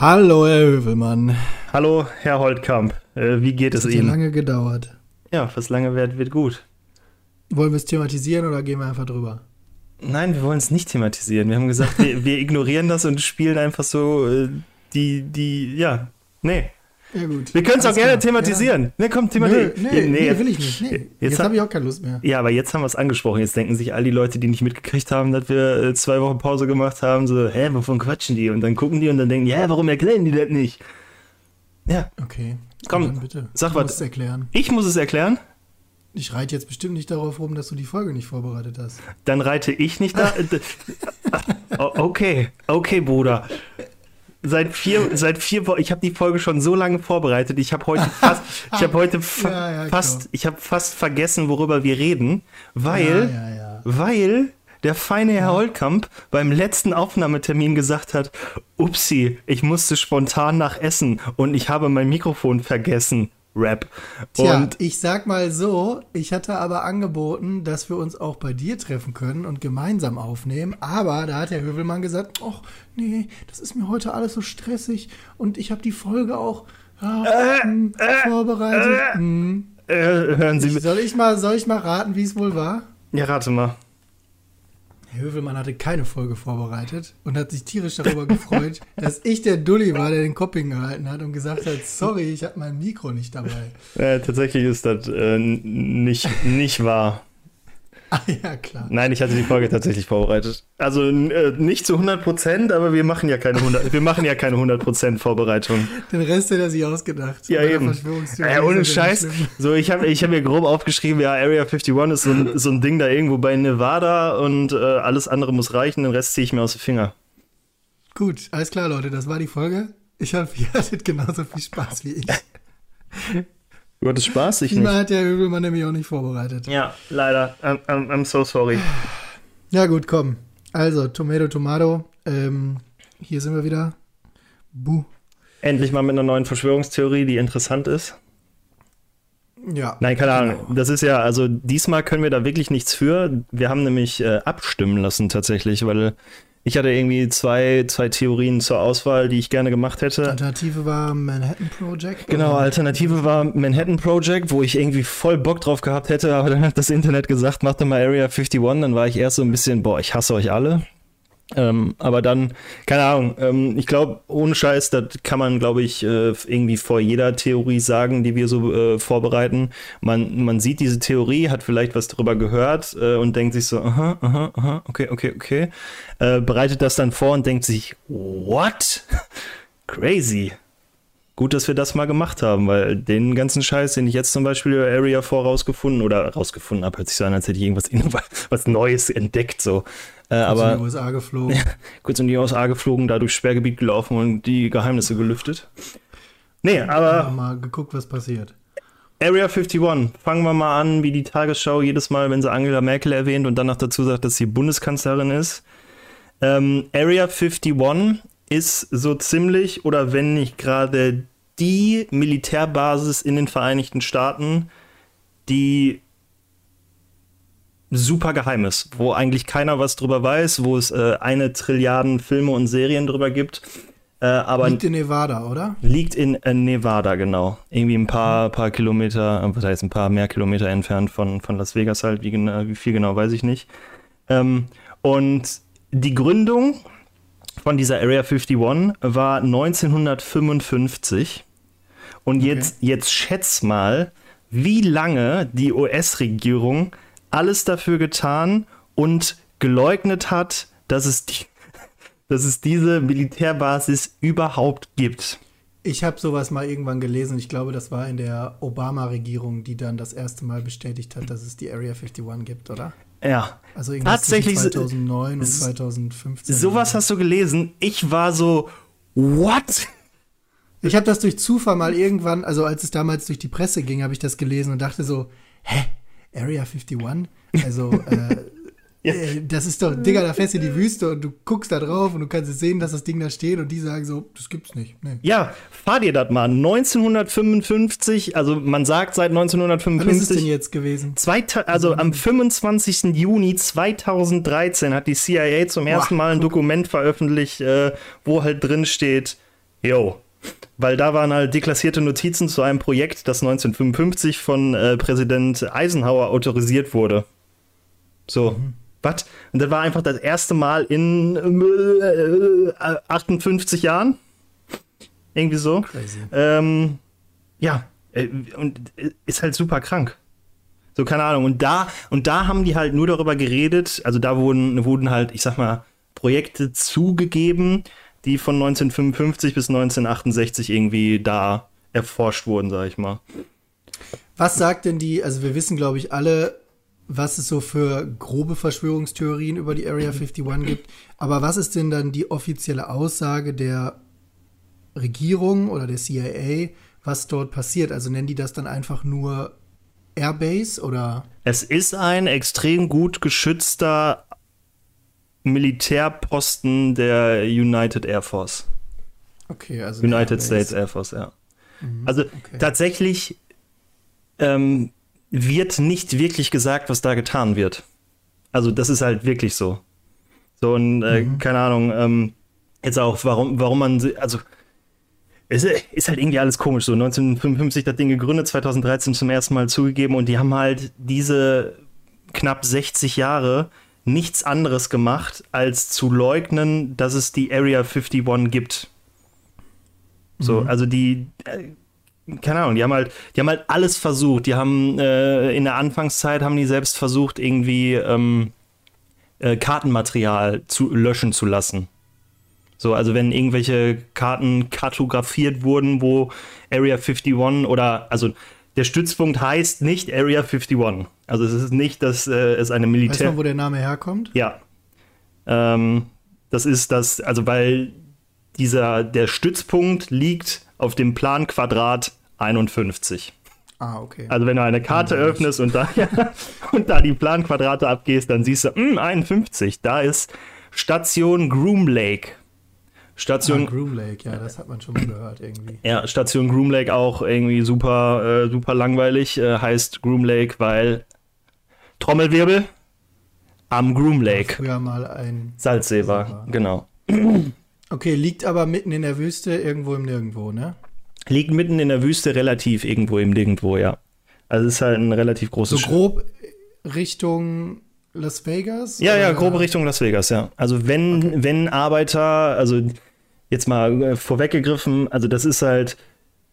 Hallo, Herr Hövelmann. Hallo, Herr Holtkamp. Äh, wie geht es Hat ja Ihnen? lange gedauert. Ja, was lange wird, wird gut. Wollen wir es thematisieren oder gehen wir einfach drüber? Nein, wir wollen es nicht thematisieren. Wir haben gesagt, wir, wir ignorieren das und spielen einfach so äh, die, die, ja, nee. Ja, gut. Wir können es auch gerne klar. thematisieren. Ne, komm, Ja. Thematisieren. nee, nee, jetzt- will ich nicht. Nee. Jetzt Jetzt, hab- habe ich auch keine Lust mehr. Ja, aber jetzt haben wir es angesprochen. Jetzt denken sich all die Leute, die nicht mitgekriegt haben, dass wir äh, zwei Wochen Pause gemacht haben, so, hä, wovon quatschen die? Und dann gucken die und dann denken, ja, warum erklären die das nicht? Ja, Okay. Komm, Dann bitte. sag du was. musst es erklären. ich muss es erklären. Ich reite jetzt bestimmt nicht darauf rum, dass du die Folge nicht vorbereitet hast. Dann reite ich nicht da. Okay, okay, Bruder. Seit vier, seit vier Wochen, ich habe die Folge schon so lange vorbereitet. Ich habe heute fast, ich habe heute fa Ja, ja, fast, klar. ich habe fast vergessen, worüber wir reden, weil, Ja, weil der feine Herr Holtkamp beim letzten Aufnahmetermin gesagt hat, upsi, ich musste spontan nach Essen und ich habe mein Mikrofon vergessen. Rap. Tja, Und ich sag mal so, ich hatte aber angeboten, dass wir uns auch bei dir treffen können und gemeinsam aufnehmen. Aber da hat der Hövelmann gesagt, ach nee, das ist mir heute alles so stressig und ich habe die Folge auch ja, hm, vorbereitet. Hm. äh, hören Sie, Soll ich mal, soll ich mal raten, wie es wohl war? ja, rate mal. Herr Hövelmann hatte keine Folge vorbereitet und hat sich tierisch darüber gefreut, dass ich der Dulli war, der den Kopping gehalten hat und gesagt hat, sorry, ich habe mein Mikro nicht dabei. Äh, tatsächlich ist das äh, nicht, nicht wahr. Ah ja, klar. Nein, ich hatte die Folge tatsächlich vorbereitet. Also äh, nicht zu 100 Prozent, aber wir machen ja keine 100, wir machen ja keine 100 Prozent Vorbereitung. Den Rest hat er sich ausgedacht. Ja, eben. Ja, ohne Scheiß. So, ich habe ich hab mir grob aufgeschrieben, ja, Area 51 ist so ein, so ein Ding da irgendwo bei Nevada und äh, alles andere muss reichen, den Rest ziehe ich mir aus den Finger. Gut, alles klar, Leute, das war die Folge. Ich hoffe, ihr hattet genauso viel Spaß wie ich. Du hattest Spaß, ich Diesmal nicht. hat der Hövelmann nämlich auch nicht vorbereitet. Ja, leider. I'm, I'm, I'm so sorry. Ja gut, komm. Also, Tomato, Tomato. Ähm, hier sind wir wieder. Buh. Endlich mal mit einer neuen Verschwörungstheorie, die interessant ist. Ja. Nein, keine Ahnung. genau. Das ist ja, also diesmal können wir da wirklich nichts für. Wir haben nämlich äh, abstimmen lassen tatsächlich, weil ich hatte irgendwie zwei, zwei Theorien zur Auswahl, die ich gerne gemacht hätte. Alternative war Manhattan Project. Genau, Alternative war Manhattan Project, wo ich irgendwie voll Bock drauf gehabt hätte, aber dann hat das Internet gesagt, mach doch mal Area 51. Dann war ich erst so ein bisschen, boah, ich hasse euch alle. Ähm, aber dann, keine Ahnung, ähm, ich glaube, ohne Scheiß, das kann man, glaube ich, äh, irgendwie vor jeder Theorie sagen, die wir so äh, vorbereiten. Man, man sieht diese Theorie, hat vielleicht was darüber gehört äh, und denkt sich so, aha, aha, aha, okay, okay, okay. Äh, bereitet das dann vor und denkt sich, what? Crazy. Gut, dass wir das mal gemacht haben, weil den ganzen Scheiß, den ich jetzt zum Beispiel über Area 4 rausgefunden oder rausgefunden habe, hört sich so an, als hätte ich irgendwas was Neues entdeckt, so. Äh, Aber in die USA geflogen. kurz in die USA geflogen, da durchs Sperrgebiet gelaufen und die Geheimnisse gelüftet. Nee, Haben aber mal geguckt, was passiert. Area 51, fangen wir mal an, wie die Tagesschau jedes Mal, wenn sie Angela Merkel erwähnt und dann noch dazu sagt, dass sie Bundeskanzlerin ist. Ähm, Area 51 ist so ziemlich oder wenn nicht gerade die Militärbasis in den Vereinigten Staaten, die super geheim ist, wo eigentlich keiner was drüber weiß, wo es äh, eine Trilliarden Filme und Serien drüber gibt. Äh, aber Liegt in Nevada, oder? Liegt in äh, Nevada, genau. Irgendwie ein paar, paar Kilometer, äh, was heißt ein paar mehr Kilometer entfernt von, von Las Vegas halt. Wie, genau, wie viel genau, weiß ich nicht. Ähm, und die Gründung von dieser Area 51 war 1955. Und jetzt, jetzt schätz mal, wie lange die US-Regierung alles dafür getan und geleugnet hat, dass es, die, dass es diese Militärbasis überhaupt gibt. Ich habe sowas mal irgendwann gelesen. Ich glaube, das war in der Obama-Regierung, die dann das erste Mal bestätigt hat, dass es die Area 51 gibt, oder? Ja. Also Tatsächlich zwischen so- 2009 und s- 2015. Sowas hast du gelesen. Ich war so, what? Ich habe das durch Zufall mal irgendwann, also als es damals durch die Presse ging, habe ich das gelesen und dachte so, hä? Area 51? Also, äh, Ja. äh, das ist doch, Digga, da fährst du in die Wüste und du guckst da drauf und du kannst es sehen, dass das Ding da steht und die sagen so, das gibt's nicht. Nee. Ja, fahr dir das mal. 1955, also man sagt seit Wann ist es denn 1955. jetzt gewesen? Zweita also am 25. Juni 2013 hat die CIA zum ersten Mal ein Dokument veröffentlicht, äh, wo halt drin steht, Jo. Weil da waren halt deklassierte Notizen zu einem Projekt, das 1955 von äh, Präsident Eisenhower autorisiert wurde. So, mhm. was? Und das war einfach das erste Mal in äh, 58 Jahren. Irgendwie so. Ähm, ja, äh, und äh, ist halt super krank. So, keine Ahnung. Und da, und da haben die halt nur darüber geredet, also da wurden, wurden halt, ich sag mal, Projekte zugegeben, die von 1955 bis 1968 irgendwie da erforscht wurden, sag ich mal. Was sagt denn die, also wir wissen, glaube ich, alle, was es so für grobe Verschwörungstheorien über die Area 51 gibt, aber was ist denn dann die offizielle Aussage der Regierung oder der CIA, was dort passiert? Also nennen die das dann einfach nur Airbase oder? Es ist ein extrem gut geschützter Militärposten der United Air Force. Okay, also United States Air Force, ja. Mhm, also okay. tatsächlich ähm, wird nicht wirklich gesagt, was da getan wird. Also das ist halt wirklich so. So und äh, mhm. keine Ahnung. Ähm, jetzt auch, warum, warum man, also es ist halt irgendwie alles komisch. So 1955 das Ding gegründet, 2013 zum ersten Mal zugegeben und die haben halt diese knapp 60 Jahre nichts anderes gemacht, als zu leugnen, dass es die Area 51 gibt. So, mhm. also die, äh, keine Ahnung, die haben halt, die haben halt alles versucht. Die haben äh, in der Anfangszeit haben die selbst versucht, irgendwie ähm, äh, Kartenmaterial zu löschen zu lassen. So, also wenn irgendwelche Karten kartografiert wurden, wo Area 51 oder also der Stützpunkt heißt nicht Area 51. Also es ist nicht, dass äh, es eine Militär. Weißt du, wo der Name herkommt? Ja. Ähm, das ist das, also weil dieser, der Stützpunkt liegt auf dem Planquadrat 51. Ah, okay. Also wenn du eine Karte ja, öffnest und da, ja, und da die Planquadrate abgehst, dann siehst du, mh, 51, da ist Station Groom Lake. Station. Ah, Groom Lake, ja, das hat man schon mal gehört irgendwie. Ja, Station Groom Lake auch irgendwie super, äh, super langweilig. Äh, heißt Groom Lake, weil Trommelwirbel am Groom Lake. Früher mal ein Salzsee war, genau. Okay, liegt aber mitten in der Wüste, irgendwo im Nirgendwo, ne? Liegt mitten in der Wüste, relativ irgendwo im Nirgendwo, ja. Also ist halt ein relativ großes. So grob Richtung Las Vegas? Ja, oder? ja, grobe Richtung Las Vegas, ja. Also wenn, okay. wenn Arbeiter, also jetzt mal äh, vorweggegriffen, also das ist halt,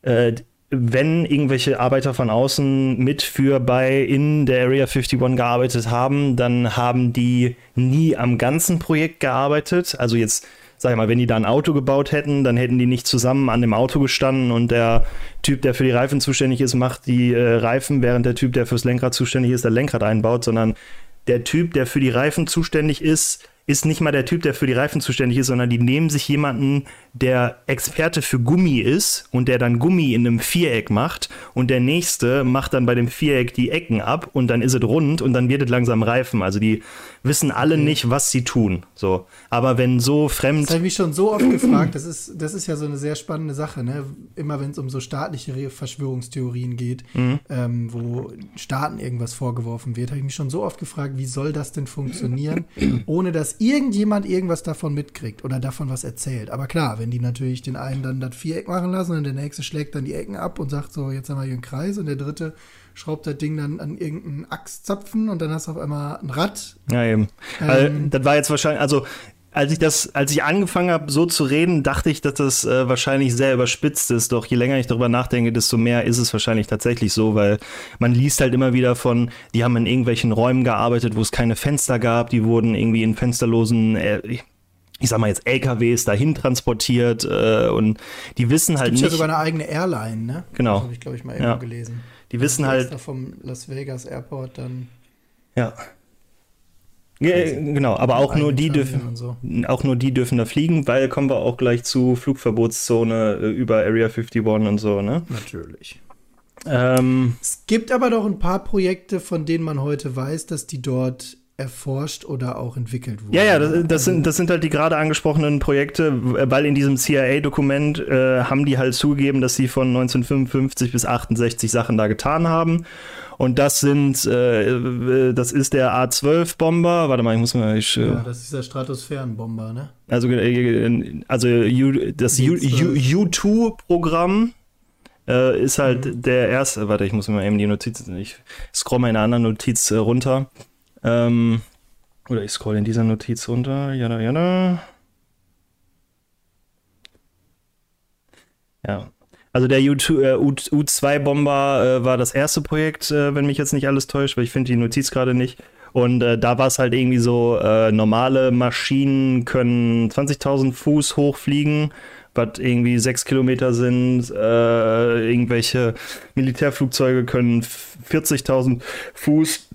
äh, wenn irgendwelche Arbeiter von außen mit für bei in der Area 51 gearbeitet haben, dann haben die nie am ganzen Projekt gearbeitet. Also jetzt, sag ich mal, wenn die da ein Auto gebaut hätten, dann hätten die nicht zusammen an dem Auto gestanden und der Typ, der für die Reifen zuständig ist, macht die äh, Reifen, während der Typ, der fürs Lenkrad zuständig ist, das Lenkrad einbaut, sondern der Typ, der für die Reifen zuständig ist, ist nicht mal der Typ, der für die Reifen zuständig ist, sondern die nehmen sich jemanden, der Experte für Gummi ist und der dann Gummi in einem Viereck macht und der nächste macht dann bei dem Viereck die Ecken ab und dann ist es rund und dann wird es langsam reifen. Also die wissen alle okay. nicht, was sie tun. So, aber wenn so fremd. Das habe ich mich schon so oft gefragt. Das ist, das ist ja so eine sehr spannende Sache. Ne? Immer wenn es um so staatliche Verschwörungstheorien geht, mhm. ähm, wo Staaten irgendwas vorgeworfen wird, habe ich mich schon so oft gefragt, wie soll das denn funktionieren, ohne dass irgendjemand irgendwas davon mitkriegt oder davon was erzählt. Aber klar, wenn die natürlich den einen dann das Viereck machen lassen und der nächste schlägt dann die Ecken ab und sagt so, jetzt haben wir hier einen Kreis und der dritte schraubt das Ding dann an irgendeinen Achszapfen und dann hast du auf einmal ein Rad. Ja, eben. Ähm, also, das war jetzt wahrscheinlich, also als ich das, als ich angefangen habe, so zu reden, dachte ich, dass das äh, wahrscheinlich sehr überspitzt ist. Doch je länger ich darüber nachdenke, desto mehr ist es wahrscheinlich tatsächlich so, weil man liest halt immer wieder von, die haben in irgendwelchen Räumen gearbeitet, wo es keine Fenster gab, die wurden irgendwie in fensterlosen, äh, ich sag mal jetzt LKWs dahin transportiert äh, und die wissen halt nicht. Es gibt ja sogar eine eigene Airline, ne? Genau. Das habe ich, glaube ich, mal irgendwo ja. gelesen. Die wissen halt. Vom Las Vegas Airport dann. Ja. Ja, genau, aber auch nur die dürfen so. auch nur die dürfen da fliegen, weil kommen wir auch gleich zu Flugverbotszone äh, über Area 51 und so, ne? Natürlich. Ähm, es gibt aber doch ein paar Projekte, von denen man heute weiß, dass die dort erforscht oder auch entwickelt wurde. Ja, ja, das, das, sind, das sind halt die gerade angesprochenen Projekte, weil in diesem CIA-Dokument äh, haben die halt zugegeben, dass sie von 1955 bis 68 Sachen da getan haben. Und das sind, äh, das ist der A-12-Bomber. Warte mal, ich muss mal. Ich, äh, ja, das ist der Stratosphärenbomber, ne? Also, äh, also das U2-Programm äh, ist halt mhm. der erste. Warte, ich muss mir mal eben die Notiz. Ich scroll mal in einer anderen Notiz äh, runter. Ähm, oder ich scroll in dieser Notiz runter. Jada, jada. Ja. Also der U2-Bomber äh, war das erste Projekt, äh, wenn mich jetzt nicht alles täuscht, weil ich finde die Notiz gerade nicht. Und äh, da war es halt irgendwie so, äh, normale Maschinen können 20.000 Fuß hochfliegen, was irgendwie sechs Kilometer sind. Äh, irgendwelche Militärflugzeuge können 40.000 Fuß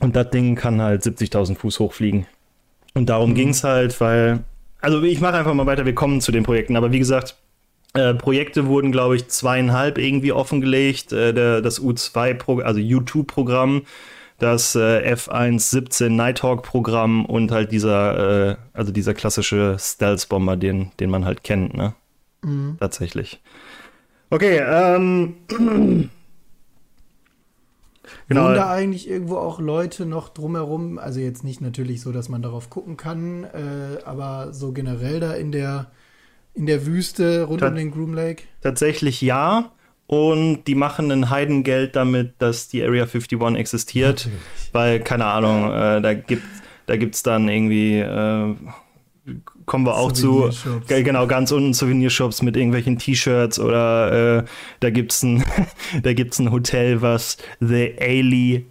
und das Ding kann halt 70.000 Fuß hochfliegen. Und darum mhm. ging es halt, weil, also ich mache einfach mal weiter, wir kommen zu den Projekten, aber wie gesagt, äh, Projekte wurden, glaube ich, zweieinhalb irgendwie offengelegt. Äh, der, das U2, also U2-Programm, das äh, F117 Nighthawk-Programm und halt dieser, äh, also dieser klassische Stealth-Bomber, den, den man halt kennt, ne? Mhm. Tatsächlich. Okay, ähm. Genau. Wohnen da eigentlich irgendwo auch Leute noch drumherum? Also jetzt nicht natürlich so, dass man darauf gucken kann, äh, aber so generell da in der in der Wüste rund Ta um den Groom Lake? Tatsächlich ja. Und die machen ein Heidengeld damit, dass die Area 51 existiert. Natürlich. Weil, keine Ahnung, äh, da gibt da gibt's dann irgendwie, äh, kommen wir auch zu, genau, ganz unten Souvenirshops mit irgendwelchen T-Shirts oder äh, da gibt's ein, da gibt's ein Hotel, was The Ailey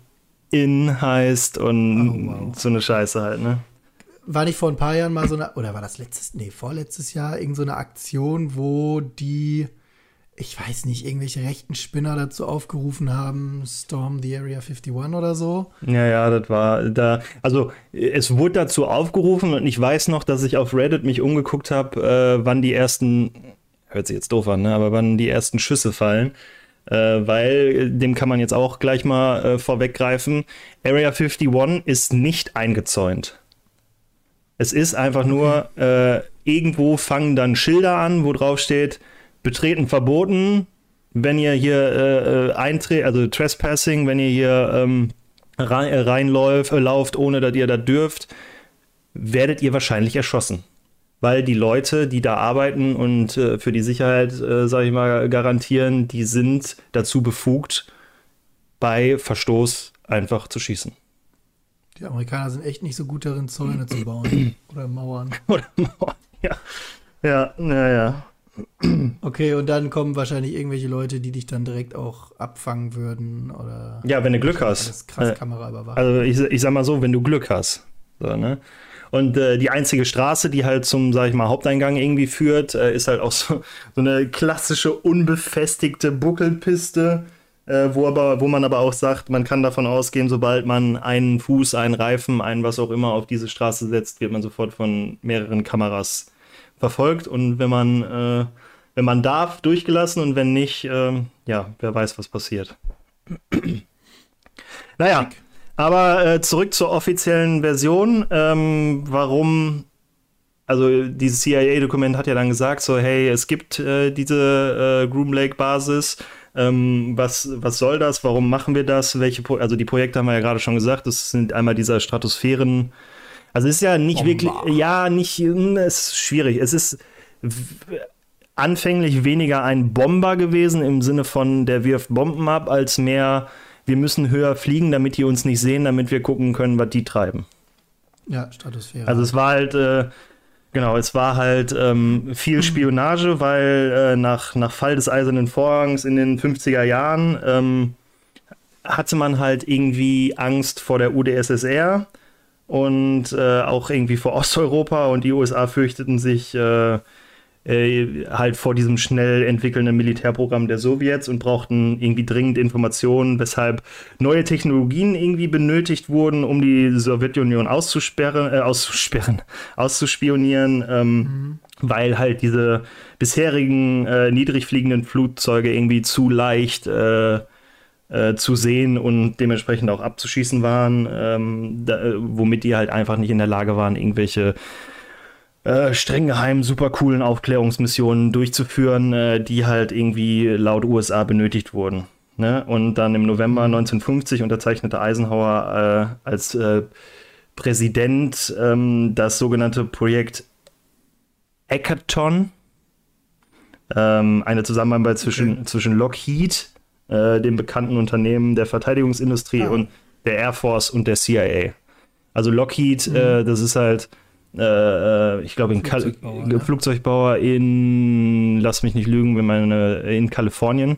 Inn heißt und oh, wow. so eine Scheiße halt, ne? war nicht vor ein paar Jahren mal so eine, oder war das letztes, nee, vorletztes Jahr, irgend so eine Aktion, wo die, ich weiß nicht, irgendwelche rechten Spinner dazu aufgerufen haben, Storm the Area 51 oder so? Ja, ja, das war da, also es wurde dazu aufgerufen und ich weiß noch, dass ich auf Reddit mich umgeguckt habe, äh, wann die ersten, hört sich jetzt doof an, ne, aber wann die ersten Schüsse fallen. Äh, weil dem kann man jetzt auch gleich mal äh, vorweggreifen. Area 51 ist nicht eingezäunt. Es ist einfach nur, äh, irgendwo fangen dann Schilder an, wo drauf steht, betreten verboten, wenn ihr hier äh, äh eintretet, also Trespassing, wenn ihr hier ähm, rein, äh, reinläuft, äh, lauft, ohne dass ihr da dürft, werdet ihr wahrscheinlich erschossen. Weil die Leute, die da arbeiten und äh, für die Sicherheit, äh, sag ich mal, garantieren, die sind dazu befugt, bei Verstoß einfach zu schießen. Die Amerikaner sind echt nicht so gut darin, Zäune zu bauen oder Mauern. Oder Mauern, ja. Ja, ja, Okay, und dann kommen wahrscheinlich irgendwelche Leute, die dich dann direkt auch abfangen würden oder. Ja, wenn du Glück hast. Krass Kamera überwacht. Also ich, ich sag mal so, wenn du Glück hast. So, ne? Und äh, die einzige Straße, die halt zum, sag ich mal, Haupteingang irgendwie führt, äh, ist halt auch so, so eine klassische unbefestigte Buckelpiste äh, wo, aber, wo man aber auch sagt, man kann davon ausgehen, sobald man einen Fuß, einen Reifen, einen was auch immer auf diese Straße setzt, wird man sofort von mehreren Kameras verfolgt. Und wenn man, äh, wenn man darf, durchgelassen und wenn nicht, äh, ja, wer weiß, was passiert. naja, aber äh, zurück zur offiziellen Version. Ähm, warum also dieses CIA-Dokument hat ja dann gesagt, so hey, es gibt äh, diese äh, Groom Lake Basis, ähm, was, was soll das? Warum machen wir das? Welche Pro also die Projekte haben wir ja gerade schon gesagt, das sind einmal dieser Stratosphären. Also es ist ja nicht Bomber. wirklich, ja, nicht, hm, es ist schwierig. Es ist anfänglich weniger ein Bomber gewesen im Sinne von, der wirft Bomben ab, als mehr, wir müssen höher fliegen, damit die uns nicht sehen, damit wir gucken können, was die treiben. Ja, Stratosphäre. Also es war halt, äh, Genau, es war halt ähm, viel Spionage, weil äh, nach, nach Fall des Eisernen Vorhangs in den 50er Jahren ähm, hatte man halt irgendwie Angst vor der UdSSR und äh, auch irgendwie vor Osteuropa und die USA fürchteten sich äh, äh, halt vor diesem schnell entwickelnden Militärprogramm der Sowjets und brauchten irgendwie dringend Informationen, weshalb neue Technologien irgendwie benötigt wurden, um die Sowjetunion auszusperren, äh, auszusperren, auszuspionieren, ähm, mhm. weil halt diese bisherigen äh, niedrig fliegenden Flugzeuge irgendwie zu leicht äh, zu sehen und dementsprechend auch abzuschießen waren, ähm, da, äh, womit die halt einfach nicht in der Lage waren, irgendwelche äh, streng geheimen, super coolen Aufklärungsmissionen durchzuführen, äh, die halt irgendwie laut USA benötigt wurden. Ne? Und dann im November 1950 unterzeichnete Eisenhower äh, als äh, Präsident ähm, das sogenannte Projekt Hackathon, ähm, eine Zusammenarbeit zwischen, okay. zwischen Lockheed, äh, dem bekannten Unternehmen der Verteidigungsindustrie, ah. und der Air Force und der CIA. Also Lockheed, mhm. äh, das ist halt, äh, äh ich glaube, Flugzeugbauer, ne? Flugzeugbauer in, lass mich nicht lügen, wenn meine, in Kalifornien.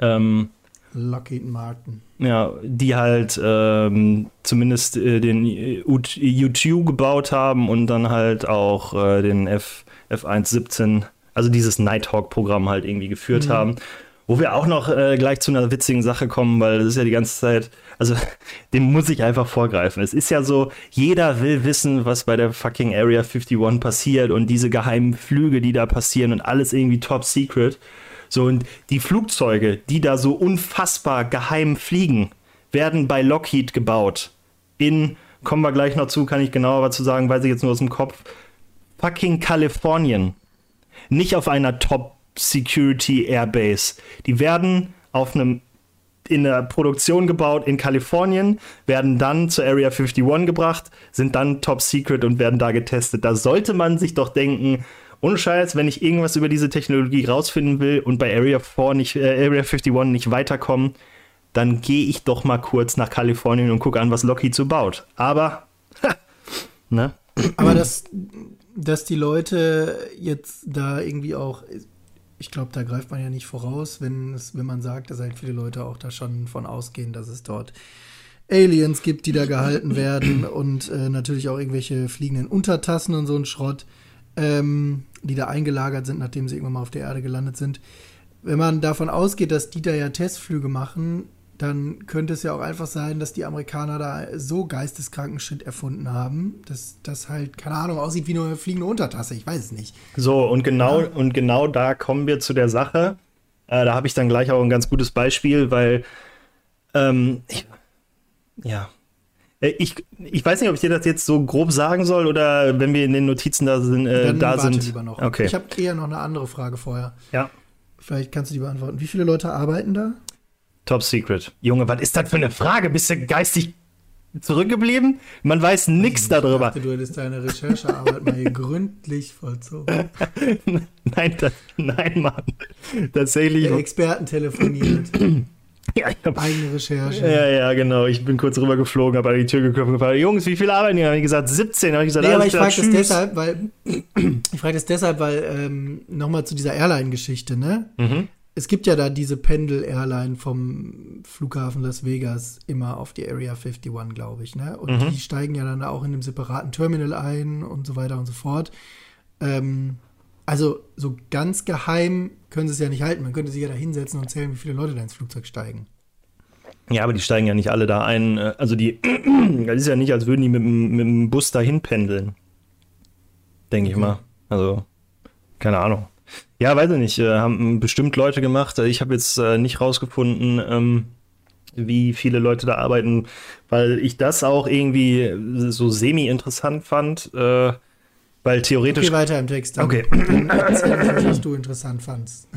Ähm, Lockheed Martin. Ja, die halt ähm, zumindest äh, den U2 gebaut haben und dann halt auch äh, den F, F117, also dieses Nighthawk-Programm halt irgendwie geführt mhm. haben. Wo wir auch noch äh, gleich zu einer witzigen Sache kommen, weil das ist ja die ganze Zeit, also dem muss ich einfach vorgreifen. Es ist ja so, jeder will wissen, was bei der fucking Area 51 passiert und diese geheimen Flüge, die da passieren und alles irgendwie top secret. So, und die Flugzeuge, die da so unfassbar geheim fliegen, werden bei Lockheed gebaut. In, kommen wir gleich noch zu, kann ich genauer was zu sagen, weiß ich jetzt nur aus dem Kopf. Fucking Kalifornien. Nicht auf einer Top Security Airbase. Die werden auf einem in der Produktion gebaut in Kalifornien, werden dann zur Area 51 gebracht, sind dann top secret und werden da getestet. Da sollte man sich doch denken, ohne Scheiß, wenn ich irgendwas über diese Technologie rausfinden will und bei Area 4 nicht, äh, Area 51 nicht weiterkommen, dann gehe ich doch mal kurz nach Kalifornien und gucke an, was Lockheed so baut. Aber, ne? Aber dass, dass die Leute jetzt da irgendwie auch ich glaube, da greift man ja nicht voraus, wenn, es, wenn man sagt, dass halt viele Leute auch da schon von ausgehen, dass es dort Aliens gibt, die da gehalten werden und äh, natürlich auch irgendwelche fliegenden Untertassen und so ein Schrott, ähm, die da eingelagert sind, nachdem sie irgendwann mal auf der Erde gelandet sind. Wenn man davon ausgeht, dass die da ja Testflüge machen, dann könnte es ja auch einfach sein, dass die Amerikaner da so geisteskranken Shit erfunden haben, dass das halt, keine Ahnung, aussieht wie eine fliegende Untertasse. Ich weiß es nicht. So, und genau, ja. und genau da kommen wir zu der Sache. Äh, da habe ich dann gleich auch ein ganz gutes Beispiel, weil ähm, ich, ja. Äh, ich, ich weiß nicht, ob ich dir das jetzt so grob sagen soll oder wenn wir in den Notizen da sind. Äh, dann da sind. Lieber noch. Okay. Ich habe eher noch eine andere Frage vorher. Ja. Vielleicht kannst du die beantworten. Wie viele Leute arbeiten da? Top Secret. Junge, was ist das für eine Frage? Bist du geistig zurückgeblieben? Man weiß nichts darüber. Ich dachte, du hättest deine Recherchearbeit mal gründlich vollzogen. nein, das, nein, Mann. Tatsächlich. Der Experten telefoniert. Ja, ich hab, Eigene Recherche. Ja, ja, genau. Ich bin kurz rüber geflogen, habe an die Tür geklopft und gefragt, Jungs, wie viele arbeiten hier? Habe ich gesagt, 17. Habe ich gesagt, nee, aber ich frage das deshalb, weil ich frage das deshalb, weil ähm, nochmal zu dieser Airline-Geschichte, ne? Mhm es gibt ja da diese Pendel-Airline vom Flughafen Las Vegas immer auf die Area 51, glaube ich, ne? Und mhm. die steigen ja dann auch in einem separaten Terminal ein und so weiter und so fort. Ähm, also so ganz geheim können sie es ja nicht halten. Man könnte sich ja da hinsetzen und zählen, wie viele Leute da ins Flugzeug steigen. Ja, aber die steigen ja nicht alle da ein. Äh, also die, das ist ja nicht, als würden die mit, mit dem Bus dahin pendeln. Denke okay. ich mal. Also, keine Ahnung. Ja, weiß ich nicht. Äh, haben bestimmt Leute gemacht. Ich habe jetzt äh, nicht rausgefunden, ähm, wie viele Leute da arbeiten, weil ich das auch irgendwie so semi-interessant fand. Äh, weil theoretisch. Okay, weiter im Text. Dann. Okay. was du interessant fandst.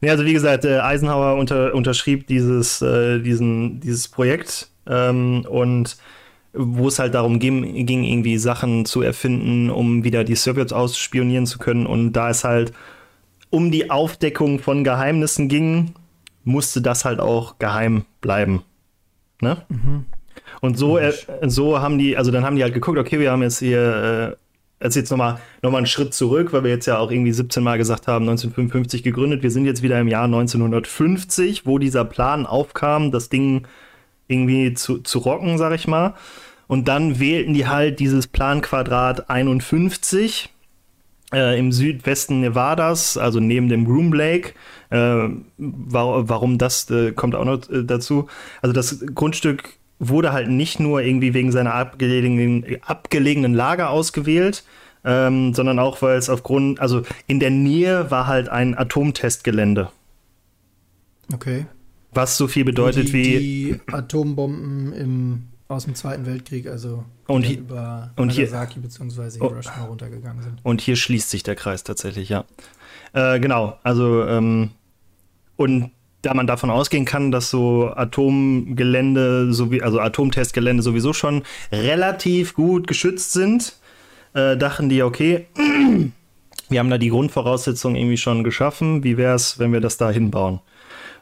Ja, also wie gesagt, Eisenhower unter, unterschrieb dieses, äh, diesen, dieses Projekt ähm, und wo es halt darum ging, ging, irgendwie Sachen zu erfinden, um wieder die Sowjets ausspionieren zu können. Und da es halt um die Aufdeckung von Geheimnissen ging, musste das halt auch geheim bleiben. Ne? Mhm. Und so, äh, so haben die, also dann haben die halt geguckt, okay, wir haben jetzt hier, äh, jetzt, jetzt nochmal noch mal einen Schritt zurück, weil wir jetzt ja auch irgendwie 17 Mal gesagt haben, 1955 gegründet. Wir sind jetzt wieder im Jahr 1950, wo dieser Plan aufkam, das Ding irgendwie zu, zu rocken, sag ich mal. Und dann wählten die halt dieses Planquadrat 51 äh, im Südwesten Nevadas, also neben dem Groom Lake. Äh, war, warum das äh, kommt auch noch äh, dazu. Also das Grundstück wurde halt nicht nur irgendwie wegen seiner abgelegenen, abgelegenen Lage ausgewählt, ähm, sondern auch, weil es aufgrund, also in der Nähe war halt ein Atomtestgelände. Okay. Was so viel bedeutet die, wie. Die Atombomben im, aus dem Zweiten Weltkrieg, also und hier, über und Nagasaki bzw. Oh. Hiroshima runtergegangen sind. Und hier schließt sich der Kreis tatsächlich, ja. Äh, genau, also ähm, und da man davon ausgehen kann, dass so Atomgelände, sowie, also Atomtestgelände sowieso schon relativ gut geschützt sind, äh, dachten die, okay, wir haben da die Grundvoraussetzungen irgendwie schon geschaffen. Wie wäre es, wenn wir das da hinbauen?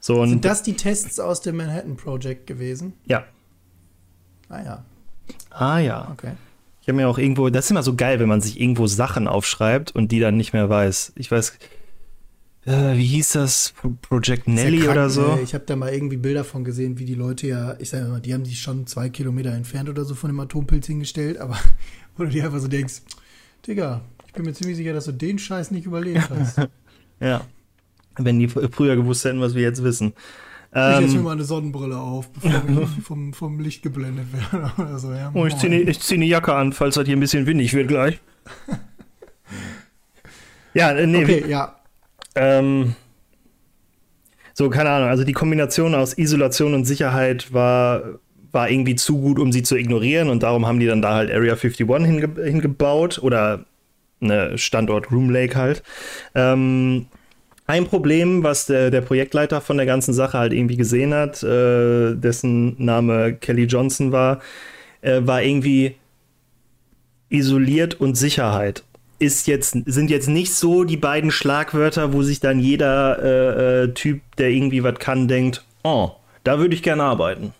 So und Sind das die Tests aus dem Manhattan Project gewesen? ja. Ah ja, Ah ja. okay. Ich habe mir auch irgendwo, das ist immer so geil, wenn man sich irgendwo Sachen aufschreibt und die dann nicht mehr weiß. Ich weiß, äh, wie hieß das? Pro- Project Ist ja Nelly krank, oder so? ey. Ich habe da mal irgendwie Bilder von gesehen, wie die Leute ja, ich sage mal, die haben sich schon zwei Kilometer entfernt oder so von dem Atompilz hingestellt, aber wo du dir einfach so denkst, Digga, ich bin mir ziemlich sicher, dass du den Scheiß nicht überlebt hast. Ja. Wenn die fr- früher gewusst hätten, was wir jetzt wissen. ich setze mir Ähm, mal eine Sonnenbrille auf, bevor ich vom, vom Licht geblendet werde oder so. Ja, oh, ich ziehe ne, ich zieh eine Jacke an, falls das hier ein bisschen windig wird gleich. ja, äh, nee, Okay, ja. Ähm, so, keine Ahnung. Also die Kombination aus Isolation und Sicherheit war, war irgendwie zu gut, um sie zu ignorieren. Und darum haben die dann da halt Area 51 hinge hingebaut oder ne, Standort Room Lake halt. Ähm, ein Problem, was der, der Projektleiter von der ganzen Sache halt irgendwie gesehen hat, äh, dessen Name Kelly Johnson war, äh, war irgendwie isoliert und Sicherheit. Ist jetzt, sind jetzt nicht so die beiden Schlagwörter, wo sich dann jeder äh, äh, Typ, der irgendwie was kann, denkt, oh, da würde ich gerne arbeiten.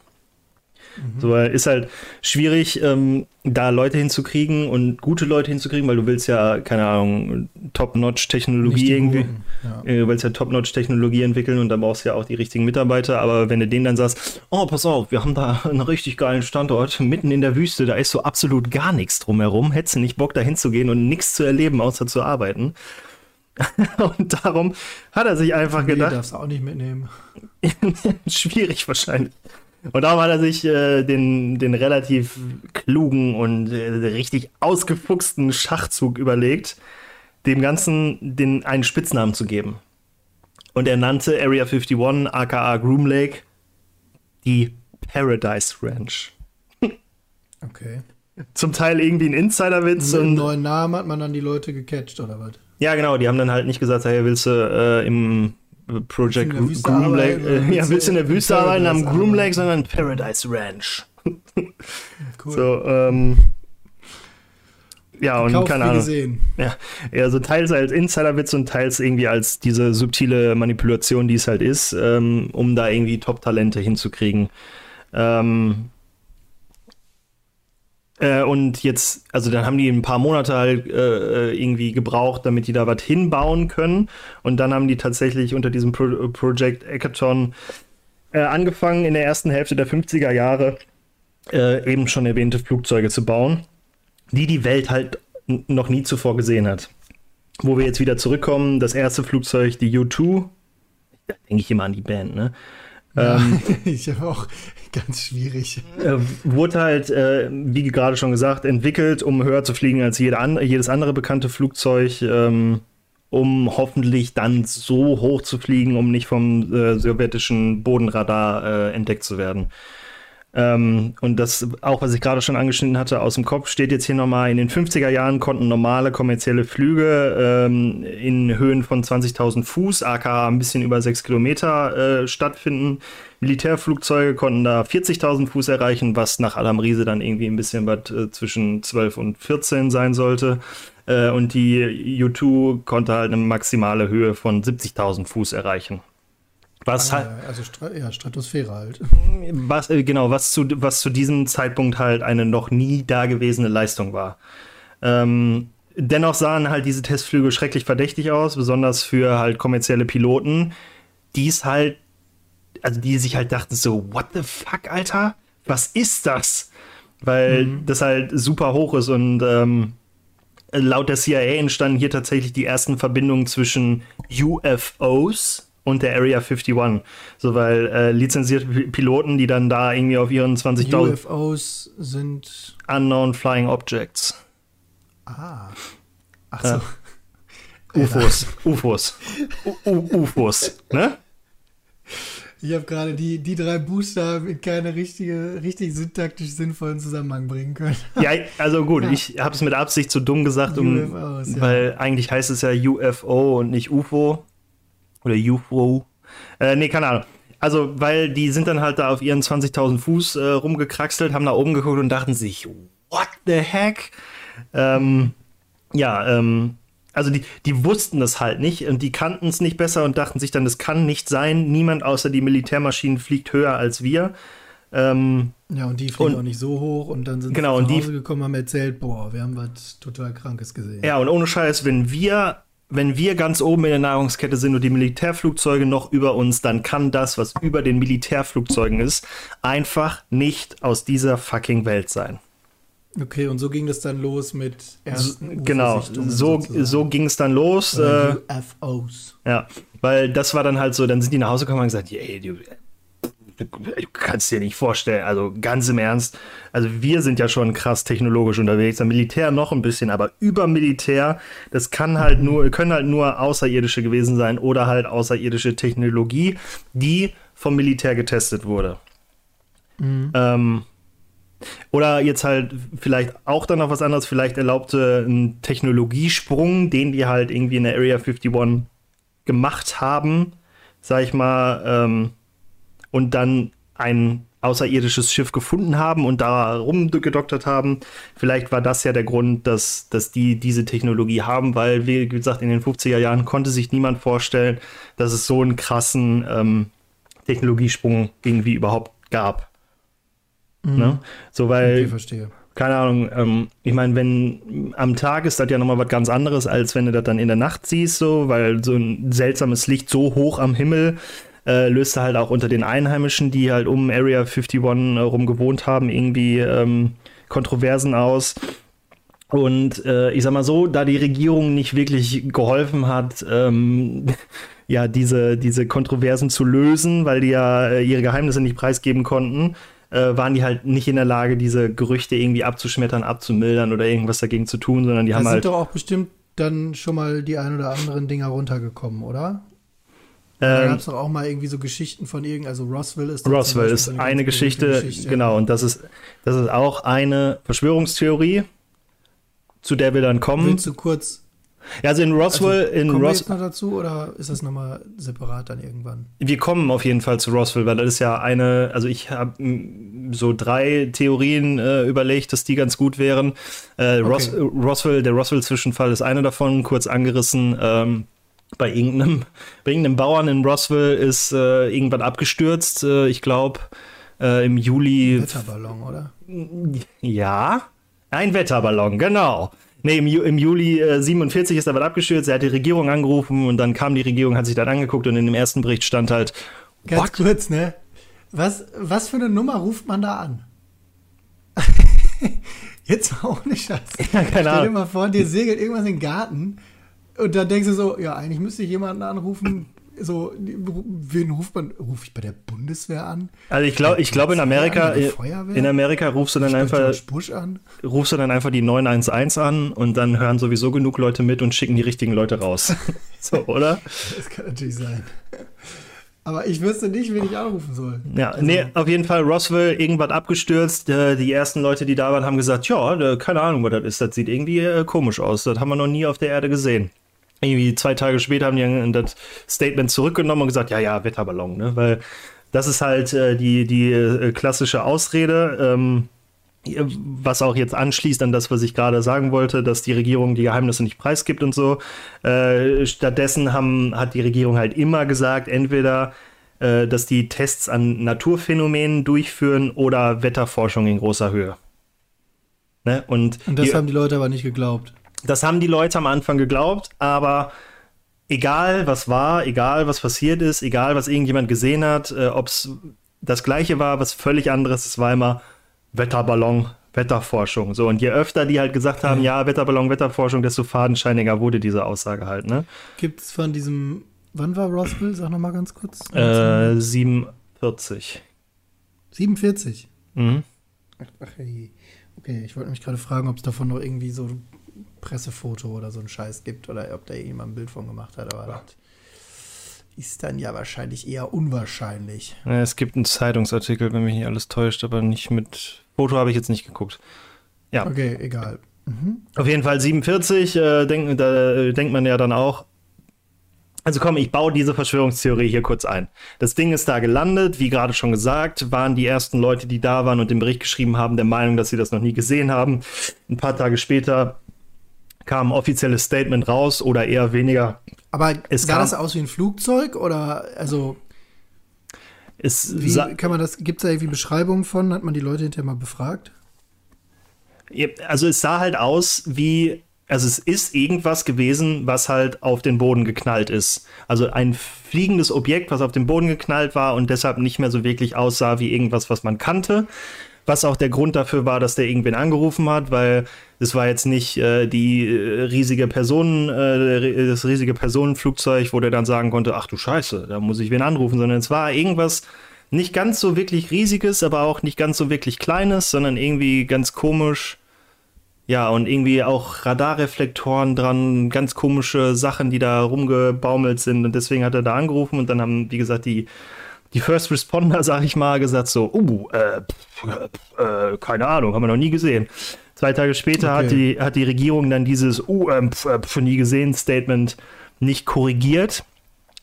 So, weil ist halt schwierig, ähm, da Leute hinzukriegen und gute Leute hinzukriegen, weil du willst ja, keine Ahnung, Top-Notch-Technologie irgendwie. Ja. Äh, Du willst ja Top-Notch-Technologie entwickeln und dann brauchst du ja auch die richtigen Mitarbeiter. Aber wenn du denen dann sagst, oh, pass auf, wir haben da einen richtig geilen Standort mitten in der Wüste, da ist so absolut gar nichts drumherum, hättest du nicht Bock, da hinzugehen und nichts zu erleben, außer zu arbeiten. und darum hat er sich einfach Nee, gedacht, darfst du auch nicht mitnehmen. schwierig wahrscheinlich. Und darum hat er sich äh, den, den relativ klugen und äh, richtig ausgefuchsten Schachzug überlegt, dem Ganzen den einen Spitznamen zu geben. Und er nannte Area 51, aka Groom Lake, die Paradise Ranch. Okay. Zum Teil irgendwie ein Insiderwitz Mit einem neuen Namen hat man dann die Leute gecatcht, oder was? Ja, genau, die haben dann halt nicht gesagt, hey, willst du äh, im Project Groom Lake, äh, ja, willst du in der Wüste arbeiten am Groom Lake, sondern Paradise Ranch. Cool. So, ähm, ja, und Kauf keine Ahnung. gesehen. Ja, ja, so teils als Insiderwitz und teils irgendwie als diese subtile Manipulation, die es halt ist, ähm, um da irgendwie Top-Talente hinzukriegen. Ähm, äh, und jetzt, also dann haben die ein paar Monate halt äh, irgendwie gebraucht, damit die da was hinbauen können. Und dann haben die tatsächlich unter diesem Pro Project Hackathon äh, angefangen, in der ersten Hälfte der 50er Jahre äh, eben schon erwähnte Flugzeuge zu bauen, die die Welt halt noch nie zuvor gesehen hat. Wo wir jetzt wieder zurückkommen, das erste Flugzeug, die U-2, da denke ich immer an die Band, ne? Ähm, Ja, ich habe auch ganz schwierig. äh, wurde halt, äh, wie gerade schon gesagt, entwickelt, um höher zu fliegen als jede an, jedes andere bekannte Flugzeug, ähm, um hoffentlich dann so hoch zu fliegen, um nicht vom äh, sowjetischen Bodenradar äh, entdeckt zu werden. Ähm, und das, auch was ich gerade schon angeschnitten hatte, aus dem Kopf steht jetzt hier nochmal, in den 50er Jahren konnten normale kommerzielle Flüge ähm, in Höhen von 20.000 Fuß, aka ein bisschen über 6 Kilometer, äh, stattfinden. Militärflugzeuge konnten da 40.000 Fuß erreichen, was nach Adam Riese dann irgendwie ein bisschen was äh, zwischen 12 und 14 sein sollte. Äh, und die U2 konnte halt eine maximale Höhe von 70.000 Fuß erreichen. Was halt, Also ja, Stratosphäre halt. was, äh, genau, was zu, was zu diesem Zeitpunkt halt eine noch nie dagewesene Leistung war. Ähm, dennoch sahen halt diese Testflüge schrecklich verdächtig aus, besonders für halt kommerzielle Piloten, die es halt, also die sich halt dachten so, what the fuck, Alter? Was ist das? Weil das halt super hoch ist und ähm, laut der CIA entstanden hier tatsächlich die ersten Verbindungen zwischen UFOs und der Area 51. So, weil äh, lizenzierte Pi- Piloten, die dann da irgendwie auf ihren 20.000 UFOs sind. Unknown Flying Objects. Ah. Ach so. UFOs. UFOs. U U UFOs. Ne? Ich habe gerade die, die drei Buchstaben in keine richtige, richtig syntaktisch sinnvollen Zusammenhang bringen können. Ja, also gut, ja. ich habe es mit Absicht so dumm gesagt, um, UFOs, ja. weil eigentlich heißt es ja UFO und nicht UFO. Oder UFO. Äh, nee, keine Ahnung. Also, weil die sind dann halt da auf ihren 20.000 Fuß äh, rumgekraxelt, haben nach oben geguckt und dachten sich, what the heck? Ähm, ja, ähm, also die, die wussten das halt nicht und die kannten es nicht besser und dachten sich dann, das kann nicht sein. Niemand außer die Militärmaschinen fliegt höher als wir. Ähm, ja, und die fliegen und, auch nicht so hoch und dann sind genau, sie nach Hause die, gekommen, haben erzählt, boah, wir haben was total Krankes gesehen. Ja, und ohne Scheiß, wenn wir, wenn wir ganz oben in der Nahrungskette sind und die Militärflugzeuge noch über uns, dann kann das, was über den Militärflugzeugen ist, einfach nicht aus dieser fucking Welt sein. Okay, und so ging das dann los mit ersten Genau, so, so ging es dann los. Äh, UFOs. Ja, weil das war dann halt so, dann sind die nach Hause gekommen und gesagt, ey, du, kannst dir nicht vorstellen, also ganz im Ernst, also wir sind ja schon krass technologisch unterwegs, am Militär noch ein bisschen, aber über Militär, das kann halt nur, können halt nur Außerirdische gewesen sein oder halt außerirdische Technologie, die vom Militär getestet wurde. Mhm. Ähm, oder jetzt halt vielleicht auch dann noch was anderes, vielleicht erlaubte ein Technologiesprung, den die halt irgendwie in der Area 51 gemacht haben, sag ich mal, ähm, und dann ein außerirdisches Schiff gefunden haben und da rumgedoktert haben. Vielleicht war das ja der Grund, dass, dass die diese Technologie haben, weil, wie gesagt, in den 50er Jahren konnte sich niemand vorstellen, dass es so einen krassen ähm, Technologiesprung irgendwie überhaupt gab. Mhm. Ne? So, weil. Okay, verstehe. Keine Ahnung, ähm, ich meine, wenn am Tag ist das ja nochmal was ganz anderes, als wenn du das dann in der Nacht siehst, so, weil so ein seltsames Licht so hoch am Himmel äh, löst halt auch unter den Einheimischen, die halt um Area 51 herum gewohnt haben, irgendwie ähm, Kontroversen aus. Und äh, ich sag mal so, da die Regierung nicht wirklich geholfen hat, ähm, ja, diese, diese Kontroversen zu lösen, weil die ja äh, ihre Geheimnisse nicht preisgeben konnten, äh, waren die halt nicht in der Lage, diese Gerüchte irgendwie abzuschmettern, abzumildern oder irgendwas dagegen zu tun, sondern die da haben halt. sind doch auch bestimmt dann schon mal die ein oder anderen Dinger runtergekommen, oder? Da ähm, gab es doch auch mal irgendwie so Geschichten von irgend, also Roswell ist Roswell ist eine, eine Geschichte, Geschichte, genau, und das ist, das ist auch eine Verschwörungstheorie, zu der wir dann kommen. Willst du kurz ja, also in Roswell, also, in kommen Ros wir jetzt noch dazu oder ist das nochmal separat dann irgendwann? Wir kommen auf jeden Fall zu Roswell, weil das ist ja eine, also ich habe so drei Theorien äh, überlegt, dass die ganz gut wären. Äh, okay. Ros Roswell, der Roswell-Zwischenfall ist eine davon, kurz angerissen. Ähm, bei irgendeinem, bei irgendeinem Bauern in Roswell ist äh, irgendwann abgestürzt. Äh, ich glaube äh, im Juli. Ein Wetterballon, oder? Ja, ein Wetterballon, genau. Nee, im, Ju im Juli äh, 47 ist er was abgestürzt. Er hat die Regierung angerufen und dann kam die Regierung, hat sich das angeguckt und in dem ersten Bericht stand halt. Ganz what? kurz, ne? Was, was für eine Nummer ruft man da an? Jetzt auch nicht Scheiß. Ja, keine Stell dir mal vor, dir segelt irgendwas in den Garten und dann denkst du so, ja, eigentlich müsste ich jemanden anrufen, so, wen ruft man? Rufe ich bei der Bundeswehr an? Also ich glaube, ich glaube in Amerika, in Amerika rufst du dann einfach, rufst du dann einfach die 911 an und dann hören sowieso genug Leute mit und schicken die richtigen Leute raus. so, oder? Das kann natürlich sein. Aber ich wüsste nicht, wen ich anrufen soll. Ja, also. nee, auf jeden Fall Roswell, irgendwas abgestürzt. Äh, die ersten Leute, die da waren, haben gesagt, ja, keine Ahnung, was das ist. Das sieht irgendwie äh, komisch aus. Das haben wir noch nie auf der Erde gesehen irgendwie zwei Tage später haben die das Statement zurückgenommen und gesagt, ja, ja, Wetterballon, ne? Weil das ist halt äh, die, die äh, klassische Ausrede, ähm, was auch jetzt anschließt an das, was ich gerade sagen wollte, dass die Regierung die Geheimnisse nicht preisgibt und so. Äh, stattdessen haben, hat die Regierung halt immer gesagt, entweder äh, dass die Tests an Naturphänomenen durchführen oder Wetterforschung in großer Höhe. Ne? Und, und das die, haben die Leute aber nicht geglaubt. Das haben die Leute am Anfang geglaubt, aber egal was war, egal was passiert ist, egal was irgendjemand gesehen hat, äh, ob es das gleiche war, was völlig anderes, es war immer Wetterballon, Wetterforschung. So, und je öfter die halt gesagt haben, ja, Wetterballon, Wetterforschung, desto fadenscheiniger wurde diese Aussage halt, ne? Gibt es von diesem, wann war Roswell? Sag nochmal ganz kurz. Äh, 47. 47? Mhm. Ach, ach. Okay, ich wollte mich gerade fragen, ob es davon noch irgendwie so Pressefoto oder so ein Scheiß gibt oder ob da jemand ein Bild von gemacht hat. Aber das ist dann ja wahrscheinlich eher unwahrscheinlich. Ja, es gibt einen Zeitungsartikel, wenn mich nicht alles täuscht, aber nicht mit Foto habe ich jetzt nicht geguckt. Ja. Okay, egal. Mhm. Auf jeden Fall 47, äh, denk, da äh, denkt man ja dann auch. Also komm, ich baue diese Verschwörungstheorie hier kurz ein. Das Ding ist da gelandet, wie gerade schon gesagt, waren die ersten Leute, die da waren und den Bericht geschrieben haben, der Meinung, dass sie das noch nie gesehen haben. Ein paar Tage später kam ein offizielles Statement raus oder eher weniger. Aber es sah das aus wie ein Flugzeug oder also es wie kann man das gibt es da irgendwie Beschreibungen von? Hat man die Leute hinterher mal befragt? Also es sah halt aus wie also es ist irgendwas gewesen, was halt auf den Boden geknallt ist. Also ein fliegendes Objekt, was auf den Boden geknallt war und deshalb nicht mehr so wirklich aussah wie irgendwas, was man kannte. Was auch der Grund dafür war, dass der irgendwen angerufen hat, weil es war jetzt nicht äh, die äh, riesige Personen, äh, das riesige Personenflugzeug, wo der dann sagen konnte, ach du Scheiße, da muss ich wen anrufen, sondern es war irgendwas nicht ganz so wirklich riesiges, aber auch nicht ganz so wirklich kleines, sondern irgendwie ganz komisch. Ja, und irgendwie auch Radarreflektoren dran, ganz komische Sachen, die da rumgebaumelt sind. Und deswegen hat er da angerufen und dann haben, wie gesagt, die die First Responder, sag ich mal, gesagt so, uh, äh, äh, keine Ahnung, haben wir noch nie gesehen. Zwei Tage später okay. hat, die, hat die Regierung dann dieses, uh, äh, pf, nie gesehen Statement nicht korrigiert,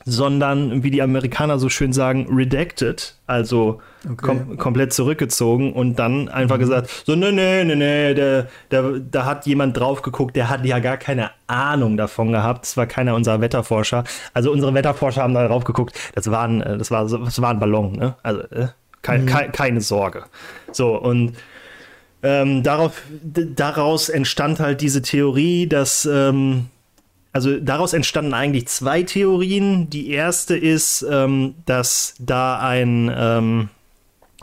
sondern, wie die Amerikaner so schön sagen, redacted, also okay. kom komplett zurückgezogen und dann einfach mhm. gesagt, so, nee, nee, nee, nee, da, da, da hat jemand drauf geguckt, der hat ja gar keine Ahnung davon gehabt. Das war keiner unserer Wetterforscher. Also unsere Wetterforscher haben da drauf geguckt, das war ein, das war, das war ein Ballon, ne? Also, äh, kein, mhm. ke keine Sorge. So, und ähm, darauf, daraus entstand halt diese Theorie, dass ähm, also daraus entstanden eigentlich zwei Theorien. Die erste ist, ähm, dass da ein, ähm,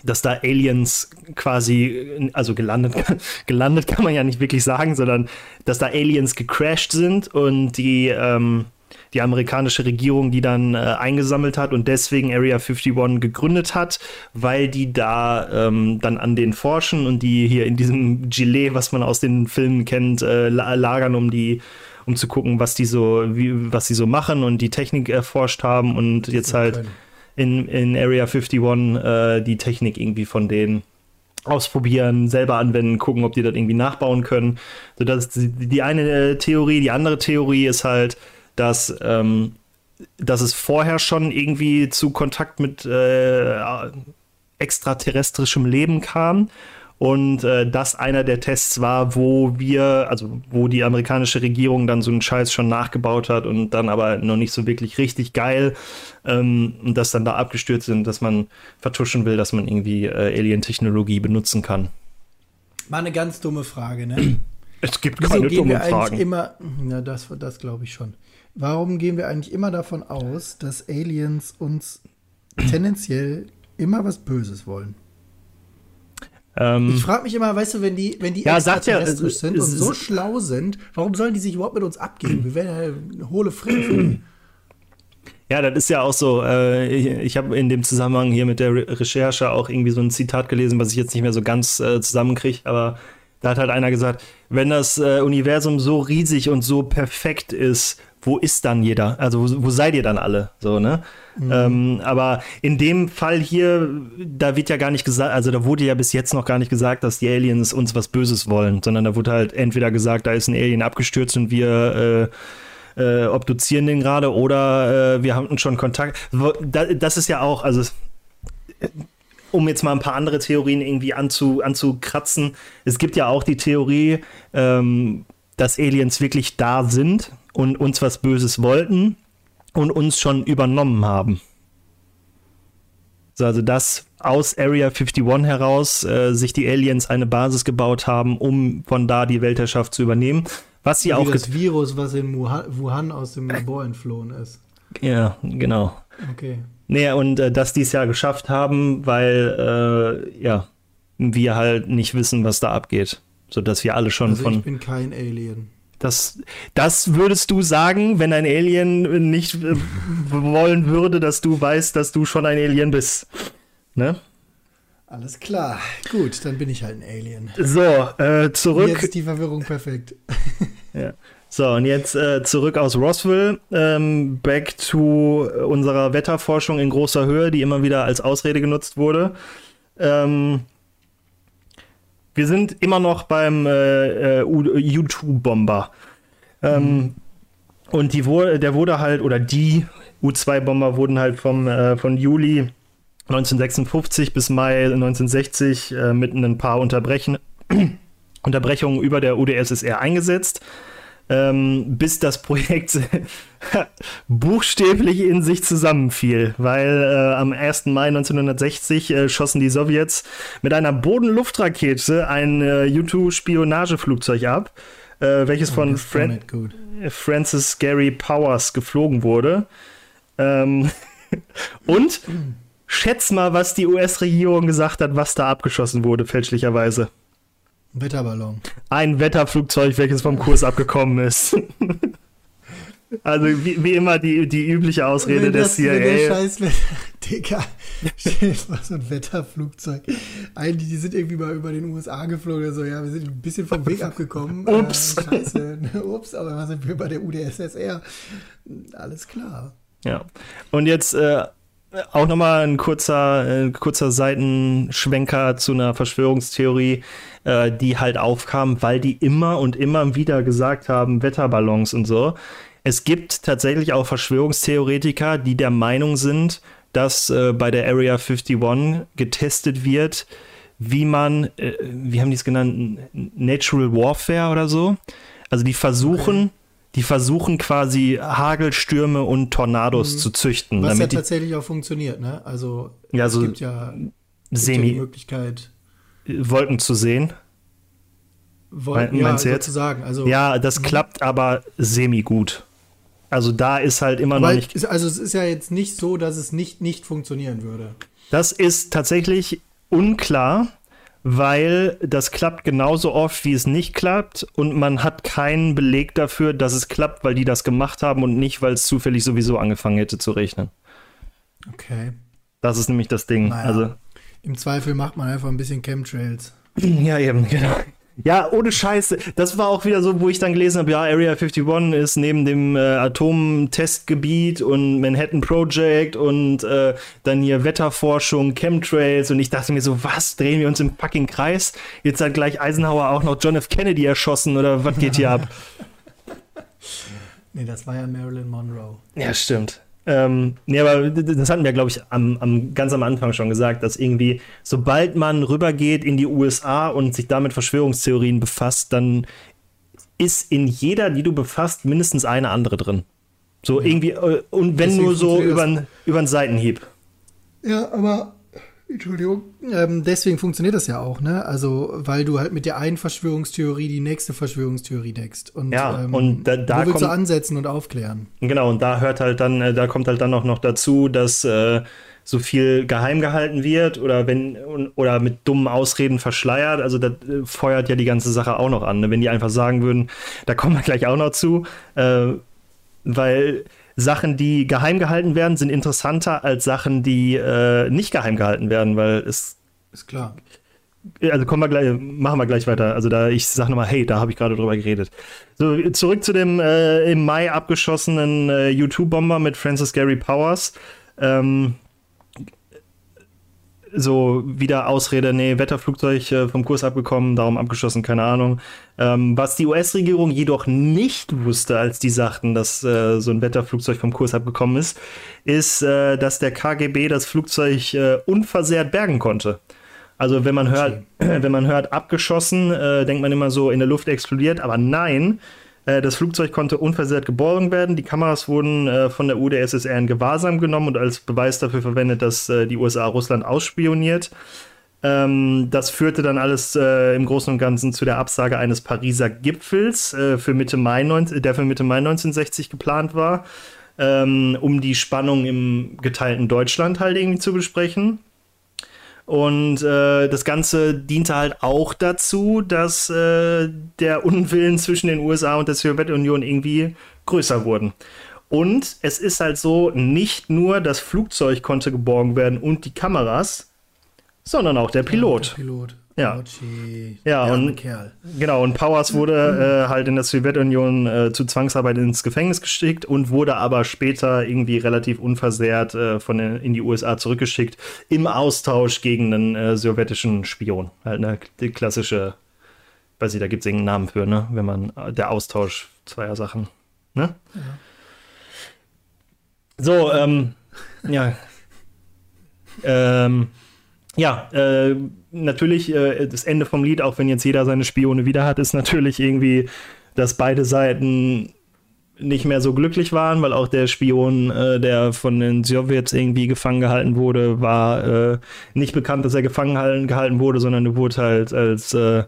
dass da Aliens quasi, also gelandet, gelandet kann man ja nicht wirklich sagen, sondern dass da Aliens gecrashed sind und die, ähm, die amerikanische Regierung die dann äh, eingesammelt hat und deswegen Area 51 gegründet hat, weil die da ähm, dann an den forschen und die hier in diesem Gilet, was man aus den Filmen kennt, äh, lagern, um die um zu gucken, was die so, wie, was die so machen und die Technik erforscht haben und jetzt halt in, in Area 51 äh, die Technik irgendwie von denen ausprobieren, selber anwenden, gucken, ob die das irgendwie nachbauen können. So, das ist die, die eine Theorie. Die andere Theorie ist halt, dass, ähm, dass es vorher schon irgendwie zu Kontakt mit äh, extraterrestrischem Leben kam und äh, das einer der Tests war, wo wir, also wo die amerikanische Regierung dann so einen Scheiß schon nachgebaut hat und dann aber noch nicht so wirklich richtig geil ähm, und das dann da abgestürzt sind, dass man vertuschen will, dass man irgendwie äh, Alien-Technologie benutzen kann. Mal eine ganz dumme Frage, ne? Es gibt Wieso keine dummen Fragen. Immer, na, das, das glaube ich schon. Warum gehen wir eigentlich immer davon aus, dass Aliens uns tendenziell immer was Böses wollen? Ähm, ich frage mich immer, weißt du, wenn die, wenn die ja, extraterrestrisch ja, sind und so schlau sind, warum sollen die sich überhaupt mit uns abgeben? Wir werden ja hohle Frieden. Ja, das ist ja auch so. Äh, ich, ich habe in dem Zusammenhang hier mit der Re Recherche auch irgendwie so ein Zitat gelesen, was ich jetzt nicht mehr so ganz äh, zusammenkriege, aber da hat halt einer gesagt, wenn das äh, Universum so riesig und so perfekt ist, wo ist dann jeder? Also wo, wo seid ihr dann alle? So, ne? Mhm. Ähm, aber in dem Fall hier, da wird ja gar nicht gesagt, also da wurde ja bis jetzt noch gar nicht gesagt, dass die Aliens uns was Böses wollen, sondern da wurde halt entweder gesagt, da ist ein Alien abgestürzt und wir äh, äh, obduzieren den gerade oder äh, wir haben schon Kontakt. Das ist ja auch, also um jetzt mal ein paar andere Theorien irgendwie anzu, anzukratzen. Es gibt ja auch die Theorie, ähm, dass Aliens wirklich da sind und uns was Böses wollten und uns schon übernommen haben. So, also dass aus Area 51 heraus äh, sich die Aliens eine Basis gebaut haben, um von da die Weltherrschaft zu übernehmen. Was sie Wie auch das Virus, was in Wuhan aus dem Labor entflohen ist. Ja, genau. Okay. Nee, und äh, dass die es ja geschafft haben, weil äh, ja, wir halt nicht wissen, was da abgeht. So dass wir alle schon also von. Ich bin kein Alien. Das, das würdest du sagen, wenn ein Alien nicht äh, wollen würde, dass du weißt, dass du schon ein Alien bist. Ne? Alles klar. Gut, dann bin ich halt ein Alien. So, äh, zurück. Jetzt ist die Verwirrung perfekt. Ja. So, und jetzt äh, zurück aus Roswell, ähm, back to unserer Wetterforschung in großer Höhe, die immer wieder als Ausrede genutzt wurde. Ähm, wir sind immer noch beim äh, äh, U2-Bomber. Ähm, mhm. Und die der wurde halt, oder die U2-Bomber wurden halt vom, äh, von Juli 1956 bis Mai 1960 äh, mit ein paar Unterbrechen, Unterbrechungen über der UdSSR eingesetzt ähm, bis das Projekt buchstäblich in sich zusammenfiel, weil äh, am 1. Mai 1960 äh, schossen die Sowjets mit einer Boden-Luftrakete ein äh, U-2-Spionageflugzeug ab, äh, welches oh, von Fran Francis Gary Powers geflogen wurde. Ähm und schätz mal, was die US-Regierung gesagt hat, was da abgeschossen wurde, fälschlicherweise. Wetterballon. Ein Wetterflugzeug, welches vom Kurs abgekommen ist. Also wie, wie, immer die, die übliche Ausrede des CIA. Der scheiß Digga, so ein Wetterflugzeug. Eigentlich, die sind irgendwie mal über den USA geflogen oder so. Ja, wir sind ein bisschen vom Weg abgekommen. Ups. Äh, scheiße. Ups, aber was sind wir bei der UdSSR? Alles klar. Ja. Und jetzt äh, auch nochmal ein kurzer, äh, kurzer Seitenschwenker zu einer Verschwörungstheorie, äh, die halt aufkam, weil die immer und immer wieder gesagt haben, Wetterballons und so. Es gibt tatsächlich auch Verschwörungstheoretiker, die der Meinung sind, dass äh, bei der Area 51 getestet wird, wie man, äh, wie haben die es genannt, Natural Warfare oder so. Also die versuchen, okay die versuchen quasi Hagelstürme und Tornados mhm. zu züchten. Was ja tatsächlich auch funktioniert, ne? Also ja, so es gibt ja, semi ja die Möglichkeit Wolken zu sehen. Wolken, ja, sozusagen. Also, ja, das mhm. klappt aber semi gut. Also da ist halt immer noch nicht. Ist, also es ist ja jetzt nicht so, dass es nicht, nicht funktionieren würde. Das ist tatsächlich unklar weil das klappt genauso oft, wie es nicht klappt und man hat keinen Beleg dafür, dass es klappt, weil die das gemacht haben und nicht, weil es zufällig sowieso angefangen hätte zu rechnen. Okay. Das ist nämlich das Ding. Naja, also im Zweifel macht man einfach ein bisschen Chemtrails. Ja, eben, genau. Ja, ohne Scheiße. Das war auch wieder so, wo ich dann gelesen habe, ja, Area 51 ist neben dem äh, Atomtestgebiet und Manhattan Project und äh, dann hier Wetterforschung, Chemtrails und ich dachte mir so, was, drehen wir uns im fucking Kreis? Jetzt hat gleich Eisenhower auch noch John F. Kennedy erschossen oder was geht hier ab? nee, das war ja Marilyn Monroe. Ja, stimmt. Ähm, nee, aber das hatten wir, glaube ich, am, am, ganz am Anfang schon gesagt, dass irgendwie, sobald man rübergeht in die USA und sich damit Verschwörungstheorien befasst, dann ist in jeder, die du befasst, mindestens eine andere drin. So ja. irgendwie, äh, und wenn Deswegen nur so über einen Seitenhieb. Ja, aber Entschuldigung. Ähm, deswegen funktioniert das ja auch, ne? Also, weil du halt mit der einen Verschwörungstheorie die nächste Verschwörungstheorie deckst. Und, ja, ähm, und da, da wo willst kommt, du ansetzen und aufklären? Genau, und da hört halt dann, äh, da kommt halt dann auch noch dazu, dass äh, so viel geheim gehalten wird oder wenn oder mit dummen Ausreden verschleiert. Also das äh, feuert ja die ganze Sache auch noch an. Ne? Wenn die einfach sagen würden, da kommen wir gleich auch noch zu, äh, weil Sachen, die geheim gehalten werden, sind interessanter als Sachen, die äh, nicht geheim gehalten werden, weil es. Ist klar. Also kommen wir gleich, machen wir gleich weiter. Also da, ich sage nochmal, hey, da habe ich gerade drüber geredet. So, zurück zu dem äh, im Mai abgeschossenen äh, U2-Bomber mit Francis Gary Powers. Ähm, so wieder Ausrede, nee, Wetterflugzeug äh, vom Kurs abgekommen, darum abgeschossen, keine Ahnung. Ähm, was die US-Regierung jedoch nicht wusste, als die sagten, dass äh, so ein Wetterflugzeug vom Kurs abgekommen ist, ist, äh, dass der KGB das Flugzeug äh, unversehrt bergen konnte. Also wenn man hört, wenn man hört abgeschossen, äh, denkt man immer so in der Luft explodiert, aber nein, das Flugzeug konnte unversehrt geborgen werden. Die Kameras wurden äh, von der UdSSR in Gewahrsam genommen und als Beweis dafür verwendet, dass äh, die USA Russland ausspioniert. Ähm, das führte dann alles äh, im Großen und Ganzen zu der Absage eines Pariser Gipfels, äh, für Mitte Mai 19, der für Mitte Mai 1960 geplant war, ähm, um die Spannung im geteilten Deutschland halt irgendwie zu besprechen. Und äh, das Ganze diente halt auch dazu, dass äh, der Unwillen zwischen den USA und der Sowjetunion irgendwie größer wurden. Und es ist halt so, nicht nur das Flugzeug konnte geborgen werden und die Kameras, sondern auch der Pilot. Ja, der Pilot. Ja. Gauci, Ja, und- Kerl. Genau, und Powers wurde äh, halt in der Sowjetunion äh, zu Zwangsarbeit ins Gefängnis geschickt und wurde aber später irgendwie relativ unversehrt äh, von den, in die USA zurückgeschickt im Austausch gegen einen äh, sowjetischen Spion. Halt eine die klassische, weiß ich, da gibt es irgendeinen Namen für, ne? Wenn man äh, der Austausch zweier Sachen. Ne? So, ähm, ja. Ähm, ja, äh, natürlich äh, das Ende vom Lied, auch wenn jetzt jeder seine Spione wieder hat, ist natürlich irgendwie, dass beide Seiten nicht mehr so glücklich waren, weil auch der Spion, äh, der von den Sowjets irgendwie gefangen gehalten wurde, war äh, nicht bekannt, dass er gefangen halten, gehalten wurde, sondern er wurde halt als äh,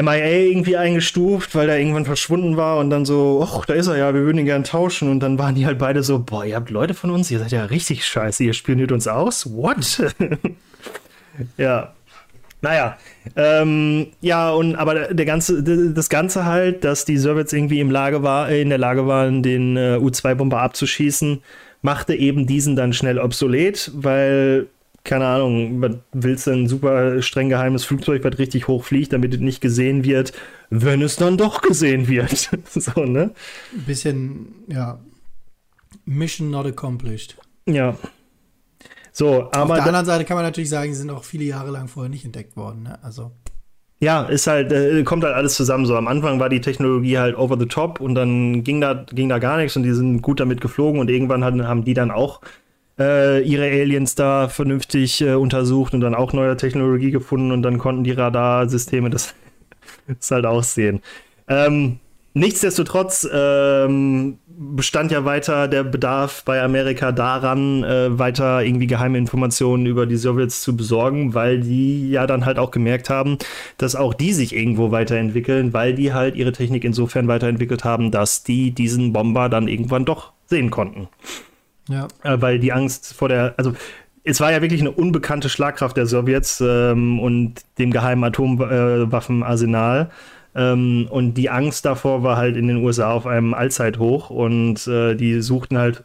MIA irgendwie eingestuft, weil er irgendwann verschwunden war und dann so, ach, da ist er ja, wir würden ihn gern tauschen und dann waren die halt beide so, boah, ihr habt Leute von uns, ihr seid ja richtig scheiße, ihr spioniert uns aus? What? ja. Naja, ähm, ja, und aber der ganze, das Ganze halt, dass die Sowjets irgendwie im Lage war, in der Lage waren, den äh, U-2-Bomber abzuschießen, machte eben diesen dann schnell obsolet, weil, keine Ahnung, willst du ein super streng geheimes Flugzeug, was richtig hoch fliegt, damit es nicht gesehen wird, wenn es dann doch gesehen wird. so, ne? Ein bisschen, ja, Mission not accomplished. Ja. So, Auf aber der da- anderen Seite kann man natürlich sagen, sie sind auch viele Jahre lang vorher nicht entdeckt worden. Ne? Also, Ja, ist halt, äh, kommt halt alles zusammen. So am Anfang war die Technologie halt over the top und dann ging da, ging da gar nichts und die sind gut damit geflogen und irgendwann hatten, haben die dann auch äh, ihre Aliens da vernünftig äh, untersucht und dann auch neue Technologie gefunden und dann konnten die Radarsysteme das, das halt auch sehen. Ähm, nichtsdestotrotz ähm, bestand ja weiter der Bedarf bei Amerika daran, äh, weiter irgendwie geheime Informationen über die Sowjets zu besorgen, weil die ja dann halt auch gemerkt haben, dass auch die sich irgendwo weiterentwickeln, weil die halt ihre Technik insofern weiterentwickelt haben, dass die diesen Bomber dann irgendwann doch sehen konnten ja. äh, weil die Angst vor der, also es war ja wirklich eine unbekannte Schlagkraft der Sowjets ähm, und dem geheimen Atomwaffenarsenal. Ähm, und die Angst davor war halt in den USA auf einem Allzeithoch und äh, die suchten halt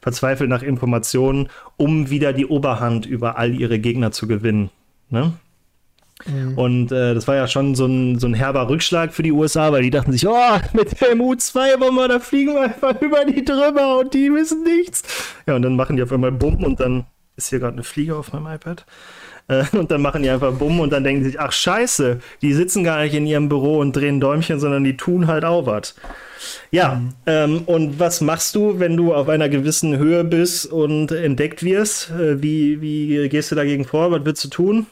verzweifelt nach Informationen, um wieder die Oberhand über all ihre Gegner zu gewinnen. Ne? Und äh, das war ja schon so ein, so ein herber Rückschlag für die USA, weil die dachten sich, oh, mit dem U-2-Bomber, da fliegen wir einfach über die drüber und die wissen nichts. Ja, und dann machen die auf einmal Bumm und dann ist hier gerade eine Fliege auf meinem iPad. Äh, und dann machen die einfach Bumm und dann denken sie sich, ach scheiße, die sitzen gar nicht in ihrem Büro und drehen Däumchen, sondern die tun halt auch was. Ja, ähm, und was machst du, wenn du auf einer gewissen Höhe bist und entdeckt wirst? Äh, wie, wie gehst du dagegen vor? Was willst du tun?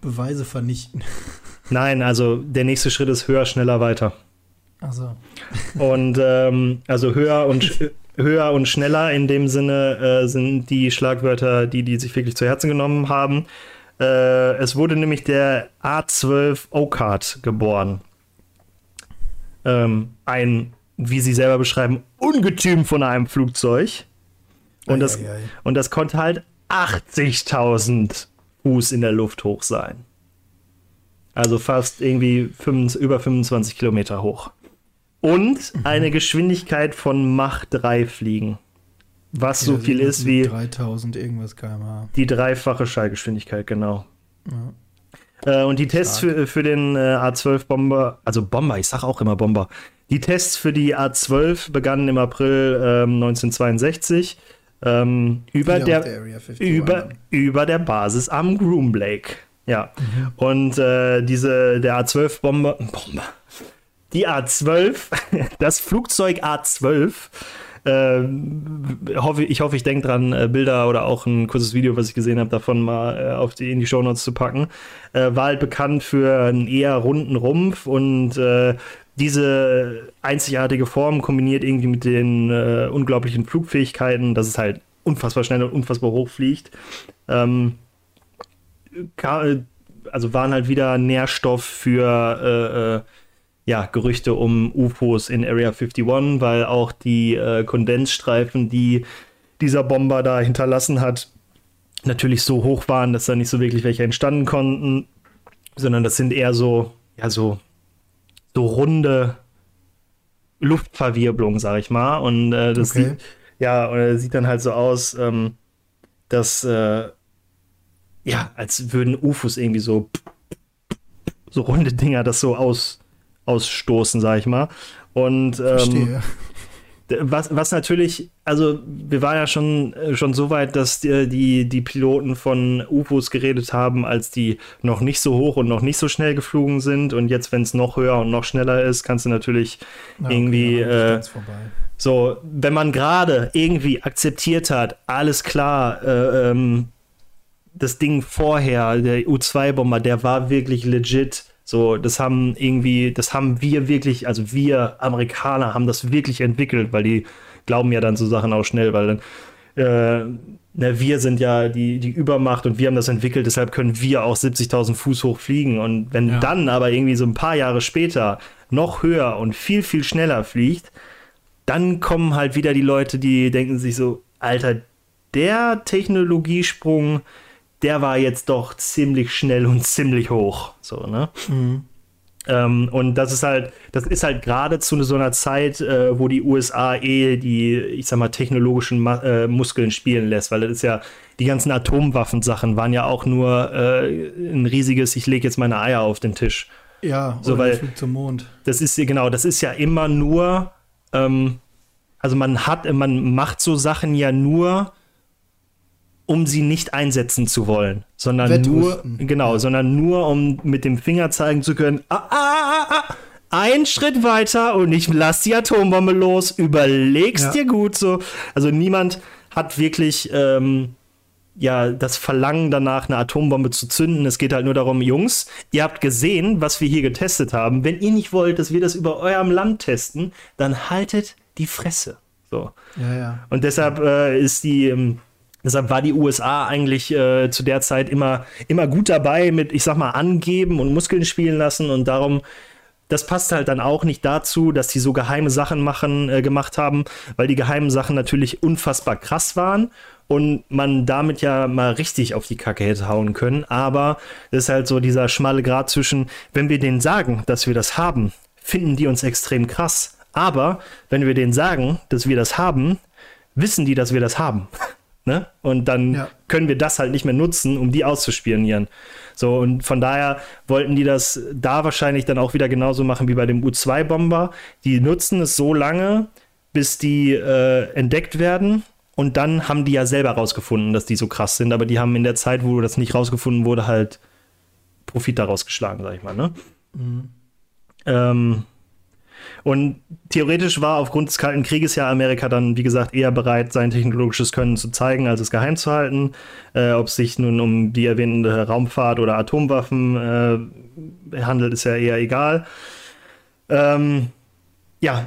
Beweise vernichten. Nein, also der nächste Schritt ist höher, schneller, weiter. Also, Und ähm, also höher und höher und schneller in dem Sinne äh, sind die Schlagwörter, die die sich wirklich zu Herzen genommen haben. Äh, es wurde nämlich der A12 O-Card geboren. Ähm, ein, wie sie selber beschreiben, Ungetüm von einem Flugzeug. Und das, Eieiei. und das konnte halt 80.000 Fuß in der Luft hoch sein. Also fast irgendwie 25, über 25 Kilometer hoch. Und eine Geschwindigkeit von Mach 3 fliegen. Was so ja, viel sind ist wie 3000 irgendwas kmh. die dreifache Schallgeschwindigkeit, genau. Äh, und die Tests für, für den äh, A12-Bomber, also Bomber, ich sag auch immer Bomber. Die Tests für die A12 begannen im April ähm, 1962 ähm, über, der, der Area 51 über, über der Basis am Groom Lake. Ja. Und äh, diese, der A12-Bomber, Bomber, die A12, das Flugzeug A12, äh, hoffe, ich hoffe, ich denke dran, äh, Bilder oder auch ein kurzes Video, was ich gesehen habe, davon mal äh, auf die, in die Shownotes zu packen. Äh, war halt bekannt für einen eher runden Rumpf und diese einzigartige Form kombiniert irgendwie mit den äh, unglaublichen Flugfähigkeiten, dass es halt unfassbar schnell und unfassbar hoch fliegt. Ähm, ka- also waren halt wieder Nährstoff für äh, äh, ja, Gerüchte um UFOs in Area 51, weil auch die äh, Kondensstreifen, die dieser Bomber da hinterlassen hat, natürlich so hoch waren, dass da nicht so wirklich welche entstanden konnten, sondern das sind eher so, ja, so, so runde Luftverwirbelungen, sag ich mal. Und äh, das Okay. sieht, ja, äh, sieht dann halt so aus, ähm, dass, äh, ja, als würden UFOs irgendwie so, so runde Dinger das so aus, ausstoßen, sag ich mal. Und ähm, Verstehe. Was, was natürlich, also wir waren ja schon, äh, schon so weit, dass die, die, die Piloten von UFOs geredet haben, als die noch nicht so hoch und noch nicht so schnell geflogen sind. Und jetzt, wenn es noch höher und noch schneller ist, kannst du natürlich Na, okay, irgendwie nicht äh, so, wenn man gerade irgendwie akzeptiert hat, alles klar, äh, ähm, das Ding vorher, der U-2-Bomber, der war wirklich legit. So, das haben irgendwie, das haben wir wirklich, also wir Amerikaner haben das wirklich entwickelt, weil die glauben ja dann so Sachen auch schnell, weil dann, äh, na, wir sind ja die, die Übermacht und wir haben das entwickelt, deshalb können wir auch 70.000 Fuß hoch fliegen. Und wenn Ja. dann aber irgendwie so ein paar Jahre später noch höher und viel, viel schneller fliegt, dann kommen halt wieder die Leute, die denken sich so, Alter, der Technologiesprung, der war jetzt doch ziemlich schnell und ziemlich hoch. So, ne? Ähm, und das ist halt, das ist halt gerade zu so einer Zeit, äh, wo die USA eh die, ich sag mal, technologischen Ma äh, Muskeln spielen lässt, weil das ist ja, die ganzen Atomwaffensachen waren ja auch nur äh, ein riesiges, ich lege jetzt meine Eier auf den Tisch. Ja, So, weil- zum Mond. Das ist genau, das ist ja immer nur, ähm, also man hat, man macht so Sachen ja nur, um sie nicht einsetzen zu wollen, sondern Wettrüsten. nur, genau, sondern nur, um mit dem Finger zeigen zu können, ah, ah, ah, ah, ein Schritt weiter und ich lass die Atombombe los, überlegst Ja. dir gut so. Also niemand hat wirklich ähm, ja das Verlangen danach, eine Atombombe zu zünden. Es geht halt nur darum, Jungs, ihr habt gesehen, was wir hier getestet haben. Wenn ihr nicht wollt, dass wir das über eurem Land testen, dann haltet die Fresse. So. Ja, ja. Und deshalb äh, ist die, ähm, deshalb war die USA eigentlich äh, zu der Zeit immer, immer gut dabei mit, ich sag mal, angeben und Muskeln spielen lassen und darum. Das passt halt dann auch nicht dazu, dass die so geheime Sachen machen, äh, gemacht haben, weil die geheimen Sachen natürlich unfassbar krass waren und man damit ja mal richtig auf die Kacke hätte hauen können. Aber das ist halt so dieser schmale Grad zwischen, wenn wir denen sagen, dass wir das haben, finden die uns extrem krass. Aber wenn wir denen sagen, dass wir das haben, wissen die, dass wir das haben. ne? Und dann Ja. können wir das halt nicht mehr nutzen, um die auszuspionieren. So, und von daher wollten die das da wahrscheinlich dann auch wieder genauso machen wie bei dem U-2-Bomber. Die nutzen es so lange, bis die äh, entdeckt werden. Und dann haben die ja selber rausgefunden, dass die so krass sind. Aber die haben in der Zeit, wo das nicht rausgefunden wurde, halt Profit daraus geschlagen, sag ich mal. Ne? Ähm, und theoretisch war aufgrund des Kalten Krieges ja Amerika dann, wie gesagt, eher bereit, sein technologisches Können zu zeigen, als es geheim zu halten. Äh, ob es sich nun um die erwähnte Raumfahrt oder Atomwaffen äh, handelt, ist ja eher egal. Ähm, ja.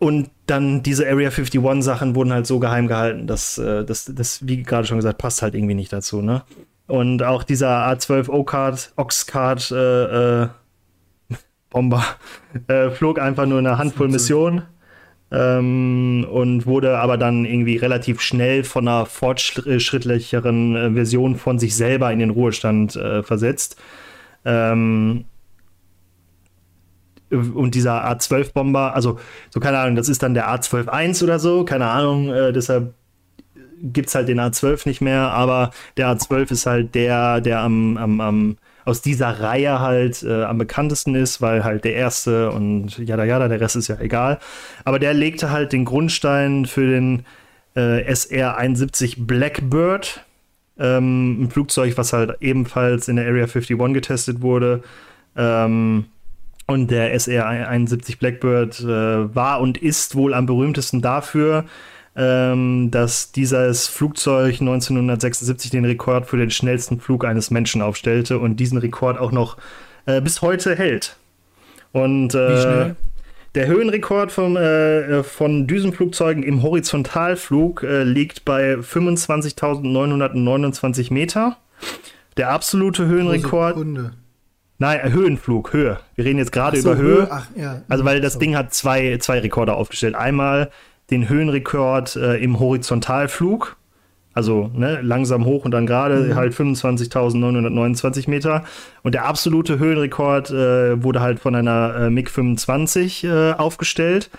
Und dann diese Area 51 Sachen wurden halt so geheim gehalten, dass äh, das, das, wie gerade schon gesagt, passt halt irgendwie nicht dazu, ne? Und auch dieser A12 O-Card, Ox-Card, äh, äh, Bomber äh, flog einfach nur eine Handvoll Missionen ähm, und wurde aber dann irgendwie relativ schnell von einer fortschrittlicheren äh, Version von sich selber in den Ruhestand äh, versetzt. Ähm, und dieser A12-Bomber, also so keine Ahnung, das ist dann der A12-1 oder so, keine Ahnung, äh, deshalb gibt es halt den A12 nicht mehr, aber der A12 ist halt der, der am, am, am aus dieser Reihe halt äh, am bekanntesten ist, weil halt der erste und jada jada, der Rest ist ja egal. Aber der legte halt den Grundstein für den äh, SR-71 Blackbird, ähm, ein Flugzeug, was halt ebenfalls in der Area 51 getestet wurde. Ähm, und der SR-71 Blackbird äh, war und ist wohl am berühmtesten dafür, ähm, dass dieses Flugzeug 1976 den Rekord für den schnellsten Flug eines Menschen aufstellte und diesen Rekord auch noch äh, bis heute hält. Und Wie äh, schnell? der Höhenrekord vom, äh, von Düsenflugzeugen im Horizontalflug äh, liegt bei 25.929 Meter. Der absolute Höhenrekord, nein, äh, Höhenflug, Höhe. Wir reden jetzt gerade so, über Höhe. Ach, ja. Also weil das. Ding hat zwei, zwei Rekorde aufgestellt. Einmal den Höhenrekord äh, im Horizontalflug, also ne, langsam hoch und dann gerade Mhm. halt 25.929 Meter. Und der absolute Höhenrekord äh, wurde halt von einer äh, MiG-25 äh, aufgestellt.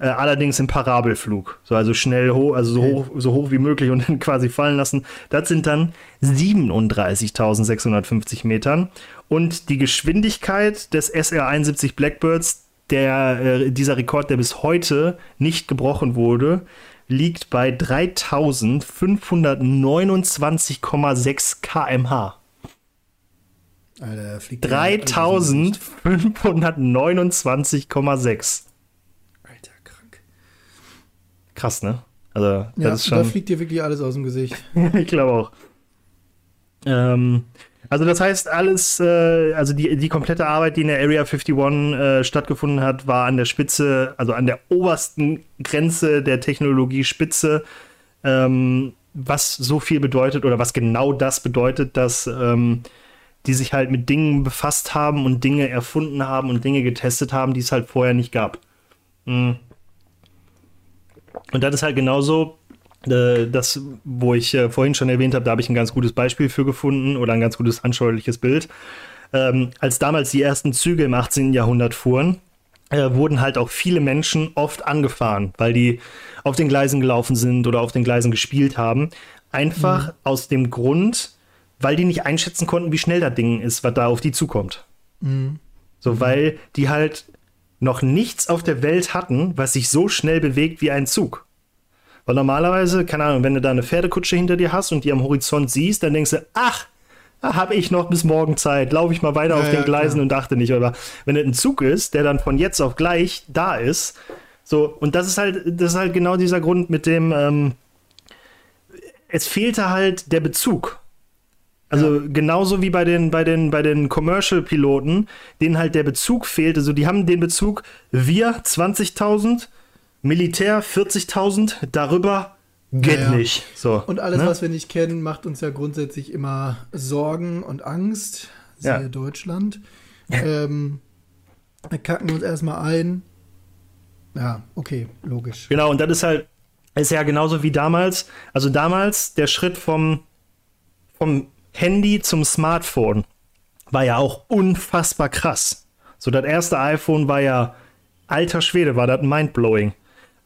äh, allerdings im Parabelflug. So, also schnell hoch, also so, Okay. hoch, so hoch wie möglich und dann quasi fallen lassen. Das sind dann 37.650 Metern. Und die Geschwindigkeit des SR-71 Blackbirds, der, äh, dieser Rekord, der bis heute nicht gebrochen wurde, liegt bei 3529,6 km/h. Alter, fliegt der alles aus dem Gesicht. 3529,6. Alter, krank. Krass, ne? Also, das Ja, ist da schon. fliegt dir wirklich alles aus dem Gesicht. ich glaube auch. Ähm, also, das heißt, alles, äh, also die, die komplette Arbeit, die in der Area 51 äh, stattgefunden hat, war an der Spitze, also an der obersten Grenze der Technologiespitze. Ähm, was so viel bedeutet oder was genau das bedeutet, dass ähm, die sich halt mit Dingen befasst haben und Dinge erfunden haben und Dinge getestet haben, die es halt vorher nicht gab. Mhm. Und das ist halt genauso, das, wo ich äh, vorhin schon erwähnt habe, da habe ich ein ganz gutes Beispiel für gefunden oder ein ganz gutes anschauliches Bild. Ähm, als damals die ersten Züge im 18. Jahrhundert fuhren, äh, wurden halt auch viele Menschen oft angefahren, weil die auf den Gleisen gelaufen sind oder auf den Gleisen gespielt haben. Einfach aus dem Grund, weil die nicht einschätzen konnten, wie schnell das Ding ist, was da auf die zukommt. So, weil die halt noch nichts auf der Welt hatten, was sich so schnell bewegt wie ein Zug. Weil normalerweise, keine Ahnung, wenn du da eine Pferdekutsche hinter dir hast und die am Horizont siehst, dann denkst du, ach, da habe ich noch bis morgen Zeit, laufe ich mal weiter Ja, auf den ja, Gleisen klar. und dachte nicht. Aber wenn es ein Zug ist, der dann von jetzt auf gleich da ist, so, und das ist halt, das ist halt genau dieser Grund mit dem, ähm, es fehlte halt der Bezug. Also genauso wie bei den, bei den, bei den Commercial-Piloten, denen halt der Bezug fehlte. So, die haben den Bezug, wir 20.000, Militär 40.000, darüber geht Ja, ja. nicht. So, Und alles, ne? was wir nicht kennen, macht uns ja grundsätzlich immer Sorgen und Angst. Siehe Ja. Deutschland. Ähm, kacken wir uns erstmal ein. Ja, okay, logisch. Genau, und das ist halt, ist ja genauso wie damals. Also damals der Schritt vom, vom Handy zum Smartphone war ja auch unfassbar krass. So, das erste iPhone war ja, alter Schwede, war das mindblowing.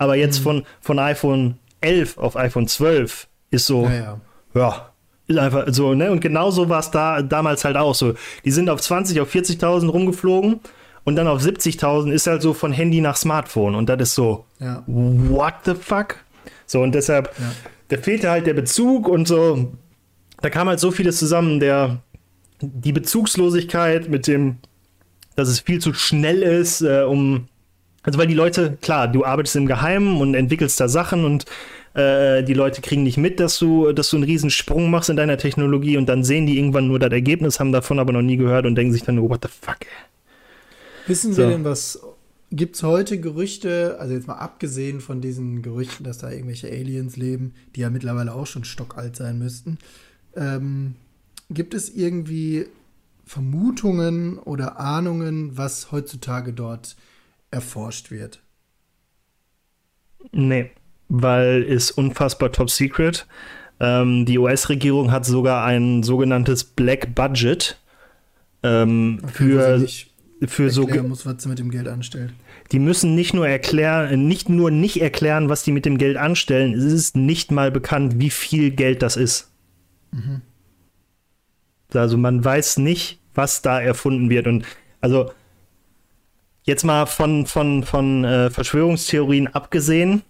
Aber jetzt Mhm. von, von iPhone 11 auf iPhone 12 ist so, Ja, ja. ja, ist einfach so, ne? Und genauso war es da damals halt auch so. Die sind auf 20, auf 40.000 rumgeflogen und dann auf 70.000 ist halt so von Handy nach Smartphone und das ist so, Ja. what the fuck? So, und deshalb, Ja. da fehlte halt der Bezug und so, da kam halt so vieles zusammen, der, die Bezugslosigkeit mit dem, dass es viel zu schnell ist, äh, um, also weil die Leute, klar, du arbeitest im Geheimen und entwickelst da Sachen und äh, die Leute kriegen nicht mit, dass du, dass du einen riesen Sprung machst in deiner Technologie und dann sehen die irgendwann nur das Ergebnis, haben davon aber noch nie gehört und denken sich dann, nur, what the fuck, ey. Wissen So. wir denn, was gibt es heute Gerüchte, also jetzt mal abgesehen von diesen Gerüchten, dass da irgendwelche Aliens leben, die ja mittlerweile auch schon stockalt sein müssten, ähm, gibt es irgendwie Vermutungen oder Ahnungen, was heutzutage dort erforscht wird? Nee, weil ist unfassbar top secret. Ähm, die US-Regierung hat sogar ein sogenanntes Black Budget ähm, für, für so. muss, was sie mit dem Geld anstellt. Die müssen nicht nur erklären, nicht nur nicht erklären, was die mit dem Geld anstellen. Es ist nicht mal bekannt, wie viel Geld das ist. Also man weiß nicht, was da erfunden wird. Und also jetzt mal von, von, von äh, Verschwörungstheorien abgesehen,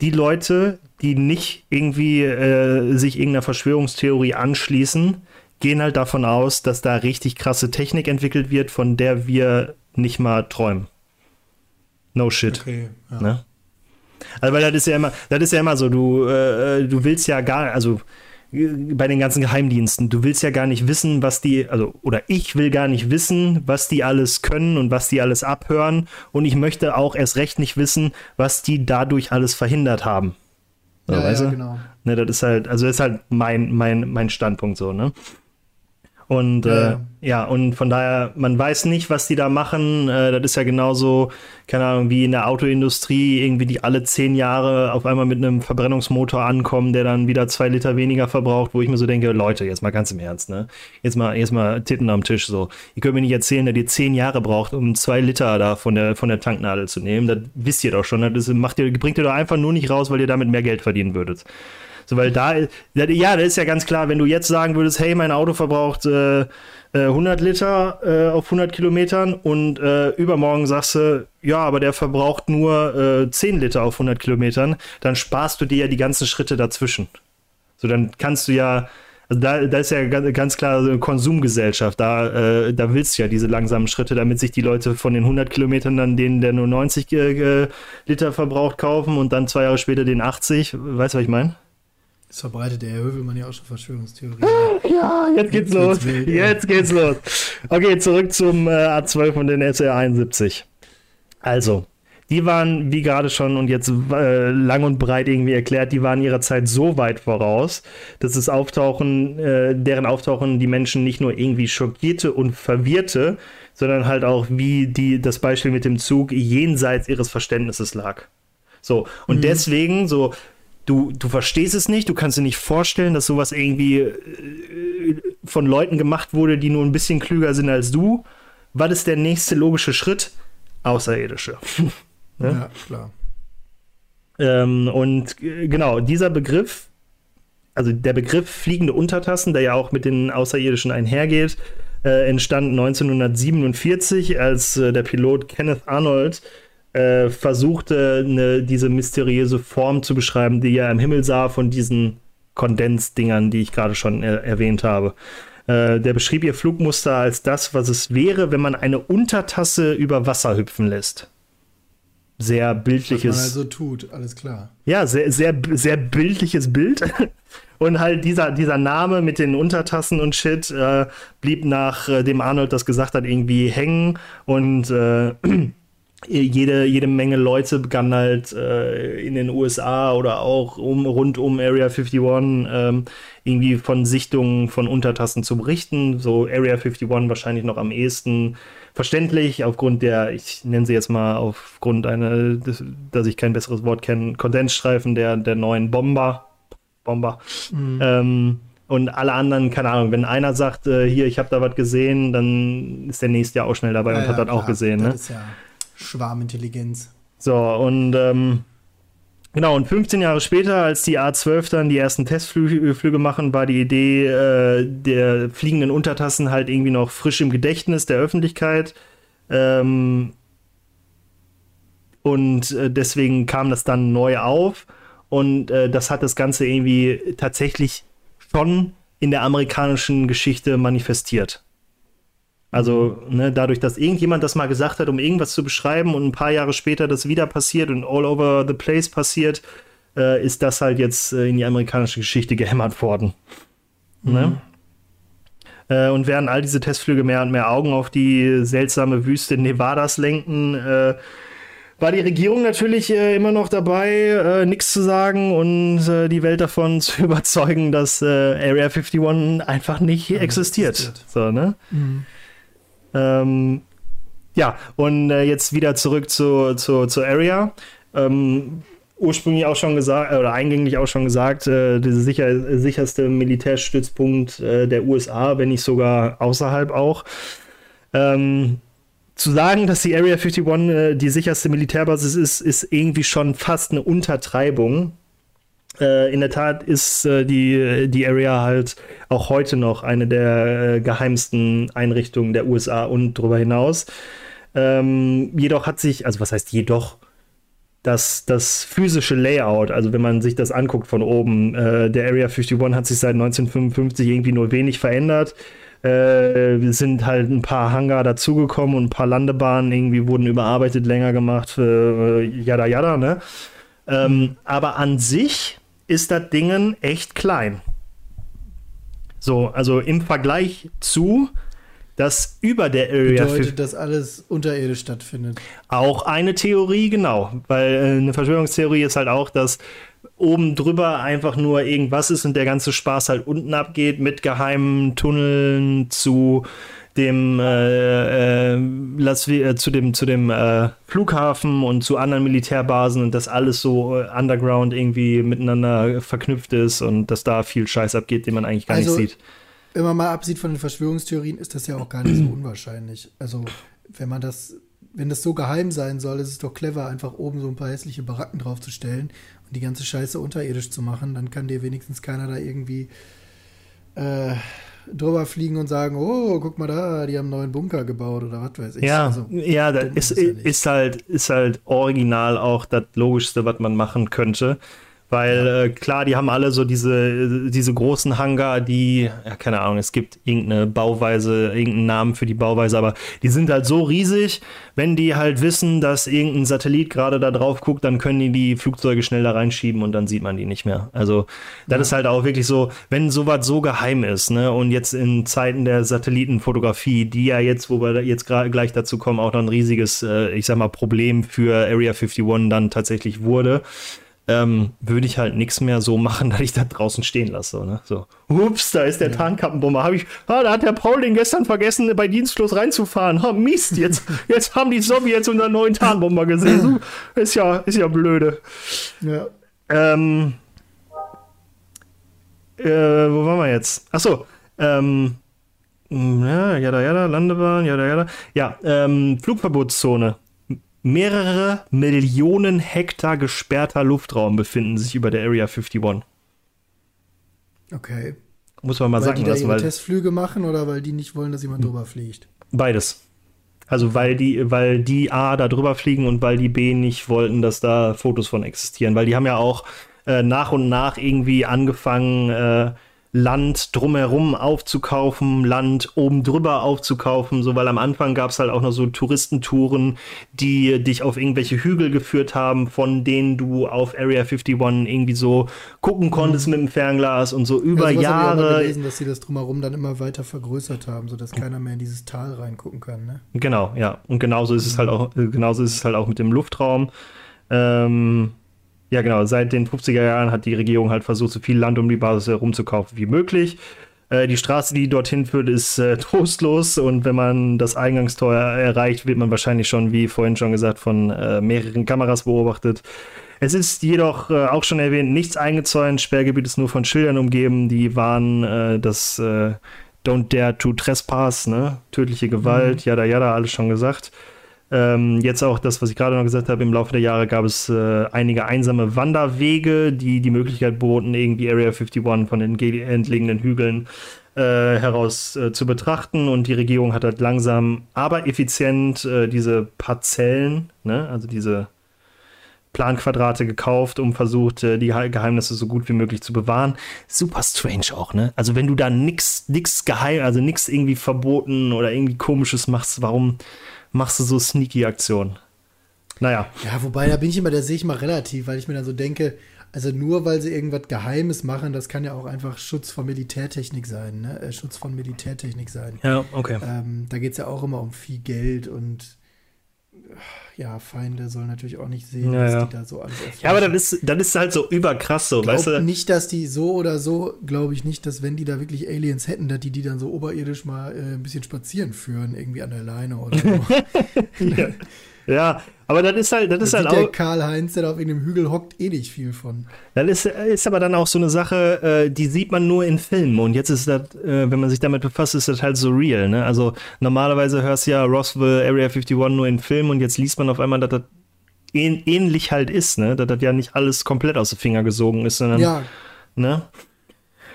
die Leute, die nicht irgendwie äh, sich irgendeiner Verschwörungstheorie anschließen, gehen halt davon aus, dass da richtig krasse Technik entwickelt wird, von der wir nicht mal träumen. No shit. Okay, ja. Ne? Also weil das ist ja immer, das ist ja immer so, du, äh, du willst ja gar, also äh, bei den ganzen Geheimdiensten, du willst ja gar nicht wissen, was die, also oder ich will gar nicht wissen, was die alles können und was die alles abhören und ich möchte auch erst recht nicht wissen, was die dadurch alles verhindert haben. So, Ja, weißt ja, du? genau. Ne, das ist halt, also das ist halt mein, mein, mein Standpunkt so, ne? Und ja, äh, ja, und von daher, man weiß nicht, was die da machen. Äh, das ist ja genauso, keine Ahnung, wie in der Autoindustrie, irgendwie die alle zehn Jahre auf einmal mit einem Verbrennungsmotor ankommen, der dann wieder zwei Liter weniger verbraucht, wo ich mir so denke, Leute, jetzt mal ganz im Ernst, ne? Jetzt mal, jetzt mal Titten am Tisch so. Ihr könnt mir nicht erzählen, dass ihr zehn Jahre braucht, um zwei Liter da von der, von der Tanknadel zu nehmen. Das wisst ihr doch schon. Das macht ihr, bringt ihr doch einfach nur nicht raus, weil ihr damit mehr Geld verdienen würdet. So, weil da, ja, da ist ja ganz klar, wenn du jetzt sagen würdest, hey, mein Auto verbraucht äh, 100 äh, Liter äh, auf 100 Kilometern und äh, übermorgen sagst du, ja, aber der verbraucht nur äh, 10 Liter auf 100 Kilometern, dann sparst du dir ja die ganzen Schritte dazwischen. So, dann kannst du ja, also da, da ist ja ganz klar eine Konsumgesellschaft. Da, äh, da willst du ja diese langsamen Schritte, damit sich die Leute von den 100 Kilometern dann den, der nur 90 äh, Liter verbraucht, kaufen und dann zwei Jahre später den 80. Weißt du, was ich meine? Das verbreitet der Herr Hövelmann ja auch schon Verschwörungstheorien. Ja, jetzt geht's jetzt los. Wild, jetzt geht's los. Okay, zurück zum äh, A12 und den SR 71. Also, die waren, wie gerade schon und jetzt äh, lang und breit irgendwie erklärt, die waren ihrer Zeit so weit voraus, dass das Auftauchen, äh, deren Auftauchen die Menschen nicht nur irgendwie schockierte und verwirrte, sondern halt auch, wie die, das Beispiel mit dem Zug jenseits ihres Verständnisses lag. So, und mhm. deswegen, so, du, du verstehst es nicht, du kannst dir nicht vorstellen, dass sowas irgendwie äh, von Leuten gemacht wurde, die nur ein bisschen klüger sind als du. Was ist der nächste logische Schritt? Außerirdische. ja? ja, klar. Ähm, und äh, genau, dieser Begriff, also der Begriff fliegende Untertassen, der ja auch mit den Außerirdischen einhergeht, äh, entstand 1947, als äh, der Pilot Kenneth Arnold äh, versuchte, eine, diese mysteriöse Form zu beschreiben, die er im Himmel sah von diesen Kondensdingern, die ich gerade schon er erwähnt habe. Äh, der beschrieb ihr Flugmuster als das, was es wäre, wenn man eine Untertasse über Wasser hüpfen lässt. Sehr bildliches. Was man also tut, alles klar. Ja, sehr, sehr, sehr bildliches Bild. Und halt dieser, dieser Name mit den Untertassen und Shit äh, blieb nach äh, dem Arnold das gesagt hat irgendwie hängen und äh, jede, jede Menge Leute begannen halt äh, in den USA oder auch um, rund um Area 51 ähm, irgendwie von Sichtungen von Untertassen zu berichten. So Area 51 wahrscheinlich noch am ehesten verständlich, aufgrund der, ich nenne sie jetzt mal aufgrund einer, dass ich kein besseres Wort kenne, Kondensstreifen der, der neuen Bomber. Bomber. Mhm. Ähm, und alle anderen, keine Ahnung, wenn einer sagt, äh, hier, ich habe da was gesehen, dann ist der nächste ja auch schnell dabei ja, und hat ja, das klar. auch gesehen. Das ne? ist ja Schwarmintelligenz. So, und ähm, genau, und 15 Jahre später, als die A12 dann die ersten Testflüge machen, war die Idee äh, der fliegenden Untertassen halt irgendwie noch frisch im Gedächtnis der Öffentlichkeit. Ähm, und äh, deswegen kam das dann neu auf. Und äh, das hat das Ganze irgendwie tatsächlich schon in der amerikanischen Geschichte manifestiert. Also ne, dadurch, dass irgendjemand das mal gesagt hat, um irgendwas zu beschreiben und ein paar Jahre später das wieder passiert und all over the place passiert, äh, ist das halt jetzt äh, in die amerikanische Geschichte gehämmert worden. Mhm. Ne? Äh, und während all diese Testflüge mehr und mehr Augen auf die seltsame Wüste Nevadas lenken, äh, war die Regierung natürlich äh, immer noch dabei, äh, nichts zu sagen und äh, die Welt davon zu überzeugen, dass äh, Area 51 einfach nicht existiert. existiert. So, ne? Mhm. Ähm, ja, und äh, jetzt wieder zurück zu, zu, zur Area. Ähm, ursprünglich auch schon gesagt, oder eingänglich auch schon gesagt, äh, der sicher, sicherste Militärstützpunkt äh, der USA, wenn nicht sogar außerhalb auch. Ähm, zu sagen, dass die Area 51 äh, die sicherste Militärbasis ist, ist irgendwie schon fast eine Untertreibung. Äh, in der Tat ist äh, die, die Area halt auch heute noch eine der äh, geheimsten Einrichtungen der USA und darüber hinaus. Ähm, jedoch hat sich, also was heißt jedoch, das, das physische Layout, also wenn man sich das anguckt von oben, äh, der Area 51 hat sich seit 1955 irgendwie nur wenig verändert. Äh, sind halt ein paar Hangar dazugekommen und ein paar Landebahnen irgendwie wurden überarbeitet, länger gemacht, äh, jada jada, ne? Ähm, aber an sich ist das Ding echt klein. So, also im Vergleich zu, dass über der Area Bedeutet, dass alles unterirdisch stattfindet. Auch eine Theorie, genau. Weil äh, eine Verschwörungstheorie ist halt auch, dass oben drüber einfach nur irgendwas ist und der ganze Spaß halt unten abgeht mit geheimen Tunneln zu dem äh, äh, Las äh, zu dem zu dem äh, Flughafen und zu anderen Militärbasen und das alles so äh, underground irgendwie miteinander verknüpft ist und dass da viel Scheiß abgeht, den man eigentlich gar also, nicht sieht. Wenn man mal absieht von den Verschwörungstheorien, ist das ja auch gar nicht so unwahrscheinlich. Also wenn man das, wenn das so geheim sein soll, ist es doch clever, einfach oben so ein paar hässliche Baracken draufzustellen und die ganze Scheiße unterirdisch zu machen. Dann kann dir wenigstens keiner da irgendwie äh, drüber fliegen und sagen, oh, guck mal da, die haben einen neuen Bunker gebaut oder was weiß ich. Ja, also, ja, das ist, ist, ist, halt, ist halt original auch das Logischste, was man machen könnte. Weil äh, klar, die haben alle so diese, diese großen Hangar, die, ja, keine Ahnung, es gibt irgendeine Bauweise, irgendeinen Namen für die Bauweise, aber die sind halt so riesig, wenn die halt wissen, dass irgendein Satellit gerade da drauf guckt, dann können die die Flugzeuge schnell da reinschieben und dann sieht man die nicht mehr. Also, das ja. ist halt auch wirklich so, wenn sowas so geheim ist, ne, und jetzt in Zeiten der Satellitenfotografie, die ja jetzt, wo wir jetzt gerade gleich dazu kommen, auch noch ein riesiges, äh, ich sag mal, Problem für Area 51 dann tatsächlich wurde ähm, würde ich halt nichts mehr so machen, dass ich da draußen stehen lasse. Ne? So, ups, da ist der ja. Tarnkappenbomber. Hab ich, ah, da hat der Paul den gestern vergessen, bei Dienstlos reinzufahren. Ha, Mist, jetzt, jetzt haben die Sowjets unseren neuen Tarnbomber gesehen. ist ja, ist ja blöde. Ja. Ähm, äh, wo waren wir jetzt? Achso, ähm, ja, jada, jada, Landebahn, jada, jada. Ja, ähm, Flugverbotszone. Mehrere Millionen Hektar gesperrter Luftraum befinden sich über der Area 51. Okay. Muss man mal weil sagen, die da weil Testflüge machen oder weil die nicht wollen, dass jemand drüber fliegt? Beides. Also weil die, weil die A da drüber fliegen und weil die B nicht wollten, dass da Fotos von existieren. Weil die haben ja auch äh, nach und nach irgendwie angefangen, äh, Land drumherum aufzukaufen, Land oben drüber aufzukaufen, so weil am Anfang gab es halt auch noch so Touristentouren, die dich auf irgendwelche Hügel geführt haben, von denen du auf Area 51 irgendwie so gucken konntest mhm. mit dem Fernglas und so über ja, Jahre. Gelesen, dass sie das drumherum dann immer weiter vergrößert haben, sodass keiner mehr in dieses Tal reingucken kann. Ne? Genau, ja. Und genauso ist es halt auch, genauso ist es halt auch mit dem Luftraum. Ähm, ja, genau. Seit den 50er Jahren hat die Regierung halt versucht, so viel Land um die Basis herum zu kaufen wie möglich. Äh, die Straße, die dorthin führt, ist äh, trostlos und wenn man das Eingangstor erreicht, wird man wahrscheinlich schon, wie vorhin schon gesagt, von äh, mehreren Kameras beobachtet. Es ist jedoch äh, auch schon erwähnt, nichts eingezäunt. Sperrgebiet ist nur von Schildern umgeben. Die waren äh, das Don't Dare to Trespass, ne? Tödliche Gewalt, mhm. jada jada, alles schon gesagt. Ähm, jetzt auch das, was ich gerade noch gesagt habe, im Laufe der Jahre gab es äh, einige einsame Wanderwege, die die Möglichkeit boten, irgendwie Area 51 von den entlegenen Hügeln äh, heraus äh, zu betrachten. Und die Regierung hat halt langsam, aber effizient äh, diese Parzellen, ne, also diese Planquadrate gekauft, um versucht, äh, die Geheimnisse so gut wie möglich zu bewahren. Super strange auch, ne? Also wenn du da nix, nix geheim, also nix irgendwie verboten oder irgendwie komisches machst, warum, machst du so sneaky Aktionen. Naja. Ja, wobei, da bin ich immer, da sehe ich mal relativ, weil ich mir dann so denke, also nur weil sie irgendwas Geheimes machen, das kann ja auch einfach Schutz von Militärtechnik sein, ne? Äh, Schutz von Militärtechnik sein. Ja, okay. Ähm, da geht es ja auch immer um viel Geld und ja, Feinde sollen natürlich auch nicht sehen, ja, dass die da so alles Ja, aber dann ist, dann ist halt so überkrass so, Glaub weißt du? nicht, dass die so oder so, glaube ich nicht, dass wenn die da wirklich Aliens hätten, dass die die dann so oberirdisch mal äh, ein bisschen spazieren führen, irgendwie an der Leine oder so. ja. Ja, aber das ist halt, das, das ist halt auch. Der Karl-Heinz, der da auf irgendeinem Hügel hockt, eh nicht viel von. Das ist, ist aber dann auch so eine Sache, äh, die sieht man nur in Filmen. Und jetzt ist das, äh, wenn man sich damit befasst, ist das halt so real. Ne? Also normalerweise hörst du ja Roswell, Area 51 nur in Filmen und jetzt liest man auf einmal, dass das ähnlich halt ist, ne? Dass das ja nicht alles komplett aus den Finger gesogen ist, sondern. Ja. Ne?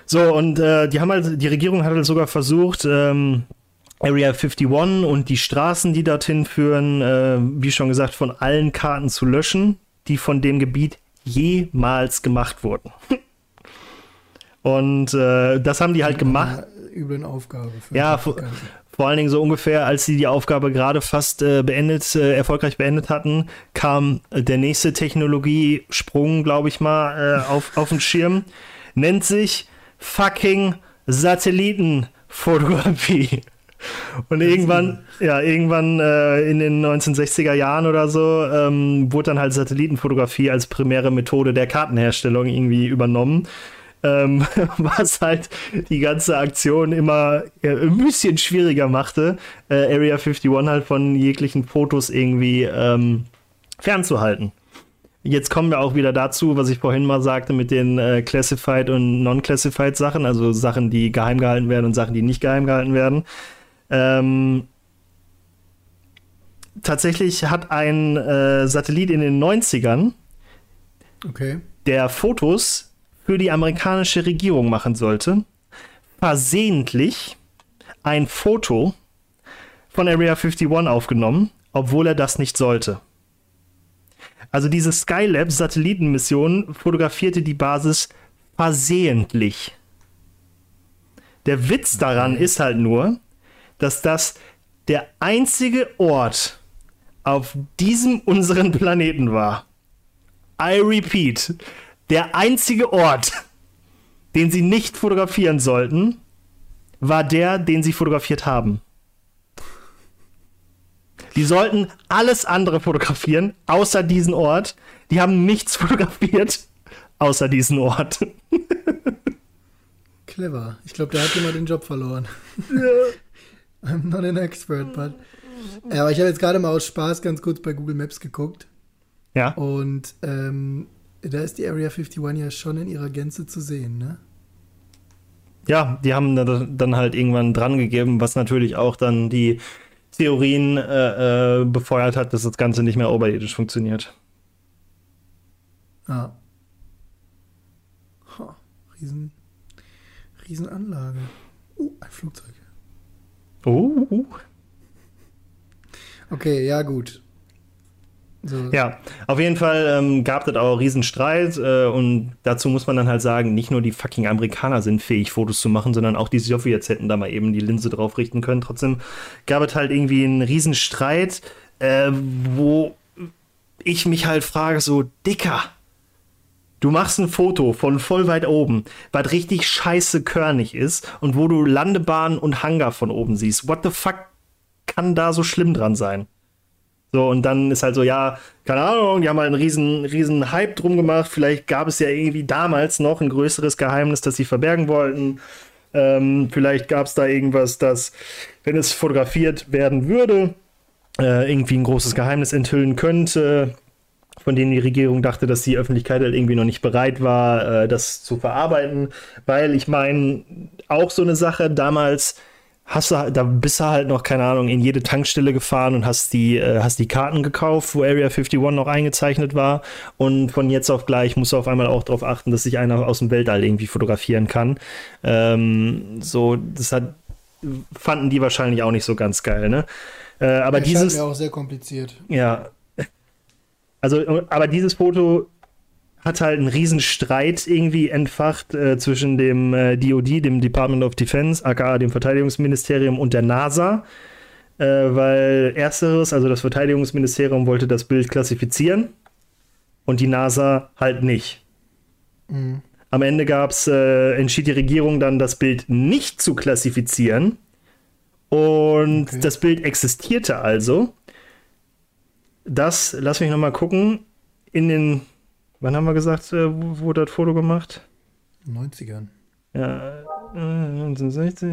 So, und äh, die haben halt, die Regierung hat halt sogar versucht, ähm, Area 51 und die Straßen, die dorthin führen, äh, wie schon gesagt, von allen Karten zu löschen, die von dem Gebiet jemals gemacht wurden. und äh, das haben die halt gemacht. Üblen Aufgabe. ja, vor, vor, allen Dingen so ungefähr, als sie die Aufgabe gerade fast äh, beendet, äh, erfolgreich beendet hatten, kam der nächste Technologiesprung, glaube ich mal, äh, auf, auf den Schirm. Nennt sich fucking Satellitenfotografie. Und irgendwann, ja, irgendwann äh, in den 1960er Jahren oder so, ähm, wurde dann halt Satellitenfotografie als primäre Methode der Kartenherstellung irgendwie übernommen. Ähm, was halt die ganze Aktion immer ja, ein bisschen schwieriger machte, äh, Area 51 halt von jeglichen Fotos irgendwie ähm, fernzuhalten. Jetzt kommen wir auch wieder dazu, was ich vorhin mal sagte mit den äh, Classified und Non-Classified Sachen, also Sachen, die geheim gehalten werden und Sachen, die nicht geheim gehalten werden. Ähm, tatsächlich hat ein äh, Satellit in den 90ern, okay. der Fotos für die amerikanische Regierung machen sollte, versehentlich ein Foto von Area 51 aufgenommen, obwohl er das nicht sollte. Also diese Skylab-Satellitenmission fotografierte die Basis versehentlich. Der Witz daran ist halt nur, dass das der einzige Ort auf diesem unseren Planeten war. I repeat, der einzige Ort, den sie nicht fotografieren sollten, war der, den sie fotografiert haben. Die sollten alles andere fotografieren, außer diesen Ort. Die haben nichts fotografiert, außer diesen Ort. Clever. Ich glaube, der hat immer den Job verloren. Ja. I'm not an expert, but. Ja, aber ich habe jetzt gerade mal aus Spaß ganz kurz bei Google Maps geguckt. Ja. Und ähm, da ist die Area 51 ja schon in ihrer Gänze zu sehen, ne? Ja, die haben dann halt irgendwann dran gegeben, was natürlich auch dann die Theorien äh, äh, befeuert hat, dass das Ganze nicht mehr oberirdisch funktioniert. Ah. Oh, riesen, Riesenanlage. Uh, ein Flugzeug. Oh. Okay, ja, gut. So. Ja, auf jeden Fall ähm, gab es auch Riesenstreit äh, und dazu muss man dann halt sagen, nicht nur die fucking Amerikaner sind fähig, Fotos zu machen, sondern auch die Sowjets hätten da mal eben die Linse drauf richten können. Trotzdem gab es halt irgendwie einen Riesenstreit, äh, wo ich mich halt frage, so, Dicker, du machst ein Foto von voll weit oben, was richtig scheiße körnig ist und wo du Landebahn und Hangar von oben siehst. What the fuck kann da so schlimm dran sein? So, und dann ist halt so, ja, keine Ahnung, die haben halt einen riesen, riesen Hype drum gemacht. Vielleicht gab es ja irgendwie damals noch ein größeres Geheimnis, das sie verbergen wollten. Ähm, vielleicht gab es da irgendwas, das, wenn es fotografiert werden würde, äh, irgendwie ein großes Geheimnis enthüllen könnte, von denen die Regierung dachte, dass die Öffentlichkeit halt irgendwie noch nicht bereit war, äh, das zu verarbeiten. Weil ich meine, auch so eine Sache damals hast du, da bist du halt noch, keine Ahnung, in jede Tankstelle gefahren und hast die, äh, hast die Karten gekauft, wo Area 51 noch eingezeichnet war. Und von jetzt auf gleich musst du auf einmal auch darauf achten, dass sich einer aus dem Weltall irgendwie fotografieren kann. Ähm, so, das hat, fanden die wahrscheinlich auch nicht so ganz geil, ne? Äh, aber das dieses. Ist auch sehr kompliziert. Ja. Also, aber dieses Foto hat halt einen riesen Streit irgendwie entfacht äh, zwischen dem äh, DoD, dem Department of Defense, aka dem Verteidigungsministerium und der NASA, äh, weil ersteres, also das Verteidigungsministerium wollte das Bild klassifizieren und die NASA halt nicht. Mhm. Am Ende gab's, äh, entschied die Regierung dann, das Bild nicht zu klassifizieren und okay. das Bild existierte also. Das, lass mich noch mal gucken, in den Wann haben wir gesagt, äh, wurde das Foto gemacht? 90ern. Ja, 1960,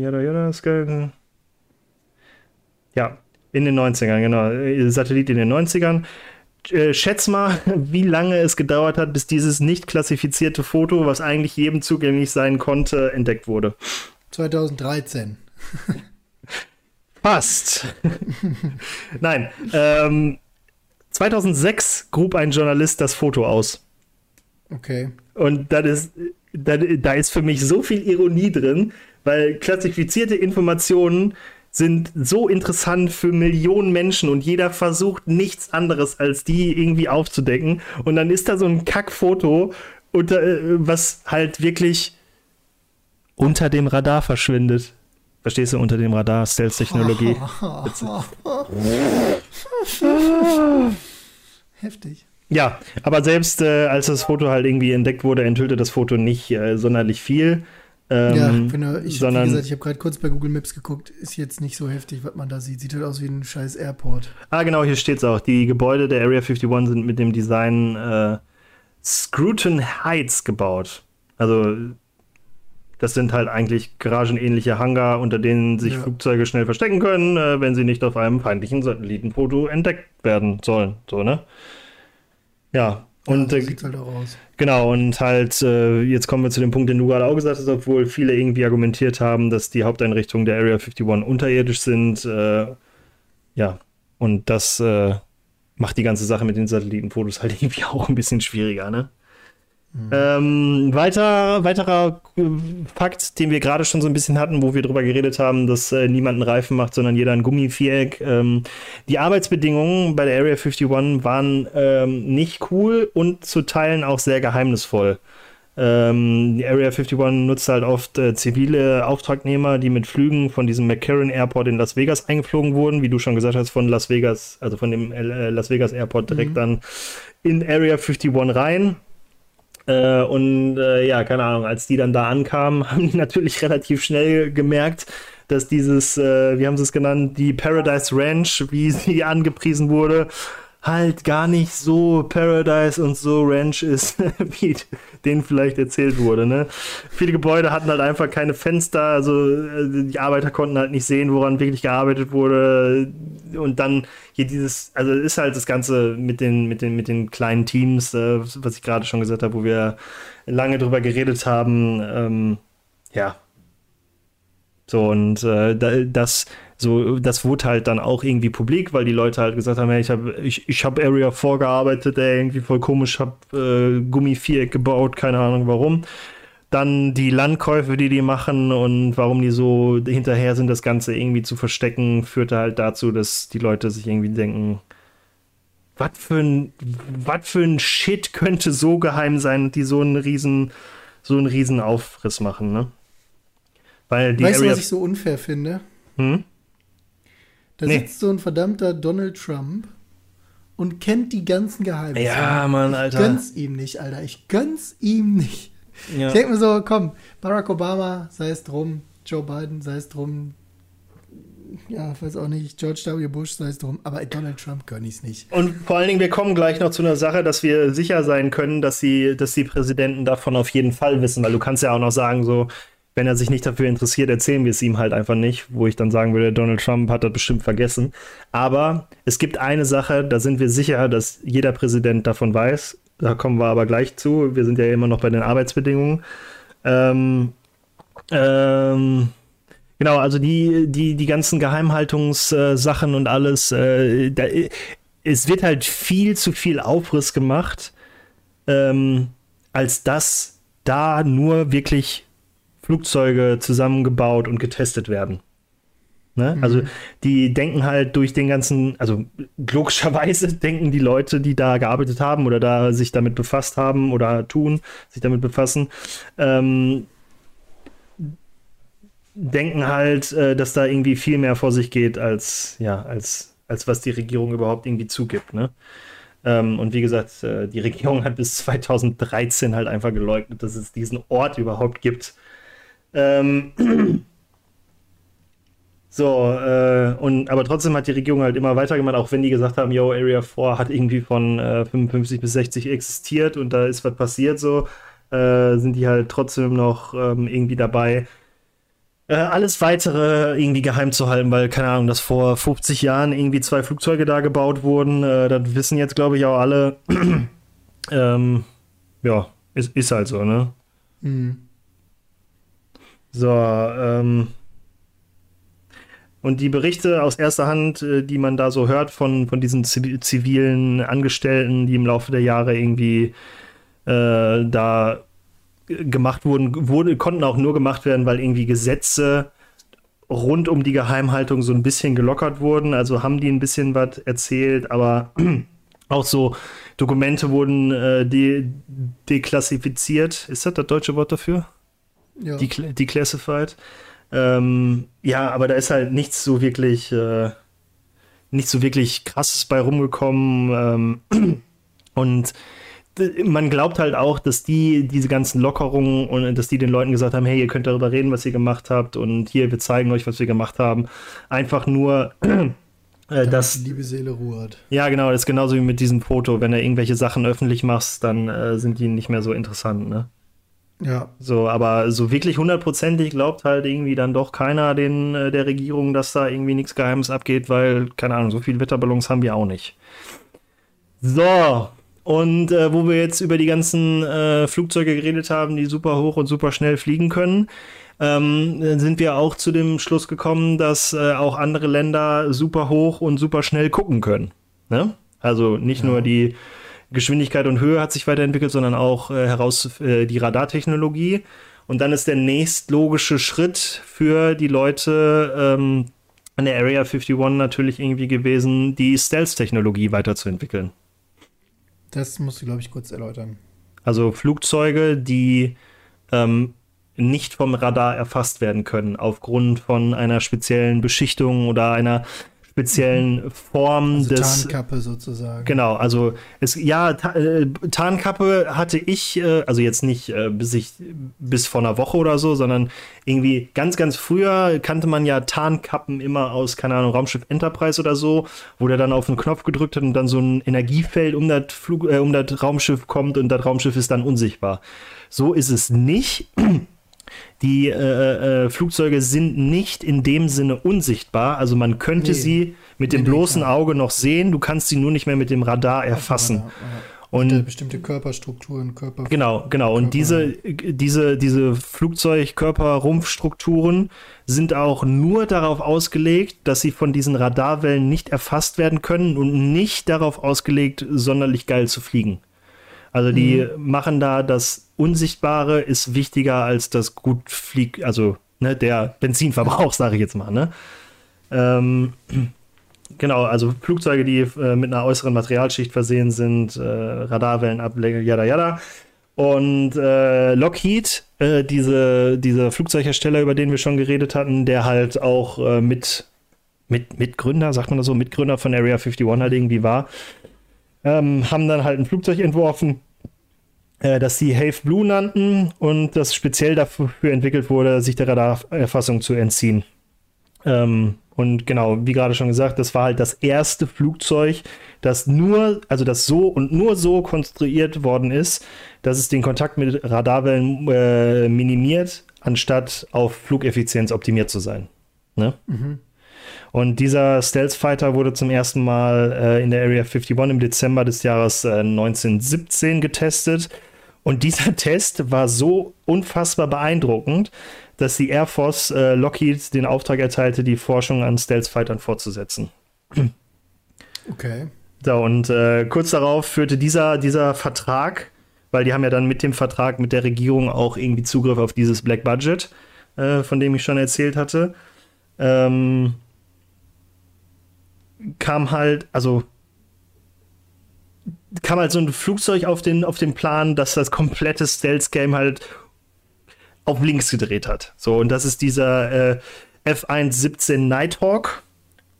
jada, jada, Sky. Ja, in den 90ern, genau. Satellit in den 90ern. Äh, schätz mal, wie lange es gedauert hat, bis dieses nicht klassifizierte Foto, was eigentlich jedem zugänglich sein konnte, entdeckt wurde. 2013. Fast. Nein, ähm, 2006 grub ein Journalist das Foto aus. Okay. Und das ist, da, da ist für mich so viel Ironie drin, weil klassifizierte Informationen sind so interessant für Millionen Menschen und jeder versucht nichts anderes als die irgendwie aufzudecken. Und dann ist da so ein Kackfoto, unter, äh, was halt wirklich unter dem Radar verschwindet. Verstehst du, unter dem Radar, Stealth-Technologie. Heftig. Ja, aber selbst äh, als das Foto halt irgendwie entdeckt wurde, enthüllte das Foto nicht äh, sonderlich viel. Ähm, ja, finde, ich, sondern, wie gesagt, ich habe gerade kurz bei Google Maps geguckt, ist jetzt nicht so heftig, was man da sieht. Sieht halt aus wie ein scheiß Airport. Ah, genau, hier steht es auch. Die Gebäude der Area 51 sind mit dem Design äh, Scruton Heights gebaut. Also, das sind halt eigentlich garagenähnliche Hangar, unter denen sich ja. Flugzeuge schnell verstecken können, äh, wenn sie nicht auf einem feindlichen Satellitenfoto entdeckt werden sollen. So, ne? Ja, und ja, äh, sieht halt auch aus. Genau, und halt, äh, jetzt kommen wir zu dem Punkt, den du gerade auch gesagt hast, obwohl viele irgendwie argumentiert haben, dass die Haupteinrichtungen der Area 51 unterirdisch sind. Äh, ja, und das äh, macht die ganze Sache mit den Satellitenfotos halt irgendwie auch ein bisschen schwieriger, ne? Mhm. Ähm, weiter, weiterer äh, Fakt, den wir gerade schon so ein bisschen hatten, wo wir drüber geredet haben, dass äh, niemand einen Reifen macht, sondern jeder ein Gummiviereck. Ähm, die Arbeitsbedingungen bei der Area 51 waren ähm, nicht cool und zu Teilen auch sehr geheimnisvoll. Ähm, die Area 51 nutzt halt oft äh, zivile Auftragnehmer, die mit Flügen von diesem McCarran Airport in Las Vegas eingeflogen wurden, wie du schon gesagt hast, von Las Vegas, also von dem äh, Las Vegas Airport direkt mhm. dann in Area 51 rein. Äh, und äh, ja, keine Ahnung, als die dann da ankamen, haben die natürlich relativ schnell gemerkt, dass dieses, äh, wie haben sie es genannt, die Paradise Ranch, wie sie angepriesen wurde, halt gar nicht so Paradise und so Ranch ist, wie denen vielleicht erzählt wurde. Ne? Viele Gebäude hatten halt einfach keine Fenster, also äh, die Arbeiter konnten halt nicht sehen, woran wirklich gearbeitet wurde. Und dann hier dieses, also ist halt das Ganze mit den, mit den, mit den kleinen Teams, äh, was ich gerade schon gesagt habe, wo wir lange drüber geredet haben. Ähm, ja. So, und äh, das so, das wurde halt dann auch irgendwie publik, weil die Leute halt gesagt haben, hey, ich habe ich, ich hab Area vorgearbeitet, ey, irgendwie voll komisch, habe äh, Gummiviereck gebaut, keine Ahnung warum. Dann die Landkäufe, die die machen und warum die so hinterher sind, das Ganze irgendwie zu verstecken, führte halt dazu, dass die Leute sich irgendwie denken, was für ein, was für ein Shit könnte so geheim sein, die so einen riesen, so einen riesen Aufriss machen, ne? Weil die weißt Area du, was ich so unfair finde? Hm? Da nee. sitzt so ein verdammter Donald Trump und kennt die ganzen Geheimnisse. Ja, Mann, Alter. Ich gönn's ihm nicht, Alter. Ich gönn's ihm nicht. Ja. Ich denke mir so, komm, Barack Obama, sei es drum, Joe Biden, sei es drum, ja, weiß auch nicht, George W. Bush, sei es drum, aber Donald Trump gönn ich's nicht. Und vor allen Dingen, wir kommen gleich noch zu einer Sache, dass wir sicher sein können, dass sie, dass die Präsidenten davon auf jeden Fall wissen, weil du kannst ja auch noch sagen, so, wenn er sich nicht dafür interessiert, erzählen wir es ihm halt einfach nicht, wo ich dann sagen würde, Donald Trump hat das bestimmt vergessen. Aber es gibt eine Sache, da sind wir sicher, dass jeder Präsident davon weiß. Da kommen wir aber gleich zu. Wir sind ja immer noch bei den Arbeitsbedingungen. Ähm, ähm, genau, also die, die, die ganzen Geheimhaltungssachen und alles, äh, da, es wird halt viel zu viel Aufriss gemacht, ähm, als dass da nur wirklich Flugzeuge zusammengebaut und getestet werden. Ne? Mhm. Also die denken halt durch den ganzen, also logischerweise denken die Leute, die da gearbeitet haben oder da sich damit befasst haben oder tun, sich damit befassen, ähm, denken halt, äh, dass da irgendwie viel mehr vor sich geht, als, ja, als, als was die Regierung überhaupt irgendwie zugibt. Ne? Ähm, und wie gesagt, äh, die Regierung hat bis 2013 halt einfach geleugnet, dass es diesen Ort überhaupt gibt ähm, so, äh, und aber trotzdem hat die Regierung halt immer weitergemacht, auch wenn die gesagt haben, yo, Area 4 hat irgendwie von äh, 55 bis 60 existiert und da ist was passiert, so, äh, sind die halt trotzdem noch ähm, irgendwie dabei, äh, alles weitere irgendwie geheim zu halten, weil, keine Ahnung, dass vor 50 Jahren irgendwie zwei Flugzeuge da gebaut wurden, äh, das wissen jetzt, glaube ich, auch alle. ähm, ja, ist, ist halt so, ne? Mhm. So, ähm, und die Berichte aus erster Hand, äh, die man da so hört von, von diesen zivilen Angestellten, die im Laufe der Jahre irgendwie äh, da gemacht wurden, wurde, konnten auch nur gemacht werden, weil irgendwie Gesetze rund um die Geheimhaltung so ein bisschen gelockert wurden. Also haben die ein bisschen was erzählt, aber auch so Dokumente wurden äh, de deklassifiziert. Ist das das deutsche Wort dafür? Ja. declassified. Ähm, ja, aber da ist halt nichts so wirklich, äh, nichts so wirklich krasses bei rumgekommen. Ähm, und man glaubt halt auch, dass die diese ganzen Lockerungen und dass die den Leuten gesagt haben, hey, ihr könnt darüber reden, was ihr gemacht habt und hier, wir zeigen euch, was wir gemacht haben. Einfach nur, äh, dass die liebe Seele Ruhe hat. Ja, genau, das ist genauso wie mit diesem Foto. Wenn du irgendwelche Sachen öffentlich machst, dann äh, sind die nicht mehr so interessant, ne? Ja. So, aber so wirklich hundertprozentig glaubt halt irgendwie dann doch keiner den, äh, der Regierung, dass da irgendwie nichts Geheimes abgeht, weil, keine Ahnung, so viele Wetterballons haben wir auch nicht. So, und äh, wo wir jetzt über die ganzen äh, Flugzeuge geredet haben, die super hoch und super schnell fliegen können, ähm, sind wir auch zu dem Schluss gekommen, dass äh, auch andere Länder super hoch und super schnell gucken können. Ne? Also nicht ja. nur die Geschwindigkeit und Höhe hat sich weiterentwickelt, sondern auch äh, heraus äh, die Radartechnologie. Und dann ist der nächstlogische Schritt für die Leute ähm, an der Area 51 natürlich irgendwie gewesen, die Stealth-Technologie weiterzuentwickeln. Das musst du, glaube ich, kurz erläutern. Also Flugzeuge, die ähm, nicht vom Radar erfasst werden können, aufgrund von einer speziellen Beschichtung oder einer speziellen Form also des. Tarnkappe sozusagen. Genau, also es, ja, Ta äh, Tarnkappe hatte ich, äh, also jetzt nicht äh, bis ich bis vor einer Woche oder so, sondern irgendwie ganz, ganz früher kannte man ja Tarnkappen immer aus, keine Ahnung, Raumschiff Enterprise oder so, wo der dann auf den Knopf gedrückt hat und dann so ein Energiefeld um das Flug, äh, um das Raumschiff kommt und das Raumschiff ist dann unsichtbar. So ist es nicht. Die äh, äh, Flugzeuge sind nicht in dem Sinne unsichtbar. Also man könnte nee. sie mit nee, dem bloßen nee, Auge noch sehen. Du kannst sie nur nicht mehr mit dem Radar erfassen. Und bestimmte Körperstrukturen, Körper. Genau, genau. Und diese, diese, diese Flugzeugkörper-Rumpfstrukturen sind auch nur darauf ausgelegt, dass sie von diesen Radarwellen nicht erfasst werden können und nicht darauf ausgelegt, sonderlich geil zu fliegen. Also die mhm. machen da das Unsichtbare ist wichtiger als das gut fliegt, also ne, der Benzinverbrauch, sage ich jetzt mal. Ne? Ähm, genau, also Flugzeuge, die äh, mit einer äußeren Materialschicht versehen sind, äh, Radarwellenableger, yada yada. Und äh, Lockheed, äh, diese, dieser Flugzeughersteller, über den wir schon geredet hatten, der halt auch äh, mit, mit Mitgründer, sagt man das so, Mitgründer von Area 51 halt irgendwie war, ähm, haben dann halt ein Flugzeug entworfen, äh, das sie Have Blue nannten und das speziell dafür entwickelt wurde, sich der Radarerfassung zu entziehen. Ähm, und genau, wie gerade schon gesagt, das war halt das erste Flugzeug, das nur, also das so und nur so konstruiert worden ist, dass es den Kontakt mit Radarwellen äh, minimiert, anstatt auf Flugeffizienz optimiert zu sein. Ne? Mhm. Und dieser Stealth Fighter wurde zum ersten Mal äh, in der Area 51 im Dezember des Jahres äh, 1917 getestet. Und dieser Test war so unfassbar beeindruckend, dass die Air Force äh, Lockheed den Auftrag erteilte, die Forschung an Stealth Fightern fortzusetzen. Okay. So, und äh, kurz darauf führte dieser, dieser Vertrag, weil die haben ja dann mit dem Vertrag mit der Regierung auch irgendwie Zugriff auf dieses Black Budget, äh, von dem ich schon erzählt hatte, ähm, kam halt, also kam halt so ein Flugzeug auf den, auf den Plan, dass das komplette Stealth-Game halt auf links gedreht hat. So, und das ist dieser äh, F-117 Nighthawk,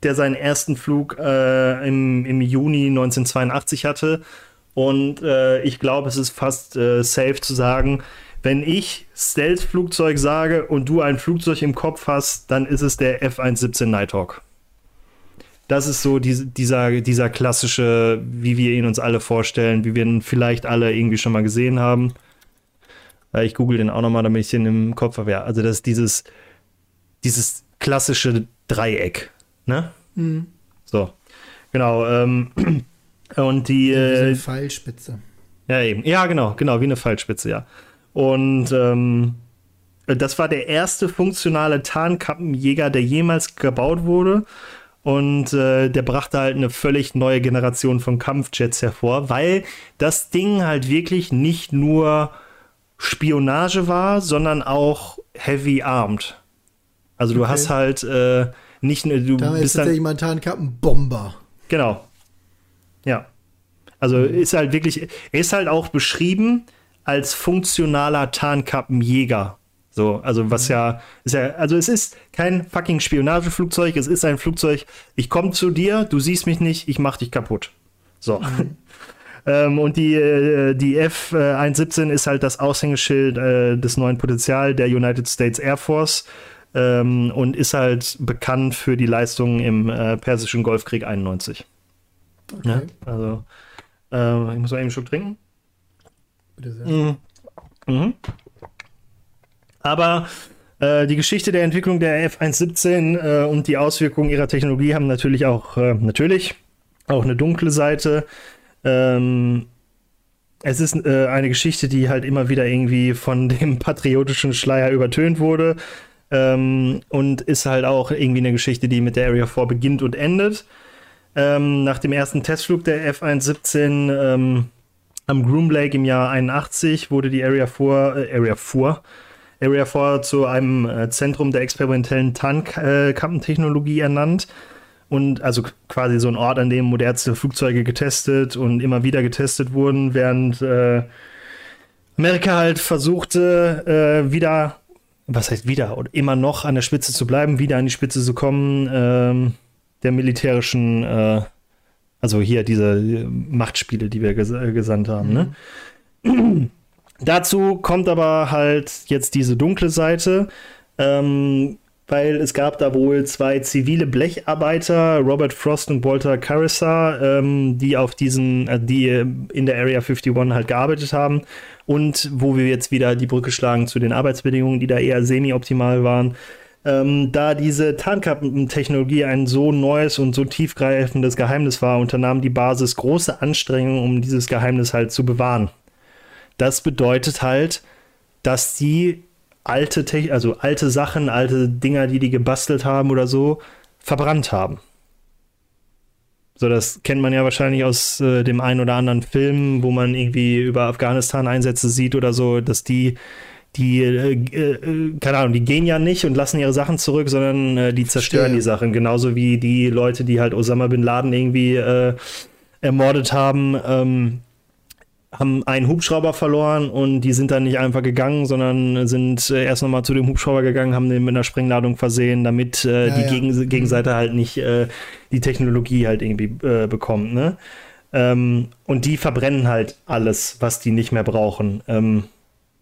der seinen ersten Flug äh, im, im Juni 1982 hatte. Und äh, ich glaube, es ist fast äh, safe zu sagen, wenn ich Stealth-Flugzeug sage und du ein Flugzeug im Kopf hast, dann ist es der F-117 Nighthawk das ist so die, dieser, dieser klassische, wie wir ihn uns alle vorstellen, wie wir ihn vielleicht alle irgendwie schon mal gesehen haben. Äh, ich google den auch nochmal, damit ich den im Kopf habe. Ja, also das ist dieses, dieses klassische Dreieck. Ne? Mhm. So. Genau. Ähm, und die. Wie eine äh, Pfeilspitze. Ja, eben. Ja, genau, genau, wie eine Pfeilspitze, ja. Und ähm, das war der erste funktionale Tarnkappenjäger, der jemals gebaut wurde. Und äh, der brachte halt eine völlig neue Generation von Kampfjets hervor, weil das Ding halt wirklich nicht nur Spionage war, sondern auch heavy armed. Also du okay. hast halt äh, nicht nur du da bist ist tatsächlich momentan Bomber. Genau. Ja. Also mhm. ist halt wirklich, er ist halt auch beschrieben als funktionaler Tarnkappenjäger. So, also was mhm. ja, ist ja, also es ist kein fucking Spionageflugzeug, es ist ein Flugzeug, ich komme zu dir, du siehst mich nicht, ich mach dich kaputt. So. Mhm. Ähm, und die, äh, die F-117 ist halt das Aushängeschild äh, des neuen Potenzial der United States Air Force ähm, und ist halt bekannt für die Leistungen im äh, Persischen Golfkrieg 91. Okay. Ja, also, äh, ich muss mal eben einen Schluck trinken. Bitte sehr. Mhm. Mhm. Aber äh, die Geschichte der Entwicklung der F-117 äh, und die Auswirkungen ihrer Technologie haben natürlich auch, äh, natürlich, auch eine dunkle Seite. Ähm, es ist äh, eine Geschichte, die halt immer wieder irgendwie von dem patriotischen Schleier übertönt wurde. Ähm, und ist halt auch irgendwie eine Geschichte, die mit der Area 4 beginnt und endet. Ähm, nach dem ersten Testflug der F-117 ähm, am Groom Lake im Jahr 81 wurde die Area 4, äh, Area 4, Area 4 zu einem äh, Zentrum der experimentellen Tarnkappentechnologie äh, ernannt. Und also quasi so ein Ort, an dem modernste Flugzeuge getestet und immer wieder getestet wurden, während äh, Amerika halt versuchte, äh, wieder, was heißt wieder, oder immer noch an der Spitze zu bleiben, wieder an die Spitze zu kommen, ähm, der militärischen, äh, also hier diese Machtspiele, die wir ges gesandt haben. Ne? Mhm. Ne? Dazu kommt aber halt jetzt diese dunkle Seite, ähm, weil es gab da wohl zwei zivile Blecharbeiter, Robert Frost und Walter Carissa, ähm, die auf diesen, äh, die in der Area 51 halt gearbeitet haben und wo wir jetzt wieder die Brücke schlagen zu den Arbeitsbedingungen, die da eher semi-optimal waren. Ähm, da diese Tarnkappentechnologie ein so neues und so tiefgreifendes Geheimnis war, unternahm die Basis große Anstrengungen, um dieses Geheimnis halt zu bewahren. Das bedeutet halt, dass die alte, Te also alte Sachen, alte Dinger, die die gebastelt haben oder so, verbrannt haben. So, das kennt man ja wahrscheinlich aus äh, dem einen oder anderen Film, wo man irgendwie über Afghanistan-Einsätze sieht oder so, dass die, die, äh, äh, keine Ahnung, die gehen ja nicht und lassen ihre Sachen zurück, sondern äh, die zerstören Verstehe. die Sachen. Genauso wie die Leute, die halt Osama bin Laden irgendwie äh, ermordet haben. Ähm, haben einen Hubschrauber verloren und die sind dann nicht einfach gegangen, sondern sind äh, erst nochmal zu dem Hubschrauber gegangen, haben den mit einer Sprengladung versehen, damit äh, ja, die ja. Gegen Gegenseite mhm. halt nicht äh, die Technologie halt irgendwie äh, bekommt. Ne? Ähm, und die verbrennen halt alles, was die nicht mehr brauchen. Ähm,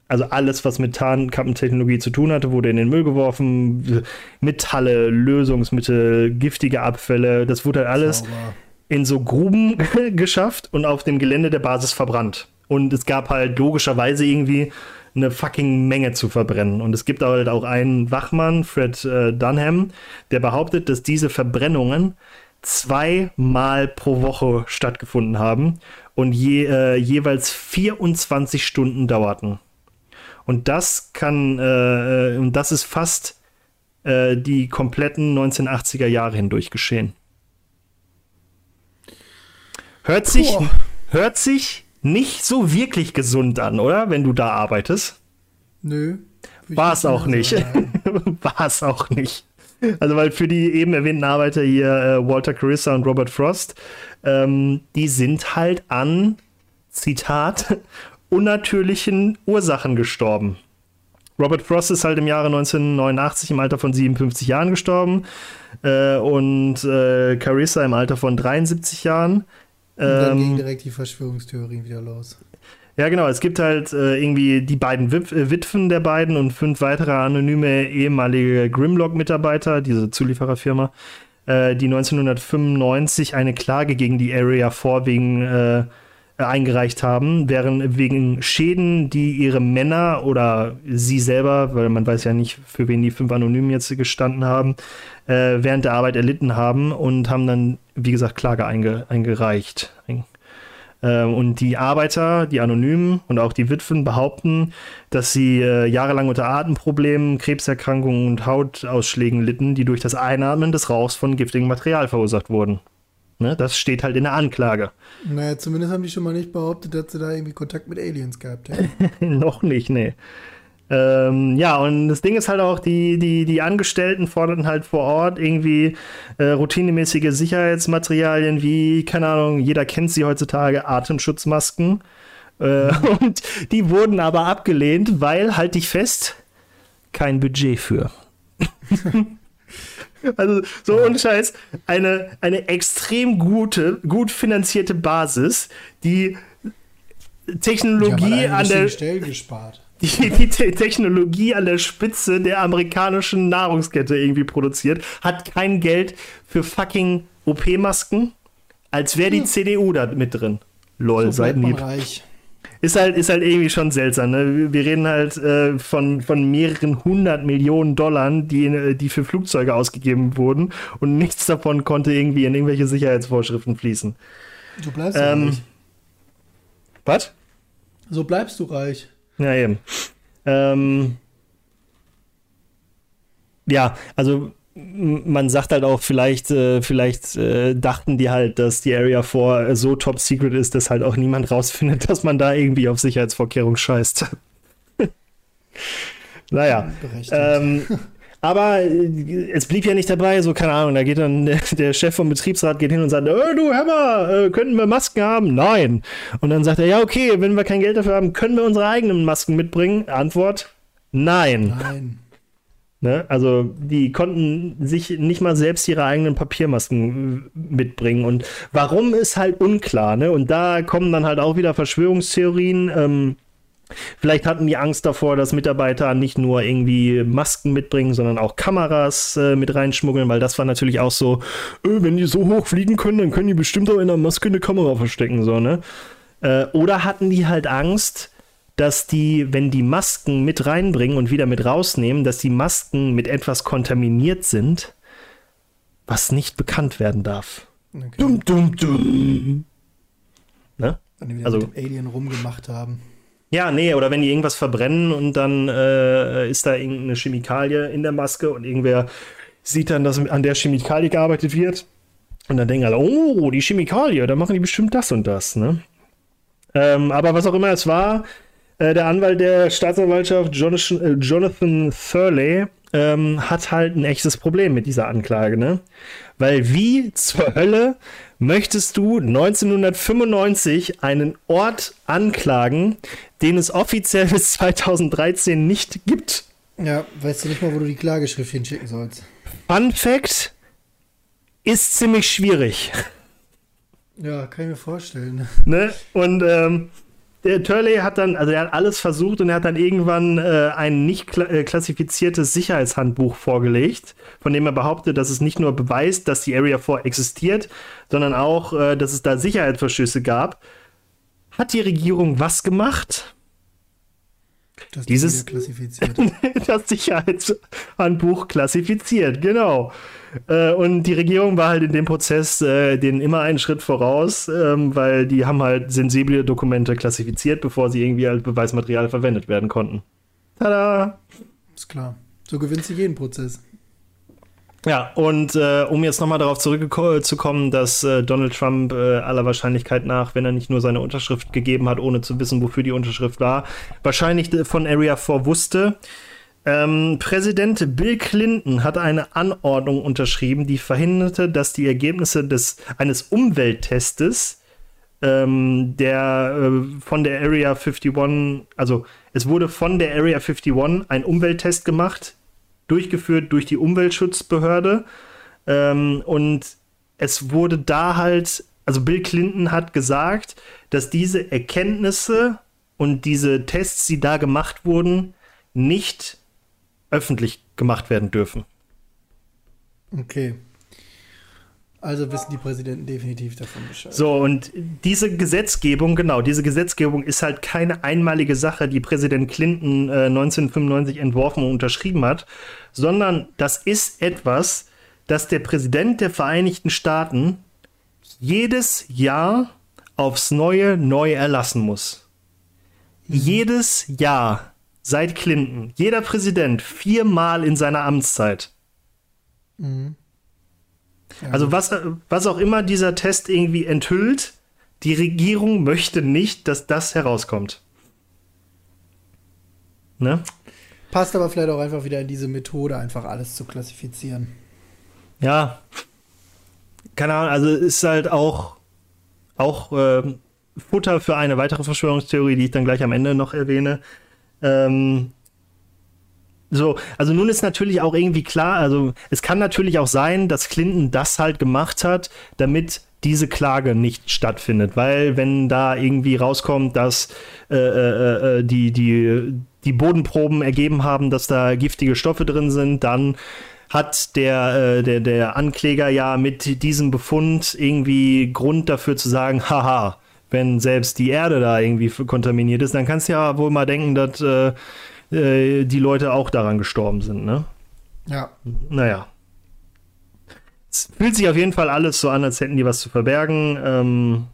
also alles, was mit Tarnkappentechnologie zu tun hatte, wurde in den Müll geworfen. Metalle, Lösungsmittel, giftige Abfälle, das wurde halt alles. Sauber in so Gruben geschafft und auf dem Gelände der Basis verbrannt. Und es gab halt logischerweise irgendwie eine fucking Menge zu verbrennen. Und es gibt halt auch einen Wachmann, Fred äh, Dunham, der behauptet, dass diese Verbrennungen zweimal pro Woche stattgefunden haben und je, äh, jeweils 24 Stunden dauerten. Und das kann, äh, äh, und das ist fast äh, die kompletten 1980er Jahre hindurch geschehen. Hört sich, hört sich nicht so wirklich gesund an, oder? Wenn du da arbeitest. Nö. War es auch nicht. War es auch nicht. Also, weil für die eben erwähnten Arbeiter hier, äh, Walter Carissa und Robert Frost, ähm, die sind halt an, Zitat, unnatürlichen Ursachen gestorben. Robert Frost ist halt im Jahre 1989 im Alter von 57 Jahren gestorben äh, und äh, Carissa im Alter von 73 Jahren. Und dann ähm, gingen direkt die Verschwörungstheorien wieder los. Ja, genau. Es gibt halt äh, irgendwie die beiden Wip äh, Witwen der beiden und fünf weitere anonyme ehemalige Grimlock-Mitarbeiter, diese Zuliefererfirma, äh, die 1995 eine Klage gegen die Area 4 wegen äh, eingereicht haben, während wegen Schäden, die ihre Männer oder sie selber, weil man weiß ja nicht, für wen die fünf Anonymen jetzt gestanden haben, äh, während der Arbeit erlitten haben und haben dann, wie gesagt, Klage einge eingereicht. Äh, und die Arbeiter, die Anonymen und auch die Witwen behaupten, dass sie äh, jahrelang unter Atemproblemen, Krebserkrankungen und Hautausschlägen litten, die durch das Einatmen des Rauchs von giftigem Material verursacht wurden. Ne? Das steht halt in der Anklage. Naja, zumindest haben die schon mal nicht behauptet, dass sie da irgendwie Kontakt mit Aliens gehabt hätten. Noch nicht, nee. Ähm, ja, und das Ding ist halt auch, die, die, die Angestellten forderten halt vor Ort irgendwie äh, routinemäßige Sicherheitsmaterialien wie, keine Ahnung, jeder kennt sie heutzutage, Atemschutzmasken. Äh, mhm. Und die wurden aber abgelehnt, weil, halt dich fest, kein Budget für. Also so ohne Scheiß, eine, eine extrem gute, gut finanzierte Basis, die Technologie an der Stellen gespart. Die, die Te Technologie an der Spitze der amerikanischen Nahrungskette irgendwie produziert, hat kein Geld für fucking OP-Masken, als wäre die hm. CDU da mit drin. Lol, so seid lieb. Reich. Ist halt, ist halt irgendwie schon seltsam. Ne? Wir reden halt äh, von, von mehreren hundert Millionen Dollar, die, die für Flugzeuge ausgegeben wurden und nichts davon konnte irgendwie in irgendwelche Sicherheitsvorschriften fließen. Du bleibst ähm, reich. Was? So bleibst du reich. Ja, eben. Ähm, ja, also man sagt halt auch, vielleicht, äh, vielleicht äh, dachten die halt, dass die Area 4 so top secret ist, dass halt auch niemand rausfindet, dass man da irgendwie auf Sicherheitsvorkehrungen scheißt. naja. Ähm, aber äh, es blieb ja nicht dabei, so keine Ahnung, da geht dann der, der Chef vom Betriebsrat geht hin und sagt, oh, du Hammer, äh, könnten wir Masken haben? Nein. Und dann sagt er, ja okay, wenn wir kein Geld dafür haben, können wir unsere eigenen Masken mitbringen? Antwort, nein. Nein. Ne? Also die konnten sich nicht mal selbst ihre eigenen Papiermasken mitbringen. Und warum ist halt unklar. Ne? Und da kommen dann halt auch wieder Verschwörungstheorien. Ähm, vielleicht hatten die Angst davor, dass Mitarbeiter nicht nur irgendwie Masken mitbringen, sondern auch Kameras äh, mit reinschmuggeln, weil das war natürlich auch so, äh, wenn die so hoch fliegen können, dann können die bestimmt auch in der Maske eine Kamera verstecken. So, ne? Äh, oder hatten die halt Angst, dass die, wenn die Masken mit reinbringen und wieder mit rausnehmen, dass die Masken mit etwas kontaminiert sind, was nicht bekannt werden darf. Okay. Dum, dum, dum. Ne? Also, mit dem Alien rumgemacht haben. Ja, nee, oder wenn die irgendwas verbrennen und dann äh, ist da irgendeine Chemikalie in der Maske und irgendwer sieht dann, dass an der Chemikalie gearbeitet wird. Und dann denken alle, oh, die Chemikalie, da machen die bestimmt das und das, ne? Ähm, aber was auch immer es war, äh, der Anwalt der Staatsanwaltschaft, Jonathan, äh, Jonathan Thurley, ähm, hat halt ein echtes Problem mit dieser Anklage, ne? Weil wie zur Hölle möchtest du 1995 einen Ort anklagen, den es offiziell bis 2013 nicht gibt? Ja, weißt du nicht mal, wo du die Klageschrift hinschicken sollst. Fun Fact ist ziemlich schwierig. Ja, kann ich mir vorstellen. Ne? Und ähm, der Turley hat dann, also er hat alles versucht und er hat dann irgendwann äh, ein nicht kla äh, klassifiziertes Sicherheitshandbuch vorgelegt, von dem er behauptet, dass es nicht nur beweist, dass die Area 4 existiert, sondern auch, äh, dass es da Sicherheitsverschlüsse gab. Hat die Regierung was gemacht? Das Dieses das Sicherheitshandbuch klassifiziert, genau. Äh, und die Regierung war halt in dem Prozess äh, den immer einen Schritt voraus, ähm, weil die haben halt sensible Dokumente klassifiziert, bevor sie irgendwie als Beweismaterial verwendet werden konnten. Tada! Ist klar. So gewinnt sie jeden Prozess. Ja, und äh, um jetzt nochmal darauf zurückzukommen, dass äh, Donald Trump äh, aller Wahrscheinlichkeit nach, wenn er nicht nur seine Unterschrift gegeben hat, ohne zu wissen, wofür die Unterschrift war, wahrscheinlich von Area 4 wusste, ähm, Präsident Bill Clinton hat eine Anordnung unterschrieben, die verhinderte, dass die Ergebnisse des, eines Umwelttestes, ähm, der äh, von der Area 51, also es wurde von der Area 51 ein Umwelttest gemacht, durchgeführt durch die Umweltschutzbehörde. Ähm, und es wurde da halt, also Bill Clinton hat gesagt, dass diese Erkenntnisse und diese Tests, die da gemacht wurden, nicht öffentlich gemacht werden dürfen. Okay. Also wissen die Präsidenten definitiv davon Bescheid. So, und diese Gesetzgebung, genau, diese Gesetzgebung ist halt keine einmalige Sache, die Präsident Clinton äh, 1995 entworfen und unterschrieben hat, sondern das ist etwas, das der Präsident der Vereinigten Staaten jedes Jahr aufs Neue neu erlassen muss. Mhm. Jedes Jahr seit Clinton, jeder Präsident viermal in seiner Amtszeit. Mhm. Ja. Also was, was auch immer dieser Test irgendwie enthüllt, die Regierung möchte nicht, dass das herauskommt. Ne? Passt aber vielleicht auch einfach wieder in diese Methode, einfach alles zu klassifizieren. Ja. Keine Ahnung, also ist halt auch, auch äh, Futter für eine weitere Verschwörungstheorie, die ich dann gleich am Ende noch erwähne. Ähm, so, also nun ist natürlich auch irgendwie klar, also es kann natürlich auch sein, dass Clinton das halt gemacht hat, damit diese Klage nicht stattfindet, weil wenn da irgendwie rauskommt, dass äh, äh, äh, die, die, die Bodenproben ergeben haben, dass da giftige Stoffe drin sind, dann hat der, äh, der, der Ankläger ja mit diesem Befund irgendwie Grund dafür zu sagen, haha, wenn selbst die Erde da irgendwie kontaminiert ist, dann kannst du ja wohl mal denken, dass äh, äh, die Leute auch daran gestorben sind, ne? Ja. Naja. Es fühlt sich auf jeden Fall alles so an, als hätten die was zu verbergen. Ähm,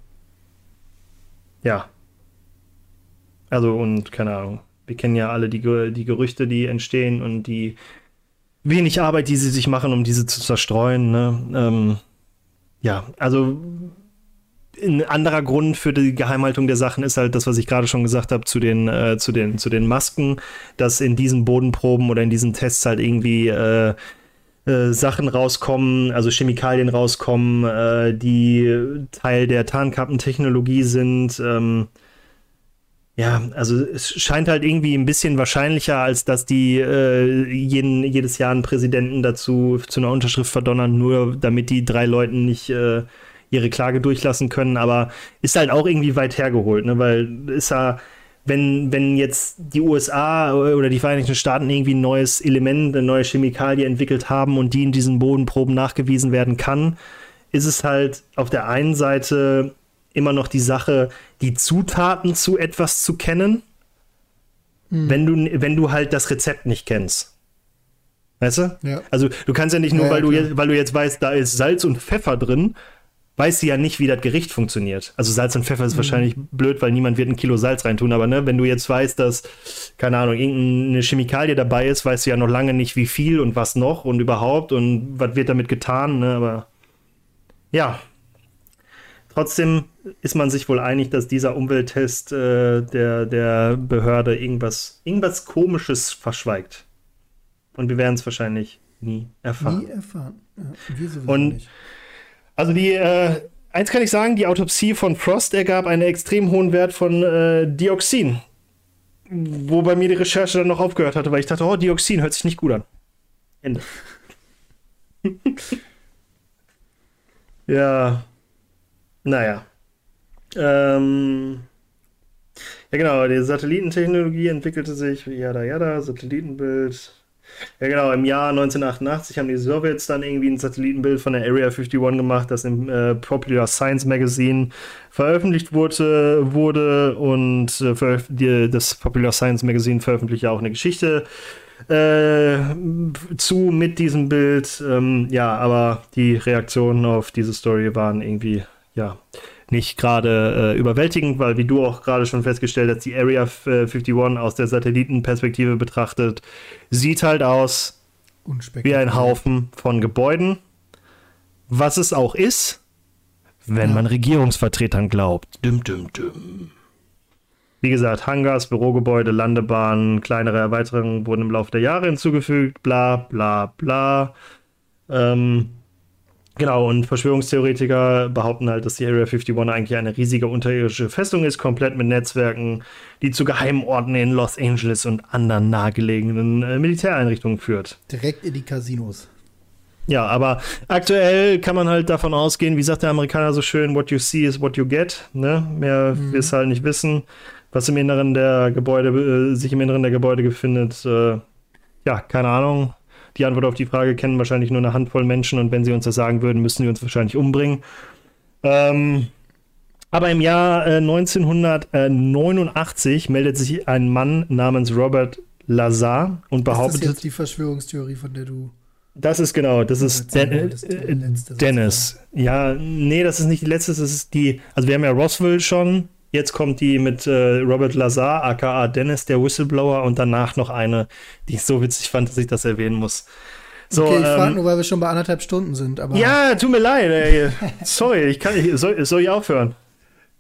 ja. Also, und keine Ahnung. Wir kennen ja alle die, die Gerüchte, die entstehen und die wenig Arbeit, die sie sich machen, um diese zu zerstreuen. Ne? Ähm, ja, also ein anderer Grund für die Geheimhaltung der Sachen ist halt das, was ich gerade schon gesagt habe zu den, äh, zu, den, zu den Masken, dass in diesen Bodenproben oder in diesen Tests halt irgendwie äh, äh, Sachen rauskommen, also Chemikalien rauskommen, äh, die Teil der Tarnkappentechnologie sind. Ähm, ja, also es scheint halt irgendwie ein bisschen wahrscheinlicher, als dass die äh, jeden, jedes Jahr einen Präsidenten dazu zu einer Unterschrift verdonnern, nur damit die drei Leuten nicht äh, ihre Klage durchlassen können, aber ist halt auch irgendwie weit hergeholt, ne? weil ist ja, wenn, wenn jetzt die USA oder die Vereinigten Staaten irgendwie ein neues Element, eine neue Chemikalie entwickelt haben und die in diesen Bodenproben nachgewiesen werden kann, ist es halt auf der einen Seite immer noch die Sache, die Zutaten zu etwas zu kennen, hm. wenn, du, wenn du halt das Rezept nicht kennst. Weißt du? Ja. Also du kannst ja nicht nur, ja, weil, du jetzt, weil du jetzt weißt, da ist Salz und Pfeffer drin, weiß sie ja nicht, wie das Gericht funktioniert. Also Salz und Pfeffer ist mhm. wahrscheinlich blöd, weil niemand wird ein Kilo Salz reintun, aber ne, wenn du jetzt weißt, dass, keine Ahnung, irgendeine Chemikalie dabei ist, weißt du ja noch lange nicht, wie viel und was noch und überhaupt und was wird damit getan, ne, aber ja. Trotzdem ist man sich wohl einig, dass dieser Umwelttest äh, der, der Behörde irgendwas, irgendwas Komisches verschweigt. Und wir werden es wahrscheinlich nie erfahren. Nie erfahren. Ja, und nicht. Also die, äh, eins kann ich sagen, die Autopsie von Frost ergab einen extrem hohen Wert von äh, Dioxin. Wo bei mir die Recherche dann noch aufgehört hatte, weil ich dachte, oh, Dioxin hört sich nicht gut an. Ende. ja. Naja. Ähm. Ja, genau, die Satellitentechnologie entwickelte sich, jada, jada, Satellitenbild, ja, genau. Im Jahr 1988 haben die Sowjets dann irgendwie ein Satellitenbild von der Area 51 gemacht, das im äh, Popular Science Magazine veröffentlicht wurde, wurde und äh, die, das Popular Science Magazine veröffentlicht ja auch eine Geschichte äh, zu mit diesem Bild. Ähm, ja, aber die Reaktionen auf diese Story waren irgendwie, ja, nicht gerade äh, überwältigend, weil wie du auch gerade schon festgestellt hast, die Area 51 aus der Satellitenperspektive betrachtet, sieht halt aus wie ein Haufen von Gebäuden. Was es auch ist, wenn ja. man Regierungsvertretern glaubt. Düm, düm, düm. Wie gesagt, Hangars, Bürogebäude, Landebahnen, kleinere Erweiterungen wurden im Laufe der Jahre hinzugefügt, bla bla bla. Ähm, Genau, und Verschwörungstheoretiker behaupten halt, dass die Area 51 eigentlich eine riesige unterirdische Festung ist, komplett mit Netzwerken, die zu geheimen Orten in Los Angeles und anderen nahegelegenen äh, Militäreinrichtungen führt. Direkt in die Casinos. Ja, aber aktuell kann man halt davon ausgehen, wie sagt der Amerikaner so schön, what you see is what you get. Ne? Mehr mhm. wirst halt nicht wissen, was im Inneren der Gebäude, äh, sich im Inneren der Gebäude befindet. Äh, ja, keine Ahnung. Die Antwort auf die Frage kennen wahrscheinlich nur eine Handvoll Menschen und wenn sie uns das sagen würden, müssten sie uns wahrscheinlich umbringen. Ähm, aber im Jahr äh, 1989 meldet sich ein Mann namens Robert Lazar und behauptet. Das ist jetzt die Verschwörungstheorie, von der du. Das ist genau, das ist Den äh, Dennis. Ja, nee, das ist nicht die letzte, das ist die. Also, wir haben ja Roswell schon, Jetzt kommt die mit äh, Robert Lazar, aka Dennis, der Whistleblower, und danach noch eine, die ich so witzig fand, dass ich das erwähnen muss. So, okay, ich ähm, frage nur, weil wir schon bei anderthalb Stunden sind. Aber ja, tut mir leid. Ey. Sorry, ich kann, ich, soll, soll ich aufhören?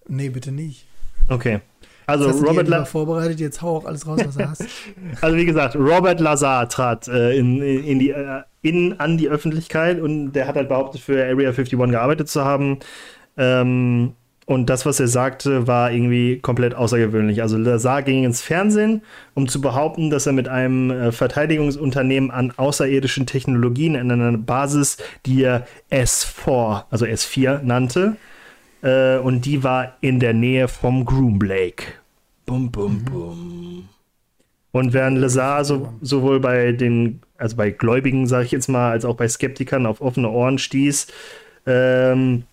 Nee, bitte nicht. Okay. Also das Robert Lazar vorbereitet, jetzt hau auch alles raus, was du hast. also wie gesagt, Robert Lazar trat äh, in, in die, äh, in, an die Öffentlichkeit und der hat halt behauptet, für Area 51 gearbeitet zu haben. Ähm, und das, was er sagte, war irgendwie komplett außergewöhnlich. Also Lazar ging ins Fernsehen, um zu behaupten, dass er mit einem äh, Verteidigungsunternehmen an außerirdischen Technologien in einer Basis, die er S4, also S4 nannte, äh, und die war in der Nähe vom Groom Lake. Bum, bum, bum. Und während Lazar so, sowohl bei den, also bei Gläubigen, sage ich jetzt mal, als auch bei Skeptikern auf offene Ohren stieß, ähm,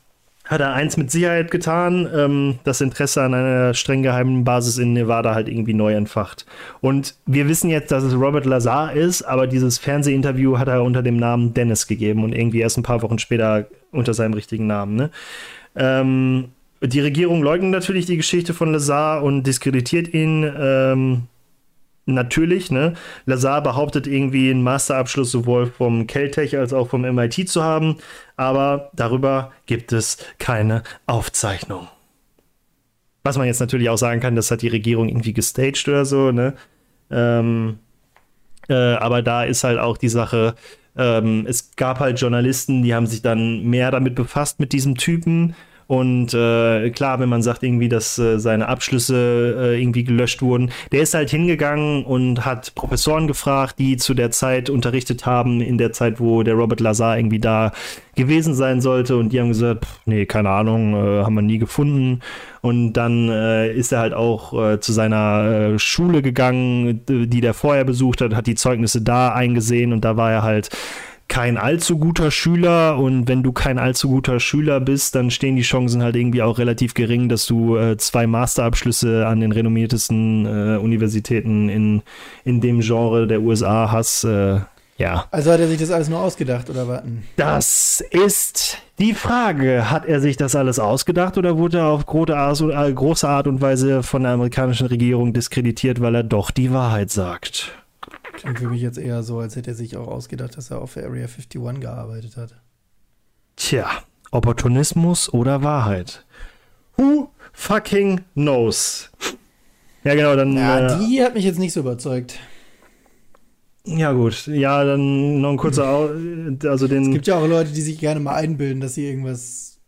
hat er eins mit Sicherheit getan, ähm, das Interesse an einer streng geheimen Basis in Nevada halt irgendwie neu entfacht. Und wir wissen jetzt, dass es Robert Lazar ist, aber dieses Fernsehinterview hat er unter dem Namen Dennis gegeben und irgendwie erst ein paar Wochen später unter seinem richtigen Namen. Ne? Ähm, die Regierung leugnet natürlich die Geschichte von Lazar und diskreditiert ihn. Ähm, natürlich, ne? Lazar behauptet irgendwie einen Masterabschluss sowohl vom Caltech als auch vom MIT zu haben, aber darüber gibt es keine Aufzeichnung. Was man jetzt natürlich auch sagen kann, das hat die Regierung irgendwie gestaged oder so, ne? Ähm, äh, aber da ist halt auch die Sache, ähm, es gab halt Journalisten, die haben sich dann mehr damit befasst mit diesem Typen und äh, klar, wenn man sagt irgendwie, dass äh, seine Abschlüsse äh, irgendwie gelöscht wurden, der ist halt hingegangen und hat Professoren gefragt, die zu der Zeit unterrichtet haben, in der Zeit, wo der Robert Lazar irgendwie da gewesen sein sollte. Und die haben gesagt, pff, nee, keine Ahnung, äh, haben wir nie gefunden. Und dann äh, ist er halt auch äh, zu seiner Schule gegangen, die der vorher besucht hat, hat die Zeugnisse da eingesehen und da war er halt kein allzu guter Schüler und wenn du kein allzu guter Schüler bist, dann stehen die Chancen halt irgendwie auch relativ gering, dass du äh, zwei Masterabschlüsse an den renommiertesten äh, Universitäten in, in dem Genre der USA hast. Äh, ja. Also hat er sich das alles nur ausgedacht oder was? Das ist die Frage. Hat er sich das alles ausgedacht oder wurde er auf äh, große Art und Weise von der amerikanischen Regierung diskreditiert, weil er doch die Wahrheit sagt? Klingt für mich jetzt eher so, als hätte er sich auch ausgedacht, dass er auf Area 51 gearbeitet hat. Tja, Opportunismus oder Wahrheit? Who fucking knows? Ja, genau, dann. Ja, äh, die hat mich jetzt nicht so überzeugt. Ja, gut. Ja, dann noch ein kurzer. also den es gibt ja auch Leute, die sich gerne mal einbilden, dass sie irgendwas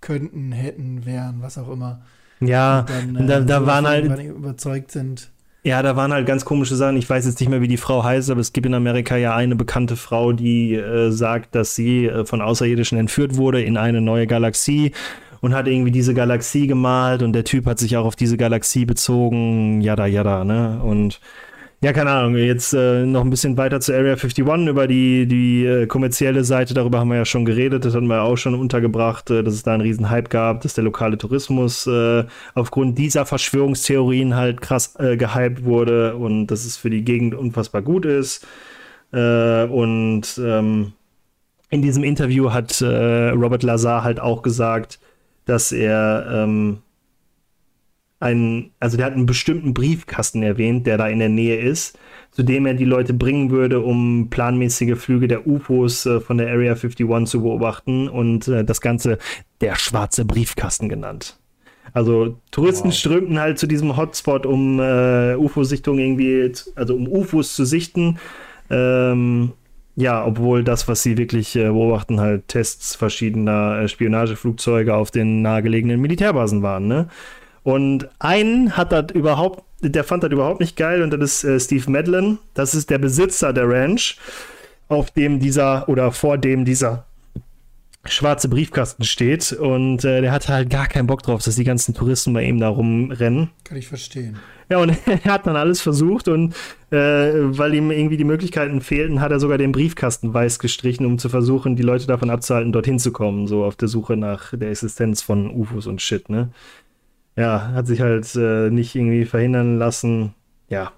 könnten, hätten, wären, was auch immer. Ja, dann, äh, da, da waren halt. überzeugt sind. Ja, da waren halt ganz komische Sachen. Ich weiß jetzt nicht mehr, wie die Frau heißt, aber es gibt in Amerika ja eine bekannte Frau, die äh, sagt, dass sie äh, von Außerirdischen entführt wurde in eine neue Galaxie und hat irgendwie diese Galaxie gemalt und der Typ hat sich auch auf diese Galaxie bezogen, jada, jada, ne? Und ja, keine Ahnung. Jetzt äh, noch ein bisschen weiter zu Area 51 über die, die äh, kommerzielle Seite. Darüber haben wir ja schon geredet. Das hatten wir auch schon untergebracht, äh, dass es da einen riesen Hype gab, dass der lokale Tourismus äh, aufgrund dieser Verschwörungstheorien halt krass äh, gehypt wurde und dass es für die Gegend unfassbar gut ist. Äh, und ähm, in diesem Interview hat Robert Lazar halt auch gesagt, dass er ähm, einen, also der hat einen bestimmten Briefkasten erwähnt, der da in der Nähe ist, zu dem er die Leute bringen würde, um planmäßige Flüge der UFOs äh, von der Area 51 zu beobachten und äh, das Ganze der schwarze Briefkasten genannt. Also Touristen wow. strömten halt zu diesem Hotspot, um äh, UFO-Sichtungen irgendwie, also um UFOs zu sichten. Ähm, ja, obwohl das, was sie wirklich äh, beobachten, halt Tests verschiedener äh, Spionageflugzeuge auf den nahegelegenen Militärbasen waren. Ne? Und einen hat das überhaupt, der fand das überhaupt nicht geil und das ist äh, Steve Medlin. Das ist der Besitzer der Ranch, auf dem dieser oder vor dem dieser schwarze Briefkasten steht. Und äh, der hatte halt gar keinen Bock drauf, dass die ganzen Touristen bei ihm da rumrennen. Kann ich verstehen. Ja, und er hat dann alles versucht und äh, weil ihm irgendwie die Möglichkeiten fehlten, hat er sogar den Briefkasten weiß gestrichen, um zu versuchen, die Leute davon abzuhalten, dorthin zu kommen, so auf der Suche nach der Existenz von UFOs und Shit, ne? Ja, hat sich halt äh, nicht irgendwie verhindern lassen. Ja.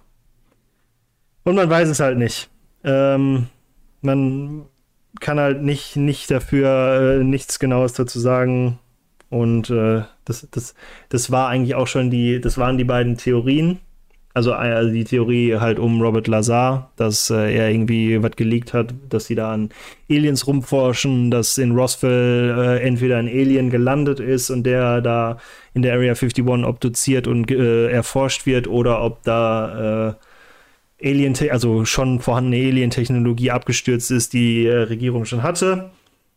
Und man weiß es halt nicht. Ähm, man kann halt nicht, nicht dafür äh, nichts Genaues dazu sagen. Und äh, das, das, das war eigentlich auch schon die, das waren die beiden Theorien. Also, also die Theorie halt um Robert Lazar, dass äh, er irgendwie was geleakt hat, dass sie da an Aliens rumforschen, dass in Roswell äh, entweder ein Alien gelandet ist und der da in der Area 51 obduziert und äh, erforscht wird oder ob da äh, Alien, also schon vorhandene Alien-Technologie abgestürzt ist, die äh, Regierung schon hatte.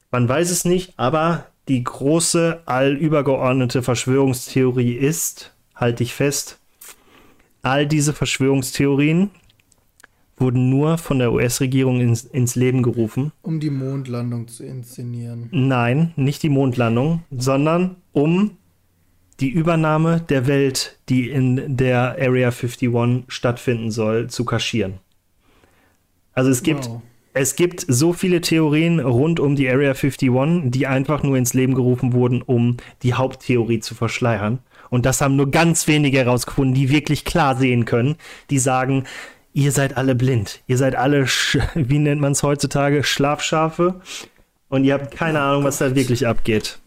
Man weiß es nicht, aber die große, allübergeordnete Verschwörungstheorie ist, halte ich fest, all diese Verschwörungstheorien wurden nur von der US-Regierung ins, ins Leben gerufen. Um die Mondlandung zu inszenieren. Nein, nicht die Mondlandung, sondern um die Übernahme der Welt, die in der Area 51 stattfinden soll, zu kaschieren. Also es gibt, Wow. es gibt so viele Theorien rund um die Area 51, die einfach nur ins Leben gerufen wurden, um die Haupttheorie zu verschleiern. Und das haben nur ganz wenige herausgefunden, die wirklich klar sehen können, die sagen, ihr seid alle blind. Ihr seid alle, wie nennt man es heutzutage, Schlafschafe. Und ihr habt keine Ahnung, was da wirklich abgeht.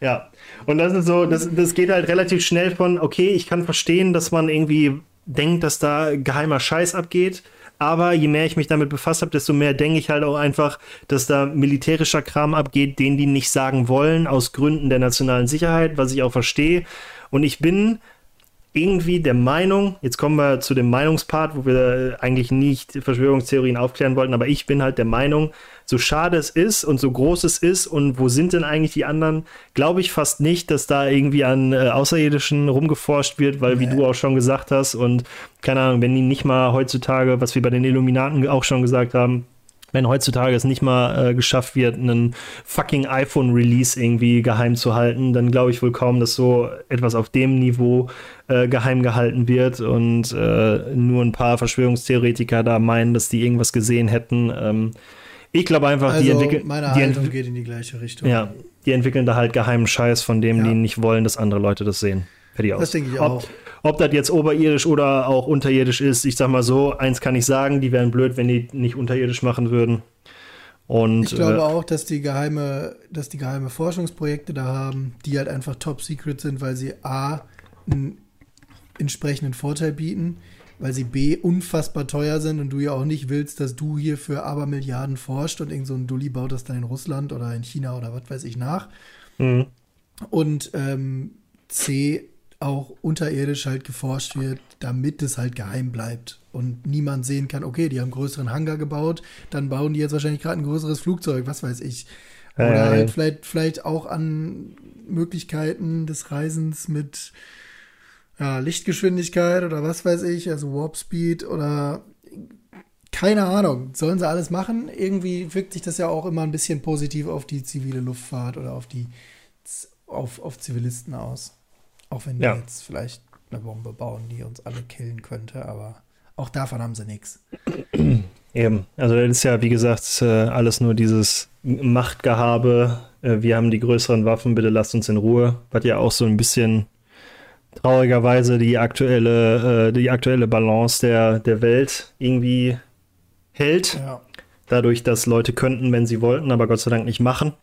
Ja, und das ist so, das, das geht halt relativ schnell von, okay, ich kann verstehen, dass man irgendwie denkt, dass da geheimer Scheiß abgeht. Aber je mehr ich mich damit befasst habe, desto mehr denke ich halt auch einfach, dass da militärischer Kram abgeht, den die nicht sagen wollen, aus Gründen der nationalen Sicherheit, was ich auch verstehe. Und ich bin irgendwie der Meinung, jetzt kommen wir zu dem Meinungspart, wo wir eigentlich nicht Verschwörungstheorien aufklären wollten, aber ich bin halt der Meinung, so schade es ist und so groß es ist und wo sind denn eigentlich die anderen, glaube ich fast nicht, dass da irgendwie an äh, Außerirdischen rumgeforscht wird, weil wie Nee. du auch schon gesagt hast und keine Ahnung, wenn die nicht mal heutzutage, was wir bei den Illuminaten auch schon gesagt haben, wenn heutzutage es nicht mal äh, geschafft wird, einen fucking iPhone-Release irgendwie geheim zu halten, dann glaube ich wohl kaum, dass so etwas auf dem Niveau äh, geheim gehalten wird und äh, nur ein paar Verschwörungstheoretiker da meinen, dass die irgendwas gesehen hätten. Ähm, ich glaube einfach, die Also entwickeln. meine die Haltung entwi- geht in die gleiche Richtung. ja, die entwickeln da halt geheimen Scheiß, von dem Ja. die nicht wollen, dass andere Leute das sehen. Fertig aus. Das denke ich ob, auch. Ob das jetzt oberirdisch oder auch unterirdisch ist, ich sag mal so, eins kann ich sagen, die wären blöd, wenn die nicht unterirdisch machen würden. Und Ich glaube äh, auch, dass die geheime, dass die geheime Forschungsprojekte da haben, die halt einfach top secret sind, weil sie A einen entsprechenden Vorteil bieten, weil sie B unfassbar teuer sind und du ja auch nicht willst, dass du hier für Abermilliarden forscht und irgend so ein Dulli baut das dann in Russland oder in China oder was weiß ich nach. mh, Und ähm, C auch unterirdisch halt geforscht wird, damit es halt geheim bleibt und niemand sehen kann, okay, die haben einen größeren Hangar gebaut, dann bauen die jetzt wahrscheinlich gerade ein größeres Flugzeug, was weiß ich. Oder ja. halt vielleicht, vielleicht auch an Möglichkeiten des Reisens mit ja, Lichtgeschwindigkeit oder was weiß ich, also Warp Speed oder keine Ahnung, sollen sie alles machen? Irgendwie wirkt sich das ja auch immer ein bisschen positiv auf die zivile Luftfahrt oder auf die auf, auf Zivilisten aus. Auch wenn die Ja. jetzt vielleicht eine Bombe bauen, die uns alle killen könnte, aber auch davon haben sie nichts. Eben. Also das ist ja, wie gesagt, äh, alles nur dieses Machtgehabe. Äh, Wir haben die größeren Waffen, bitte lasst uns in Ruhe. Was ja auch so ein bisschen traurigerweise die aktuelle, äh, die aktuelle Balance der, der Welt irgendwie hält. Ja. Dadurch, dass Leute könnten, wenn sie wollten, aber Gott sei Dank nicht machen.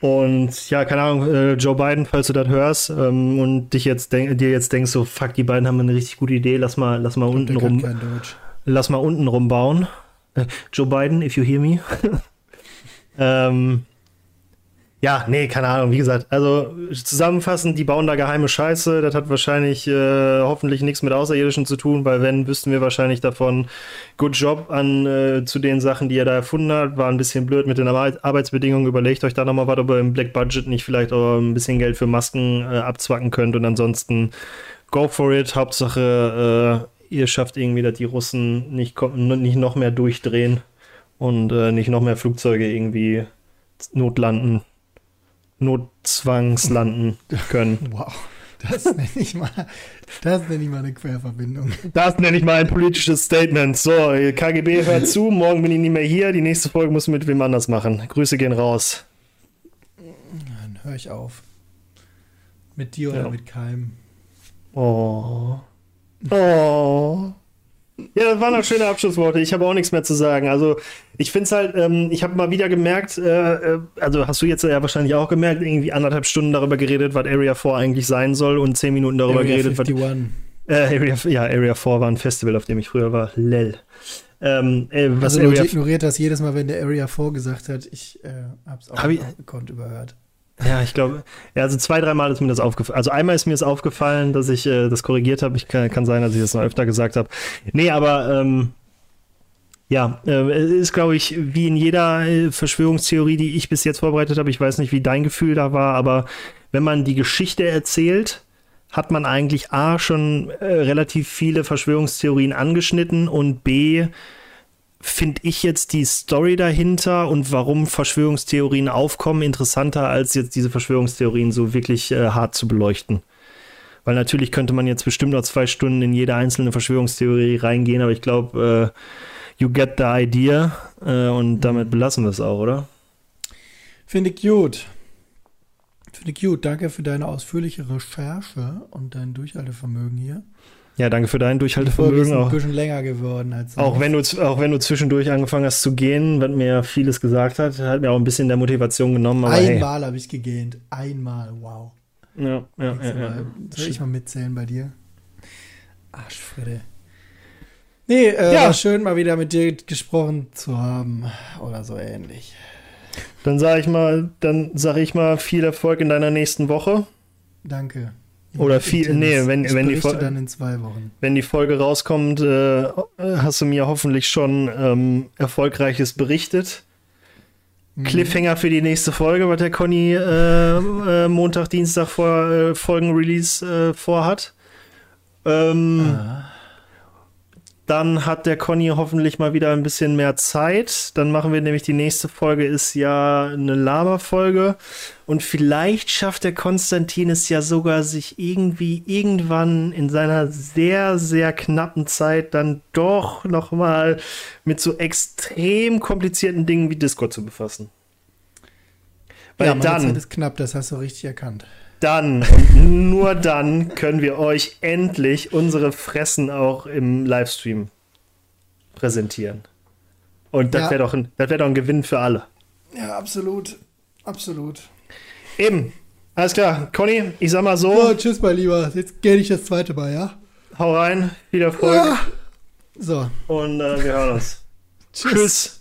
Und ja, keine Ahnung, äh, Joe Biden, falls du das hörst ähm, und dich jetzt dir jetzt denkst, so fuck, die beiden haben eine richtig gute Idee, lass mal, lass mal Und unten rum, lass mal unten rumbauen. Äh, Joe Biden, if you hear me. ähm, ja, nee, keine Ahnung, wie gesagt, also zusammenfassend, die bauen da geheime Scheiße, das hat wahrscheinlich äh, hoffentlich nichts mit Außerirdischen zu tun, weil wenn, wüssten wir wahrscheinlich davon, good job an äh, zu den Sachen, die er da erfunden hat, war ein bisschen blöd mit den Arbeit Arbeitsbedingungen, überlegt euch da nochmal was, ihr im Black Budget nicht vielleicht auch ein bisschen Geld für Masken äh, abzwacken könnt und ansonsten go for it, Hauptsache äh, ihr schafft irgendwie, dass die Russen nicht, nicht noch mehr durchdrehen und äh, nicht noch mehr Flugzeuge irgendwie notlanden, notzwangslanden können. Wow. Das nenne ich mal, das nenne ich mal eine Querverbindung. Das nenne ich mal ein politisches Statement. So, KGB hört zu, morgen bin ich nicht mehr hier, die nächste Folge muss mit wem anders machen. Grüße gehen raus. Dann höre ich auf. Mit dir oder Ja. mit keinem. Oh. Oh. Ja, das waren noch schöne Abschlussworte. Ich habe auch nichts mehr zu sagen. Also, ich finde es halt, ähm, ich habe mal wieder gemerkt, äh, äh, also hast du jetzt ja wahrscheinlich auch gemerkt, irgendwie anderthalb Stunden darüber geredet, was Area 4 eigentlich sein soll und zehn Minuten darüber Area geredet, was 51. Äh, Area, ja, Area 4 war ein Festival, auf dem ich früher war. Lel. Ähm, äh, was Also Area ignoriert das jedes Mal, wenn der Area 4 gesagt hat. Ich äh, hab's auch Hab ich- gekonnt überhört. Ja, ich glaube, ja, also zwei, dreimal ist mir das aufgefallen. Also einmal ist mir das aufgefallen, dass ich äh, das korrigiert habe. Ich kann, kann sein, dass ich das noch öfter gesagt habe. Nee, aber ähm, Ja, äh, es ist, glaube ich, wie in jeder äh, Verschwörungstheorie, die ich bis jetzt vorbereitet habe. Ich weiß nicht, wie dein Gefühl da war, aber wenn man die Geschichte erzählt, hat man eigentlich A schon äh, relativ viele Verschwörungstheorien angeschnitten und B finde ich jetzt die Story dahinter und warum Verschwörungstheorien aufkommen interessanter, als jetzt diese Verschwörungstheorien so wirklich äh, hart zu beleuchten. Weil natürlich könnte man jetzt bestimmt noch zwei Stunden in jede einzelne Verschwörungstheorie reingehen, aber ich glaube, äh, you get the idea äh, und damit belassen wir es auch, oder? Finde ich gut. Finde ich gut. Danke für deine ausführliche Recherche und dein Durchhaltevermögen hier. Ja, danke für dein Durchhaltevermögen. ist auch. ein bisschen länger geworden als auch wenn du auch wenn du zwischendurch angefangen hast zu gehen, was mir vieles gesagt hat, hat mir auch ein bisschen der Motivation genommen. Einmal hey. habe ich gegähnt. Einmal, wow. Ja, ja, ja, ja. Soll ich mal mitzählen bei dir? Arschfriede. Nee, äh, ja. schön mal wieder mit dir gesprochen zu haben oder so ähnlich. Dann sage ich mal, dann sage ich mal viel Erfolg in deiner nächsten Woche. Danke. Oder viel, nee, wenn, wenn die Folge dann in zwei Wochen. Wenn die Folge rauskommt, äh, hast du mir hoffentlich schon ähm, erfolgreiches berichtet. Mhm. Cliffhanger für die nächste Folge, was der Conny äh, äh, Montag, Dienstag vor äh, Folgenrelease äh, vorhat. Ähm, ah. Dann hat der Conny hoffentlich mal wieder ein bisschen mehr Zeit. Dann machen wir nämlich die nächste Folge, ist ja eine Laberfolge. Und vielleicht schafft der Konstantin es ja sogar, sich irgendwie irgendwann in seiner sehr, sehr knappen Zeit dann doch nochmal mit so extrem komplizierten Dingen wie Discord zu befassen. Weil ja, meine dann, Zeit ist knapp, das hast du richtig erkannt dann und nur dann können wir euch endlich unsere Fressen auch im Livestream präsentieren. Und das ja. wäre doch, ein, wär doch ein Gewinn für alle. Ja, absolut. Absolut. Eben. Alles klar. Conny, ich sag mal so. Ja, tschüss, mein Lieber. Jetzt gehe ich das zweite Mal, ja? Hau rein. Viel Erfolg. Ja. So. Und äh, wir hören uns. tschüss. tschüss.